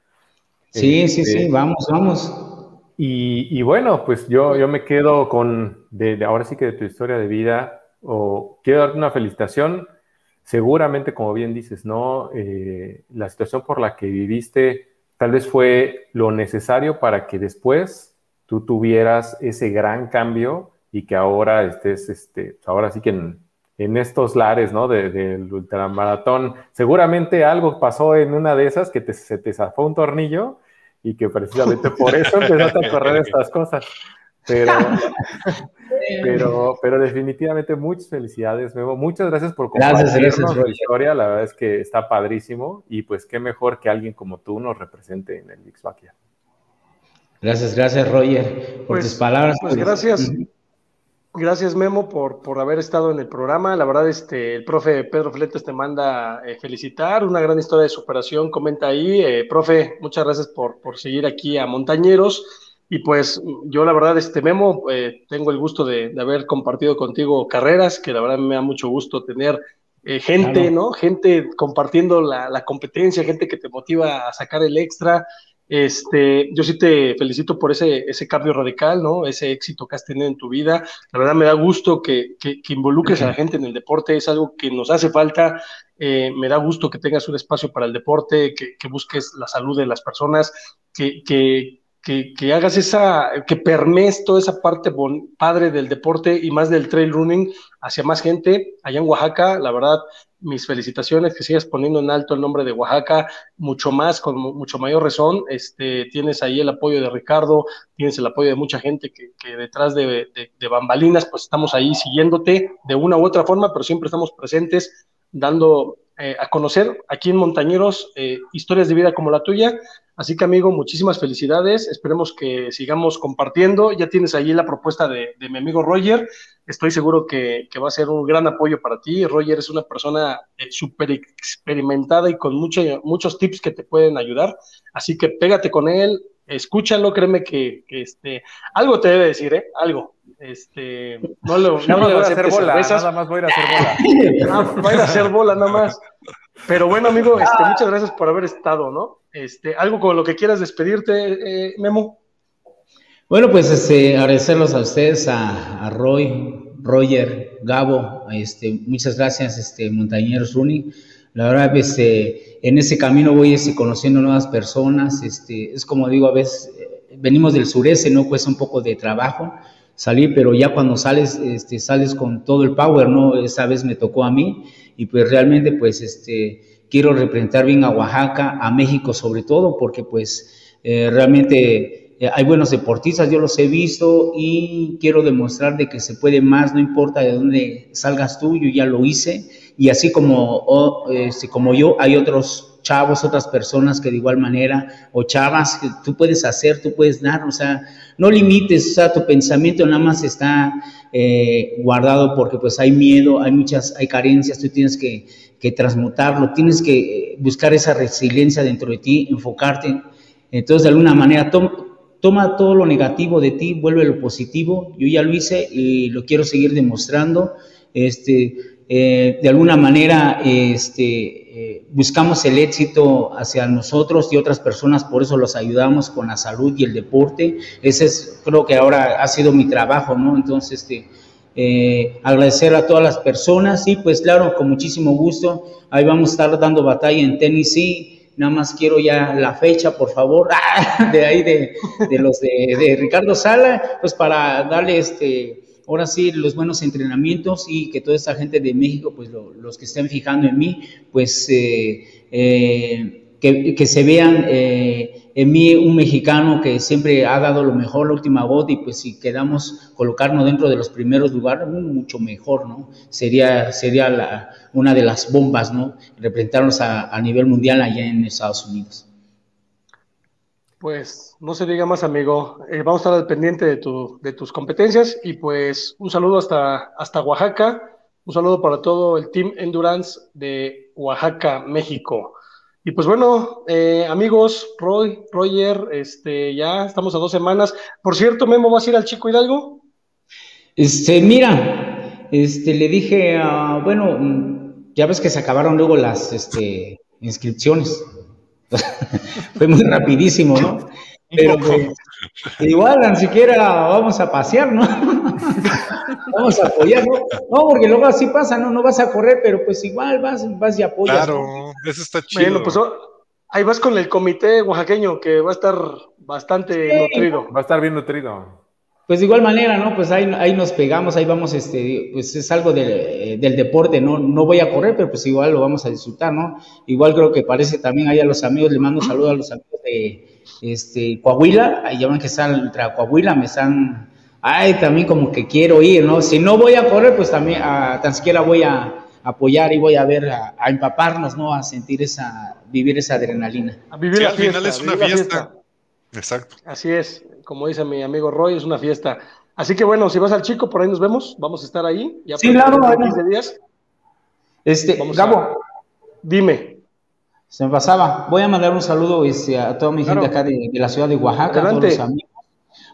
Sí, sí, sí, este, vamos, vamos.
Y, bueno, pues yo, yo me quedo con, de, ahora sí que de tu historia de vida, o quiero darte una felicitación. Seguramente, como bien dices, ¿no? Eh, la situación por la que viviste tal vez fue lo necesario para que después tú tuvieras ese gran cambio y que ahora estés, este, ahora sí que en, estos lares, ¿no? Del ultramaratón. Seguramente algo pasó en una de esas que se te zafó un tornillo y que precisamente por eso empezaste a correr estas cosas. Pero, pero, pero definitivamente muchas felicidades, Memo. Muchas gracias por compartirnos tu historia. La verdad es que está padrísimo y pues qué mejor que alguien como tú nos represente en el Mixvaquia.
Gracias, gracias Roger por
pues,
tus palabras.
Pues gracias. Gracias Memo por, por haber estado en el programa. La verdad, este, el profe Pedro Fletes te manda eh, felicitar, una gran historia de superación, comenta ahí. Eh, profe, muchas gracias por, por seguir aquí a Montañeros. Y pues yo la verdad, este Memo, eh, tengo el gusto de, haber compartido contigo carreras, que la verdad me da mucho gusto tener eh, gente, ¿no? Gente compartiendo la, competencia, gente que te motiva a sacar el extra. Este, yo sí te felicito por ese, ese cambio radical, ¿no? Ese éxito que has tenido en tu vida. La verdad me da gusto que, que, involucres a la gente en el deporte, es algo que nos hace falta. Eh, me da gusto que tengas un espacio para el deporte, que, que busques la salud de las personas, que, que, que, hagas esa, que permees toda esa parte padre del deporte y más del trail running hacia más gente allá en Oaxaca. La verdad, mis felicitaciones, que sigas poniendo en alto el nombre de Oaxaca, mucho más, con mucho mayor razón. Este, tienes ahí el apoyo de Ricardo, tienes el apoyo de mucha gente que, detrás de, bambalinas, pues estamos ahí siguiéndote de una u otra forma, pero siempre estamos presentes, dando eh, a conocer aquí en Montañeros eh, historias de vida como la tuya Así que amigo, muchísimas felicidades. Esperemos que sigamos compartiendo. Ya tienes ahí la propuesta de, mi amigo Roger. Estoy seguro que, va a ser un gran apoyo para ti. Roger es una persona eh, súper experimentada y con muchos tips que te pueden ayudar. Así que pégate con él, escúchalo, créeme que, este, algo te debe decir, ¿eh? Algo. Este, no lo,
no voy a hacer bola, nada más voy a ir a hacer bola.
Ah, va a ir a hacer bola nada más. Pero bueno, amigo, este, muchas gracias por haber estado, ¿no? Este, algo con lo que quieras despedirte, eh, Memo.
Bueno, pues este, agradecerlos a ustedes, a, Roy, Roger, Gabo, este, muchas gracias, este, Montañeros Running. La verdad, este, en ese camino voy este, conociendo nuevas personas. Este, es como digo, a veces eh, venimos del sureste, ¿no? Cuesta un poco de trabajo salir, pero ya cuando sales, este, sales con todo el power, ¿no? Esa vez me tocó a mí y pues realmente, pues, este, quiero representar bien a Oaxaca, a México sobre todo, porque pues eh, realmente eh, hay buenos deportistas, yo los he visto y quiero demostrar de que se puede más, no importa de dónde salgas tú, yo ya lo hice y así como, este, como yo, hay otros chavos, otras personas que de igual manera, o chavas, que tú puedes hacer, tú puedes dar, o sea, no limites, o sea, tu pensamiento nada más está eh, guardado porque pues hay miedo, hay muchas, hay carencias, tú tienes que, que transmutarlo, tienes que buscar esa resiliencia dentro de ti, enfocarte. Entonces, de alguna manera, toma todo lo negativo de ti, vuelve lo positivo. Yo ya lo hice y lo quiero seguir demostrando. Este, eh, de alguna manera, este, eh, buscamos el éxito hacia nosotros y otras personas, por eso los ayudamos con la salud y el deporte. Ese es, creo que ahora ha sido mi trabajo, ¿no? Entonces, este, eh, agradecer a todas las personas y pues claro, con muchísimo gusto, ahí vamos a estar dando batalla en Tennessee nada más quiero ya la fecha, por favor, de ahí de, los de, Ricardo Sala, pues para darle este, ahora sí, los buenos entrenamientos y que toda esta gente de México, pues los que estén fijando en mí, pues eh, eh, que, se vean eh, en mí un mexicano que siempre ha dado lo mejor, la última voz, y pues si quedamos colocarnos dentro de los primeros lugares, mucho mejor, ¿no? Sería, sería la, una de las bombas, ¿no? Representarnos a, a nivel mundial allá en Estados Unidos.
Pues no se diga más, amigo. Eh, vamos a estar al pendiente de, tu, de tus competencias y pues un saludo hasta, hasta Oaxaca. Un saludo para todo el Team Endurance de Oaxaca, México. Y pues bueno, eh, amigos, Roy, Roger, este, ya estamos a dos semanas. Por cierto, Memo, ¿vas a ir al Chico Hidalgo?
Este, mira, este, le dije, bueno, mm, ya ves que se acabaron luego las, este, inscripciones. Fue muy rapidísimo, ¿no? Pero pues, igual, ni siquiera vamos a pasear, ¿no? vamos a apoyar, ¿no? No, porque luego así pasa, ¿no? No vas a correr, pero pues igual vas, vas y apoyas.
Claro, eso está chido.
Bueno, pues oh, ahí vas con el comité oaxaqueño, que va a estar bastante nutrido.
Va a estar bien nutrido.
Pues de igual manera, ¿no? Pues ahí, ahí nos pegamos, ahí vamos, este, pues es algo del deporte, ¿no? No voy a correr, pero pues igual lo vamos a disfrutar, ¿no? Igual creo que parece también ahí a los amigos, le mando un saludo a los amigos de este, Coahuila, ahí ya ven que están entre Coahuila, me están, ay, también como que quiero ir, ¿no? Si no voy a correr, pues también, a, tan siquiera voy a apoyar y voy a ver, a, empaparnos, ¿no? A sentir esa, vivir esa adrenalina.
A vivir
al final es una fiesta. Exacto.
Así es como dice mi amigo Roy, es una fiesta. Así que bueno, si vas al chico, por ahí nos vemos, vamos a estar ahí.
Ya sí, claro, 15
días.
Este, vamos Gabo.
dime.
Se me pasaba. Voy a mandar un saludo este, a toda mi gente acá de, la ciudad de Oaxaca, a todos los amigos,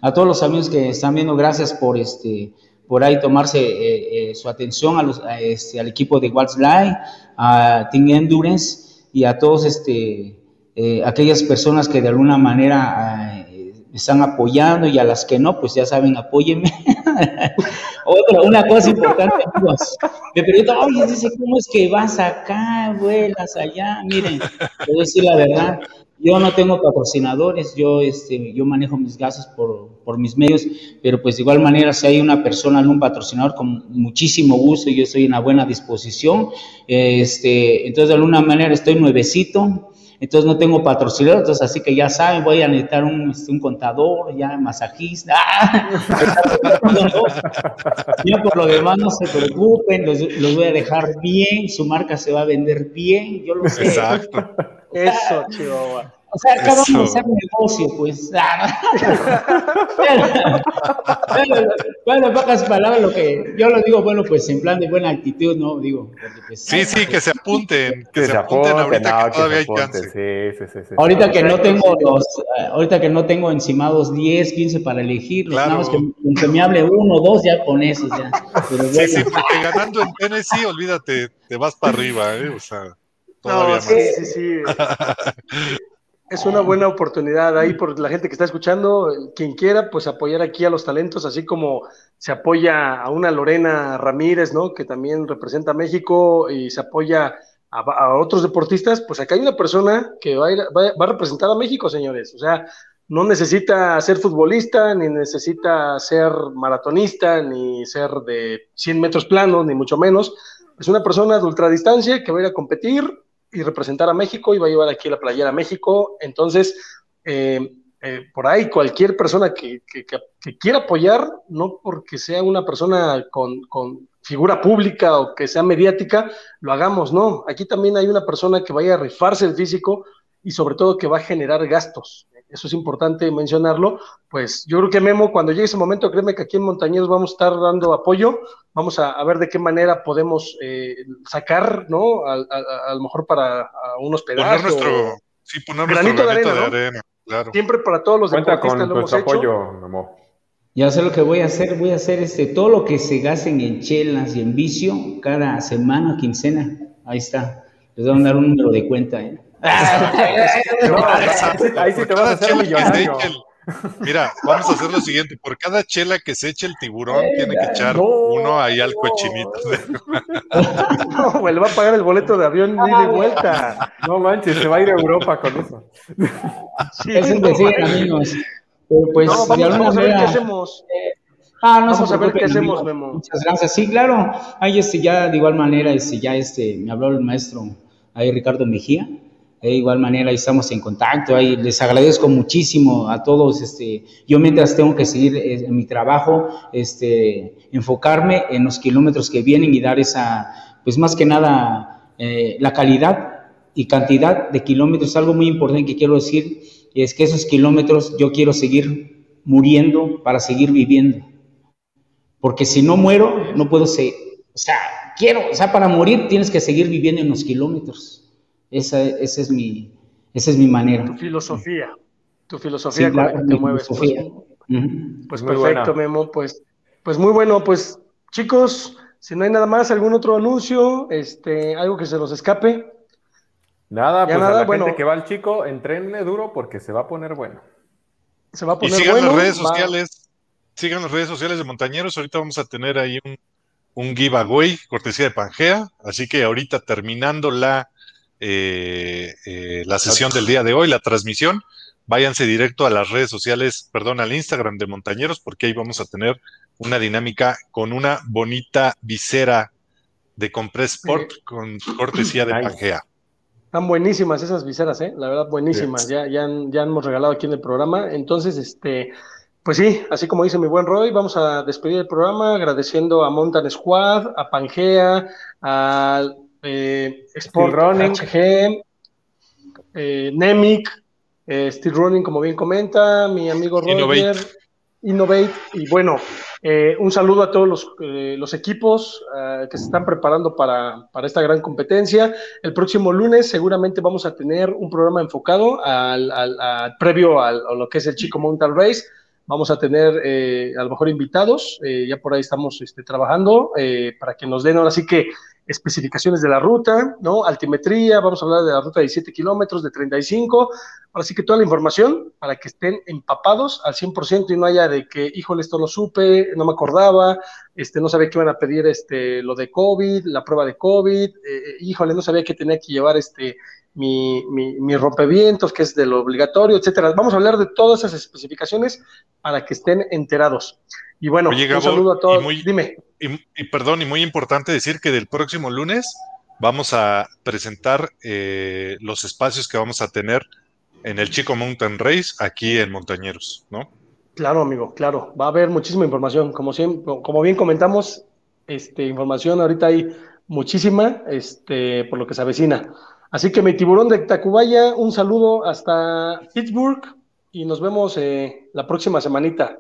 a todos los amigos que están viendo, gracias por este por ahí tomarse eh, eh, su atención a los, este, al equipo de Waltz Live, a Team Endurance y a todos este, eh, aquellas personas que de alguna manera están apoyando y a las que no, pues ya saben, apóyenme. Otra, una cosa importante, amigos. Me preguntan, oye, dice, ¿cómo es que vas acá, vuelas allá? Miren, voy a decir la verdad, yo no tengo patrocinadores, yo, este, yo manejo mis gastos por, por mis medios, pero pues de igual manera, si hay una persona, un patrocinador, con muchísimo gusto, yo estoy en una buena disposición. Este, entonces, de alguna manera, estoy nuevecito entonces no tengo patrocinador, entonces así que ya saben, voy a necesitar un, este, un contador, ya masajista. ya por lo demás no se preocupen, los, los, voy a dejar bien, su marca se va a vender bien, yo lo sé.
Exacto.
Eso, Chihuahua.
O sea, acabamos de hacer negocio, pues. bueno, en pocas palabras, lo que yo lo digo, bueno, pues en plan de buena actitud, ¿no? Digo,
pues, sí, sí, que se apunten, que, se, apunten, ahorita que todavía hay chance.
Sí, sí, sí, ahorita que no tengo los, eh, ahorita que no tengo encimados 10, 15 para elegir, claro. nada más que, que, me hable uno, dos, ya con esos, ya.
Sí, sí, porque ganando en Tennessee, olvídate, te vas para arriba, ¿eh? O sea, todavía no, sí, más. Sí, sí,
sí. Es una buena oportunidad ahí por la gente que está escuchando, quien quiera, pues apoyar aquí a los talentos, así como se apoya a una Lorena Ramírez, ¿no? Que también representa a México y se apoya a, otros deportistas, pues acá hay una persona que va a, va a representar a México, señores. O sea, no necesita ser futbolista, ni necesita ser maratonista, ni ser de 100 metros planos, ni mucho menos. Es una persona de ultradistancia que va a ir a competir y representar a México y va a llevar aquí la playera a México. Entonces, eh, eh, por ahí cualquier persona que, quiera apoyar, no porque sea una persona con, con, figura pública o que sea mediática, lo hagamos, no. Aquí también hay una persona que vaya a rifarse el físico y sobre todo que va a generar gastos eso es importante mencionarlo, pues yo creo que Memo, cuando llegue ese momento, créeme que aquí en Montañeros vamos a estar dando apoyo, vamos a, ver de qué manera podemos eh, sacar, ¿no? A, lo mejor para unos pedazos.
Poner nuestro, sí, poner granito, nuestro granito de arena, claro.
Siempre para todos los
Cuenta con lo hemos apoyo, Memo.
Ya sé lo que voy a hacer, voy a hacer este, todo lo que se gasten en chelas y en vicio cada semana, quincena, ahí está. Les voy a dar un número de cuenta, ¿eh?
Ahí sí te vas a hacer millonario.
Mira, vamos a hacer lo siguiente: por cada chela que se eche el tiburón, tiene que echar uno ahí al cochinito.
No, le va a pagar el boleto de avión ni de vuelta.
No manches, se va a ir a Europa con eso.
Sí, es decir, amigos. pues,
no, vamos, a ver qué hacemos.
Ah, no vamos a ver qué hacemos, Memo. Muchas gracias. Sí, claro. Ahí este, ya de igual manera, este, ya este, me habló el maestro ahí Ricardo Mejía de igual manera estamos en contacto, ahí les agradezco muchísimo a todos, este, yo mientras tengo que seguir eh, en mi trabajo, este, enfocarme en los kilómetros que vienen y dar esa, pues más que nada, eh, la calidad y cantidad de kilómetros, algo muy importante que quiero decir, es que esos kilómetros yo quiero seguir muriendo para seguir viviendo, porque si no muero, no puedo seguir, o sea, quiero, o sea, para morir tienes que seguir viviendo en los kilómetros. Esa, esa, es, mi, esa es mi manera.
Tu filosofía, tu filosofía con la que te mueves. Pues, pues perfecto, Memo. Pues, pues muy bueno, pues chicos, si no hay nada más, algún otro anuncio, este, algo que se nos escape.
Nada, pues nada, a la bueno, gente que va al chico, entrenle duro porque se va a poner bueno.
Se va a poner
y sigan
las
redes sociales, sigan las redes sociales de Montañeros, ahorita vamos a tener ahí un, un giveaway, cortesía de Pangea, así que ahorita terminando la eh, eh, la sesión del día de hoy, la transmisión, váyanse directo a las redes sociales, perdón, al Instagram de Montañeros, porque ahí vamos a tener una dinámica con una bonita visera de Compress Sport con cortesía de Pangea.
Están buenísimas esas viseras, ¿eh? La verdad, buenísimas. Ya, ya, ya hemos regalado aquí en el programa. Entonces, este, pues sí, así como dice mi buen Roy, vamos a despedir el programa agradeciendo a Mountain Squad, a Pangea, a eh, Sport Running, HG, eh, Nemic, eh, Steel Running, como bien comenta, mi amigo Roger, Innovate, y bueno, eh, un saludo a todos los, los equipos que se están preparando para, para, esta gran competencia. El próximo lunes seguramente vamos a tener un programa enfocado al, al, previo a lo que es el Chico Mountain Race. Vamos a tener a lo mejor invitados, ya por ahí estamos este, trabajando para que nos den ahora sí que especificaciones de la ruta, ¿no? Altimetría, vamos a hablar de la ruta de 17 kilómetros, de 35, ahora sí que toda la información para que estén empapados al 100% y no haya de que, híjole, esto lo supe, no me acordaba, este, no sabía que iban a pedir este, lo de COVID, la prueba de COVID, eh, eh, híjole, no sabía que tenía que llevar este, mi, mi, mi, rompevientos, que es de lo obligatorio, etcétera. Vamos a hablar de todas esas especificaciones para que estén enterados. Y bueno, un saludo a todos. Dime.
Y, perdón, y muy importante decir que del próximo lunes vamos a presentar eh, los espacios que vamos a tener en el Chico Mountain Race aquí en Montañeros, ¿no?
Claro, amigo, claro. Va a haber muchísima información. Como, siempre, como bien comentamos, este, información ahorita hay muchísima, este, por lo que se avecina. Así que mi tiburón de Tacubaya, un saludo hasta Pittsburgh y nos vemos eh, la próxima semanita.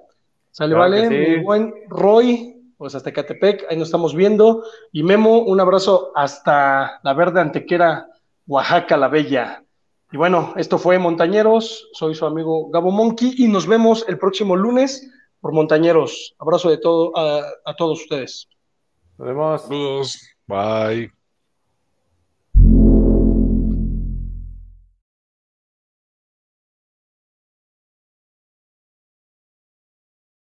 Sale, vale, mi buen Roy, pues hasta Catepec, ahí nos estamos viendo. Y Memo, un abrazo hasta la verde antequera, Oaxaca la Bella. Y bueno, esto fue Montañeros, soy su amigo Gabo Monkey y nos vemos el próximo lunes por Montañeros. Abrazo de todo a, todos ustedes.
Nos vemos.
Bye.